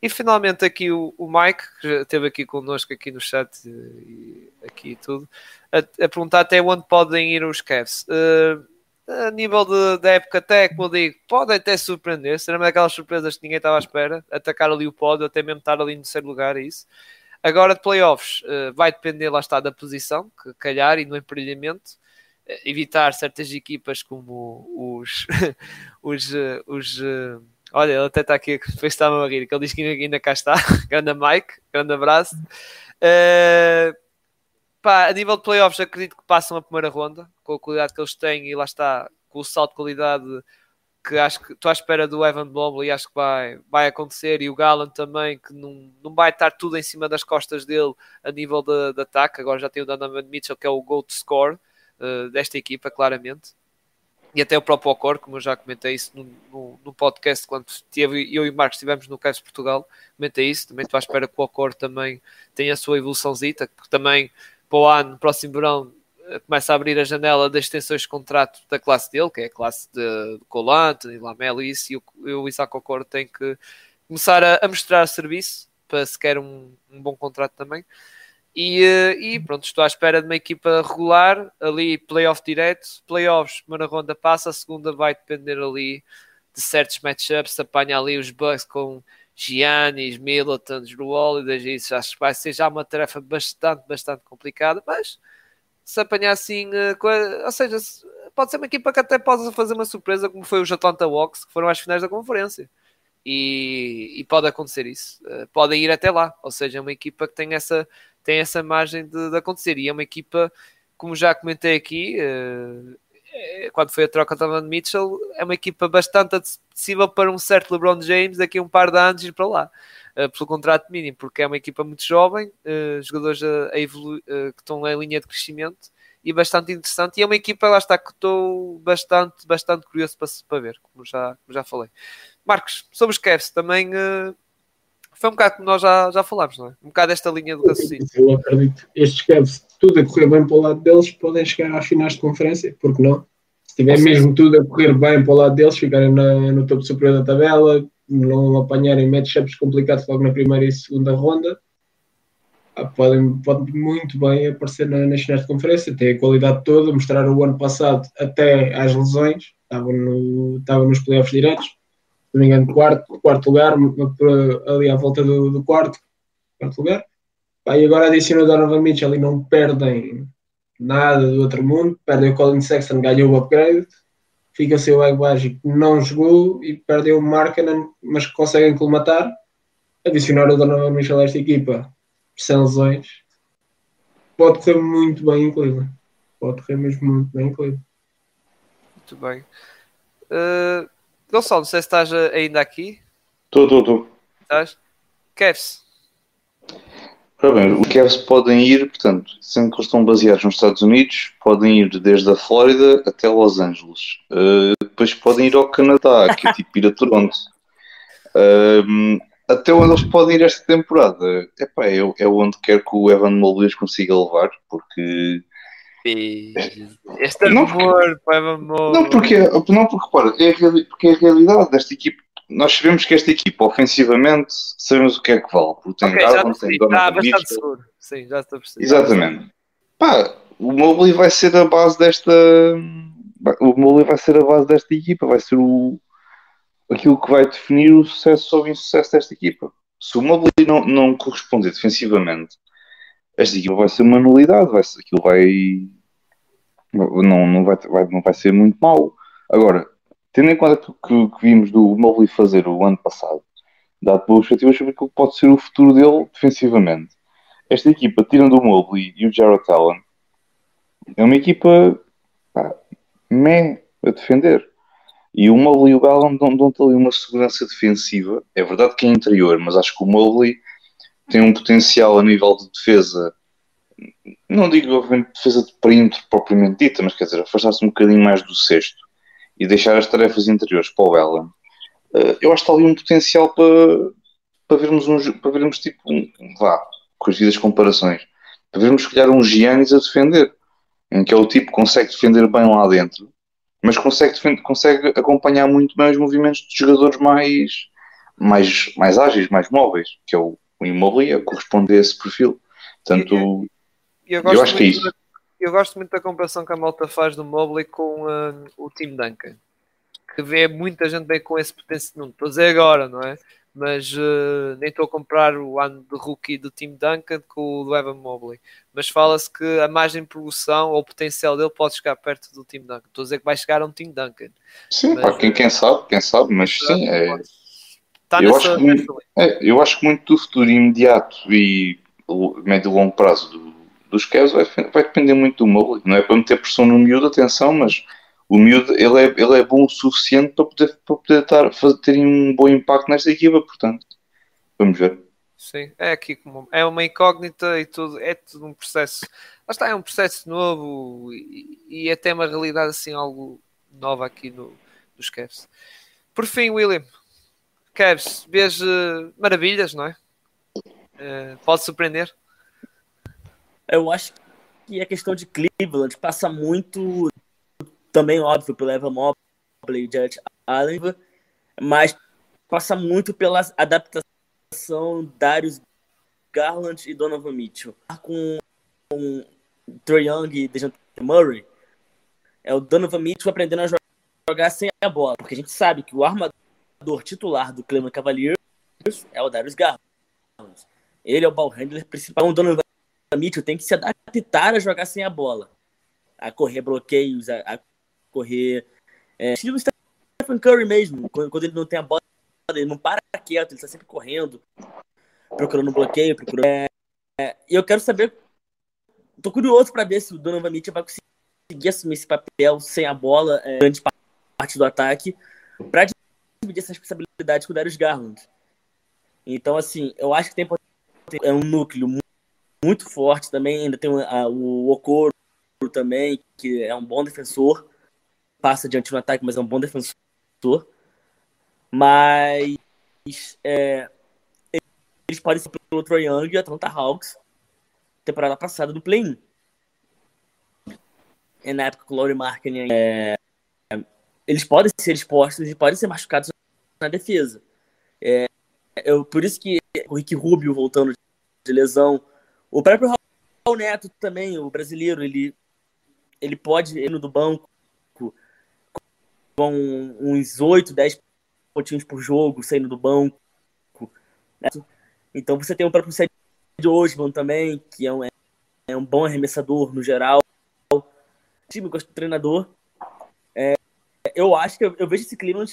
E finalmente aqui o, o Mike, que esteve aqui connosco aqui no chat e aqui e tudo, a, a, perguntar até onde podem ir os Cavs. Uh, a nível da época até, como eu digo, podem até surpreender, será uma daquelas surpresas que ninguém estava à espera, atacar ali o pódio, até mesmo estar ali no terceiro lugar, é isso. Agora de playoffs, uh, vai depender, lá está, da posição, que calhar, e no emparelhamento evitar certas equipas como os. (laughs) os, os olha, ele até está aqui, (laughs) depois está-me a rir, que ele diz que ainda cá está. (laughs) grande Mike, grande abraço. Uh, pá, a nível de playoffs, acredito que passam a primeira ronda com a qualidade que eles têm e lá está, com o salto de qualidade que acho que estou à espera do Evan Mobley e acho que vai, vai acontecer e o Gallant também que não, não vai estar tudo em cima das costas dele a nível de, de ataque, agora já tem o Donovan Mitchell que é o goal to score uh, desta equipa, claramente. E até o próprio Ocor, como eu já comentei isso no, no, no podcast, quando teve, eu e o Marcos estivemos no Cais Portugal, comentei isso. Também estou à espera que o Ocor também tenha a sua evoluçãozita, que também para o ano, próximo verão, eh, começa a abrir a janela das extensões de contrato da classe dele, que é a classe de, de Colante, e Lamelo, e isso, e o, o Isaac Ocor tem que começar a, a mostrar serviço para se quer um, um bom contrato também. E, eh, e, pronto, estou à espera de uma equipa regular, ali playoff direto, playoffs, primeira ronda passa, a segunda vai depender ali de certos matchups, apanha ali os Bucks com Giannis, Middleton, Drew isso acho que vai ser já uma tarefa bastante, bastante complicada, mas se apanhar assim, eh, ou seja, pode ser uma equipa que até possa fazer uma surpresa, como foi os Atlanta Hawks, que foram às finais da conferência. E, e, pode acontecer isso. Uh, podem ir até lá, ou seja, é uma equipa que tem essa tem essa margem de, de acontecer. E é uma equipa, como já comentei aqui, uh, quando foi a troca de Donovan Mitchell, é uma equipa bastante acessível para um certo LeBron James daqui a um par de anos ir para lá, uh, pelo contrato mínimo, porque é uma equipa muito jovem, uh, jogadores a, a evolu- que estão em linha de crescimento e bastante interessante. E é uma equipa, lá está, que estou bastante, bastante curioso para, para ver, como já, como já falei. Marcos, sobre os Cavs, também foi um bocado como nós já, já falámos, não é? Um bocado esta linha do raciocínio. Eu acredito. Estes Cavs, tudo a correr bem para o lado deles, podem chegar às finais de conferência, porque não? Se tiver Ou mesmo tudo a correr bem para o lado deles, ficarem na, no topo superior da tabela, não apanharem matchups complicados logo na primeira e segunda ronda, ah, podem, podem muito bem aparecer na, nas finais de conferência, tem a qualidade toda, mostrar o ano passado até às lesões, estavam, no, estavam nos playoffs diretos, não me engano, quarto, quarto lugar, ali à volta do, do quarto, quarto lugar. e agora adicionou Donovan Mitchell e não perdem nada do outro mundo. Perdem o Colin Sexton, ganhou o upgrade. Fica sem o Aguaji que não jogou e perdeu o Markkanen, mas conseguem colmatar. Adicionar o Donovan Mitchell a esta equipa sem lesões. Pode correr muito bem em Cleveland. Pode correr mesmo muito bem em Cleveland. Muito bem. Uh Gonçalo, não sei se estás ainda aqui. Estou, estou, estou. Estás? Kevs. Ora bem, os Cavs podem ir, portanto, sendo que eles estão baseados nos Estados Unidos, podem ir desde a Flórida até Los Angeles. Uh, depois podem ir ao Canadá, que é tipo ir a Toronto. Uh, até onde eles podem ir esta temporada? Epá, é, é onde quer que o Evan Mobley consiga levar, porque... Este amor para Evan Mobley. Não, porque, não, porque, para, é a, porque é a realidade desta equipe nós sabemos que esta equipa, ofensivamente, sabemos o que é que vale. Porque tem okay, Garland, tem Está bastante seguro. Sim, já estou a perceber. Exatamente. Pá, o Mobley vai ser a base desta. O Mobley vai ser a base desta equipa, vai ser o... aquilo que vai definir o sucesso ou o insucesso desta equipa. Se o Mobley não, não corresponder defensivamente, esta equipa vai ser uma nulidade, vai ser, aquilo vai. Não, não, vai, vai, não vai ser muito mau. Agora, tendo em conta que, que vimos do Mobley fazer o ano passado, dado pelas perspectivas sobre aquilo que pode ser o futuro dele defensivamente. Esta equipa, tirando o Mobley e o Jarrett Allen, é uma equipa pá, meh a defender. E o Mobley e o Allen dão-te ali uma segurança defensiva. É verdade que é interior, mas acho que o Mobley tem um potencial a nível de defesa. Não digo, obviamente, defesa de perímetro propriamente dita, mas quer dizer, afastar-se um bocadinho mais do sexto e deixar as tarefas interiores para o Allen, uh, eu acho que está ali um potencial para, para vermos um, para vermos tipo um, vá, com as devidas comparações, para vermos se calhar um Giannis a defender, em que é o tipo que consegue defender bem lá dentro, mas consegue, defender, consegue acompanhar muito bem os movimentos dos jogadores mais, mais, mais ágeis, mais móveis, que é o, o corresponde a esse perfil. Portanto, eu, eu, acho que é isso eu gosto muito da comparação que a malta faz do Mobley com uh, o Tim Duncan, que vê muita gente bem com esse potencial. Não estou a dizer agora, não é? Mas uh, nem estou a comprar o ano de rookie do Tim Duncan com o do Evan Mobley. Mas fala-se que a margem de progressão ou o potencial dele pode chegar perto do Tim Duncan. Estou a dizer que vai chegar a um Tim Duncan. Sim, mas, pá, quem, quem sabe, quem sabe, mas sim, é. Tá eu, acho muito, é, eu acho que muito do futuro imediato e médio e longo prazo do, dos Cavs vai, vai, depender muito do Mobley. Não é para meter pressão no miúdo, atenção, mas o miúdo ele é, ele é bom o suficiente para poder, para poder tar, fazer, ter um bom impacto nesta equipa, portanto, vamos ver. Sim, é aqui como é uma incógnita e tudo, é tudo um processo. Lá está, é um processo novo e, e até uma realidade assim, algo nova aqui no, dos Cavs. Por fim, William, Cavs, vês uh, maravilhas, não é? Uh, pode surpreender? Eu acho que a questão de Cleveland passa muito, também óbvio, pelo Evan Mobley Jared Allen, mas passa muito pela adaptação Darius Garland e Donovan Mitchell. Com, com Trey Young e DeJounte Murray, é o Donovan Mitchell aprendendo a jogar sem a bola, porque a gente sabe que o armador titular do Cleveland Cavaliers é o Darius Garland. Ele é o ball handler principal, o Donovan Mitchell tem que se adaptar a jogar sem a bola, a correr bloqueios, a, a correr. É, estilo Stephen Curry mesmo, quando, quando, ele não tem a bola, ele não para quieto, ele está sempre correndo, procurando bloqueio, procurando. É, é, e eu quero saber, tô curioso para ver se o Donovan Mitchell vai conseguir assumir esse papel sem a bola, é, grande parte do ataque, para dividir essa responsabilidade com o Darius Garland. Então, assim, eu acho que tem é um núcleo muito muito forte também. Ainda tem o Okoro também, que é um bom defensor. Passa diante no ataque, mas é um bom defensor. Mas é, eles podem ser pelo Troy Young e Atlanta Hawks temporada passada do play-in. E na época com o Laurie Marketing, é, eles podem ser expostos e podem ser machucados na defesa. É, eu, por isso que o Rick Rubio voltando de lesão, o próprio Raul Neto também, o brasileiro, ele, ele pode ir do banco com uns 8, 10 pontinhos por jogo, saindo do banco. Né? Então você tem o próprio Sérgio Osman também, que é um, é um bom arremessador no geral. O time gosta do treinador. É, eu acho que eu, eu vejo esse clima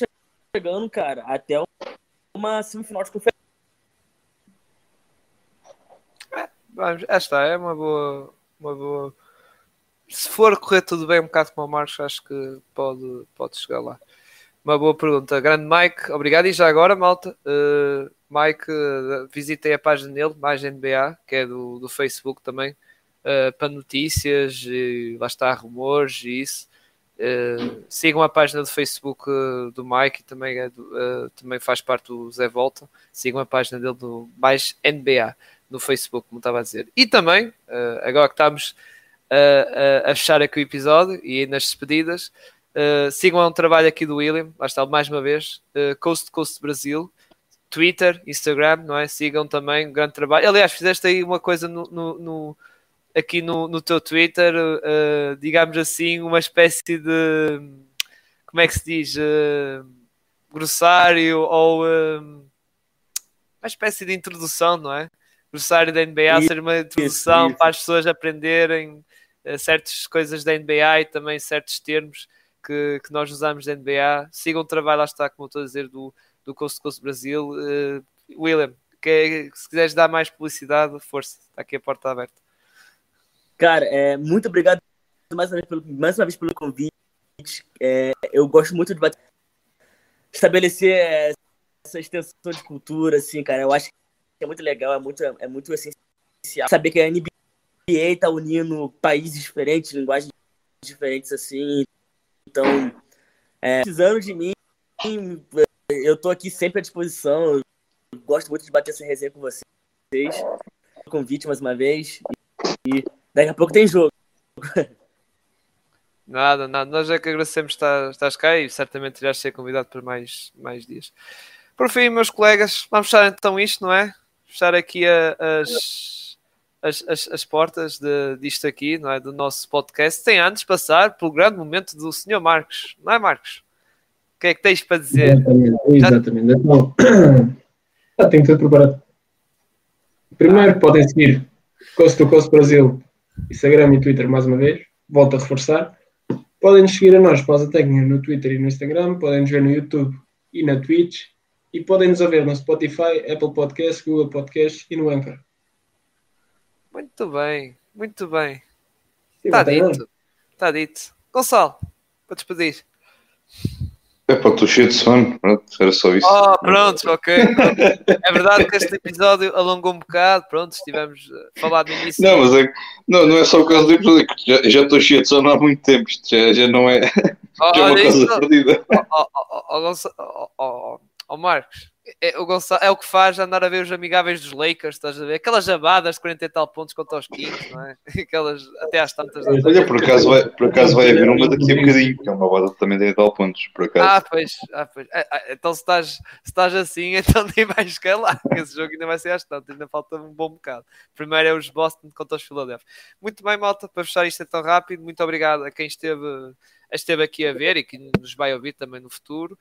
chegando, cara, até uma semifinal de conferência Vamos, esta é uma boa, uma boa. Se for correr tudo bem, um bocado como o Marcos, acho que pode, pode chegar lá. Uma boa pergunta. Grande Mike, obrigado. E já agora, malta, uh, Mike, uh, visitei a página dele, mais NBA, que é do, do Facebook também, uh, para notícias, e lá está, rumores e isso. Uh, sigam a página do Facebook do Mike, também, é do, também faz parte do Zé Volta. Sigam a página dele do mais NBA no Facebook, como estava a dizer. E também, agora que estamos a, a, a fechar aqui o episódio e nas despedidas, Uh, sigam um trabalho aqui do William, lá está mais uma vez, uh, Coast to Coast Brasil, Twitter, Instagram, não é? Sigam também, grande trabalho. Aliás, fizeste aí uma coisa no, no, no aqui no, no teu Twitter, uh, digamos assim, uma espécie de como é que se diz? grossário ou uma espécie de introdução, não é? Grossário da NBA ser uma introdução isso, para as pessoas aprenderem certas coisas da NBA e também certos termos que, que nós usamos da NBA. Sigam o trabalho, lá está, como eu estou a dizer, do, do Coast Coast Brasil. Uh, William, que, se quiseres dar mais publicidade, força, está aqui a porta aberta. Cara, é, muito obrigado mais uma vez pelo, mais uma vez pelo convite. É, eu gosto muito de bater, estabelecer essa extensão de cultura, assim, cara. Eu acho que é muito legal, é muito, é muito essencial saber que a NBA está unindo países diferentes, linguagens diferentes, assim. Então, é, precisando de mim, eu tô aqui sempre à disposição. Eu gosto muito de bater essa resenha com vocês. Convite mais uma vez. E daqui a pouco tem jogo. (laughs) Nada, nada. Nós é que agradecemos estar, estás cá e certamente irás ser convidado por mais, mais dias. Por fim, meus colegas, vamos fechar então isto, não é? Fechar aqui a, as as, as, as portas de, disto aqui, não é? Do nosso podcast, sem antes passar pelo grande momento do Sr. Marcos, não é, Marcos? O que é que tens para dizer? Exatamente, exatamente. Já... Então, já (coughs) tenho tudo preparado. Primeiro, ah. podem seguir Coast to Coast Brasil, Instagram e Twitter mais uma vez. Volto a reforçar. Podem nos seguir a nós, Pausa Técnica, no Twitter e no Instagram. Podem nos ver no YouTube e na Twitch. E podem nos ouvir no Spotify, Apple Podcasts, Google Podcasts e no Anchor. Muito bem, muito bem. Está dito. Está dito. Gonçalo, para despedir. É para estou cheio de sono, pronto, era só isso. Oh, pronto, ok. é verdade que este episódio alongou um bocado, pronto, estivemos a falar do início. Não, mas é não, não é só por causa do episódio, é já, já estou cheio de sono há muito tempo, isto já, já não é, oh, (laughs) já é uma coisa isso, perdida. Oh, oh, oh, oh, Marcos, é, o Gonçalo, é o que faz andar a ver os amigáveis dos Lakers, estás a ver? Aquelas jabadas de 40 e tal pontos contra os Kings, não é? (laughs) Aquelas até às tantas. Olha, por acaso, vai, por acaso vai haver uma daqui a bocadinho, que é uma bada também de tal pontos, por acaso. Ah, pois, ah, pois. Ah, ah, então se estás, se estás assim, (laughs) então nem vais lá. Esse jogo ainda vai ser às tantas, ainda falta um bom bocado. Primeiro é os Boston contra os Philadelphia. Muito bem, malta, para fechar isto tão rápido, muito obrigado a quem esteve, esteve aqui a ver e que nos vai ouvir também no futuro.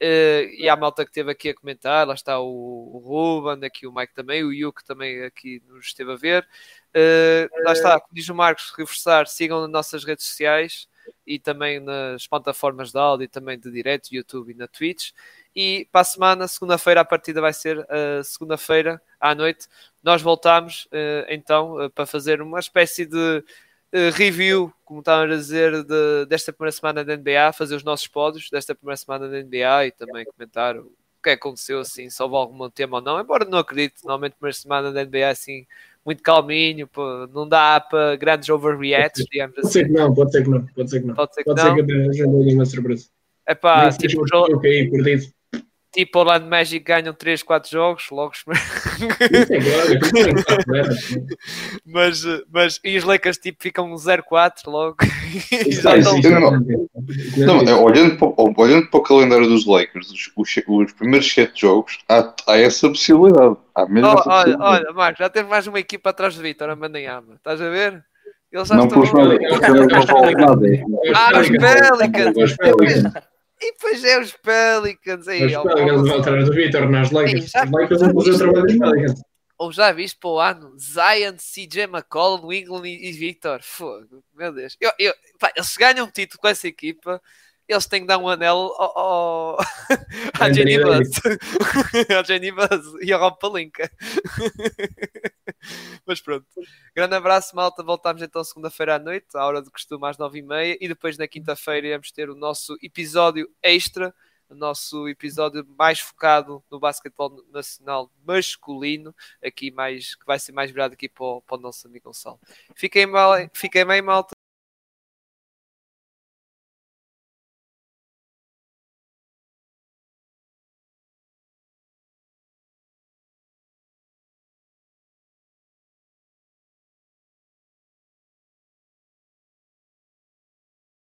Uh, e há malta que esteve aqui a comentar, lá está o, o Ruben, aqui o Mike também, o Yuke também aqui nos esteve a ver. Uh, lá está, como diz o Marcos, reforçar, sigam nas nossas redes sociais e também nas plataformas de áudio também de direto, YouTube e na Twitch. E para a semana, segunda-feira, a partida vai ser uh, segunda-feira à noite. Nós voltamos uh, então para fazer uma espécie de uh, review, como estavam a dizer, de, desta primeira semana da NBA, fazer os nossos pódios desta primeira semana da NBA e também comentar o que aconteceu, assim, se houve algum tema ou não. Embora não acredite, normalmente primeira semana da NBA assim, muito calminho, pô, não dá para grandes overreacts, digamos pode assim. Ser que não, pode ser que não, pode ser que não. Pode ser que pode não. Ser que não. uma surpresa. É pá, tipo, jogo aí, perdido tipo Orlando Magic ganham 3, 4 jogos, logo mas, mas e os Lakers tipo ficam 0-4 logo. (laughs) Já estão... não, não, olhando, para, olhando para o calendário dos Lakers os, os, os primeiros 7 jogos há, há, essa possibilidade. Há mesmo oh, olha, olha Marcos, já teve mais uma equipa atrás de Vitor a Mandanhama, estás a ver? Eles já não estão... Ah, os Pelicans! E depois é os Pelicans. Aí, os Pelicans vão atrás do Vitor nas Lakers. Os Lakers vão fazer o trabalho dos Pelicans. Ou já viste para o ano Zion, CJ McCollum, Wiggling e, e Victor? Fogo, meu Deus. Eu, eu, pá, eles ganham um título com essa equipa eles têm que dar um anel ao, ao... à Jenny Buzz. (laughs) à Jenny Buzz e ao Rob Palinka. (laughs) Mas pronto. Grande abraço, malta. Voltamos então segunda-feira à noite, à hora de costume, às nove e meia. E depois na quinta-feira iremos ter o nosso episódio extra o nosso episódio mais focado no basquetebol nacional masculino, aqui mais, que vai ser mais virado aqui para o, para o nosso amigo Gonçalo. Fiquem, mal, fiquem bem, malta.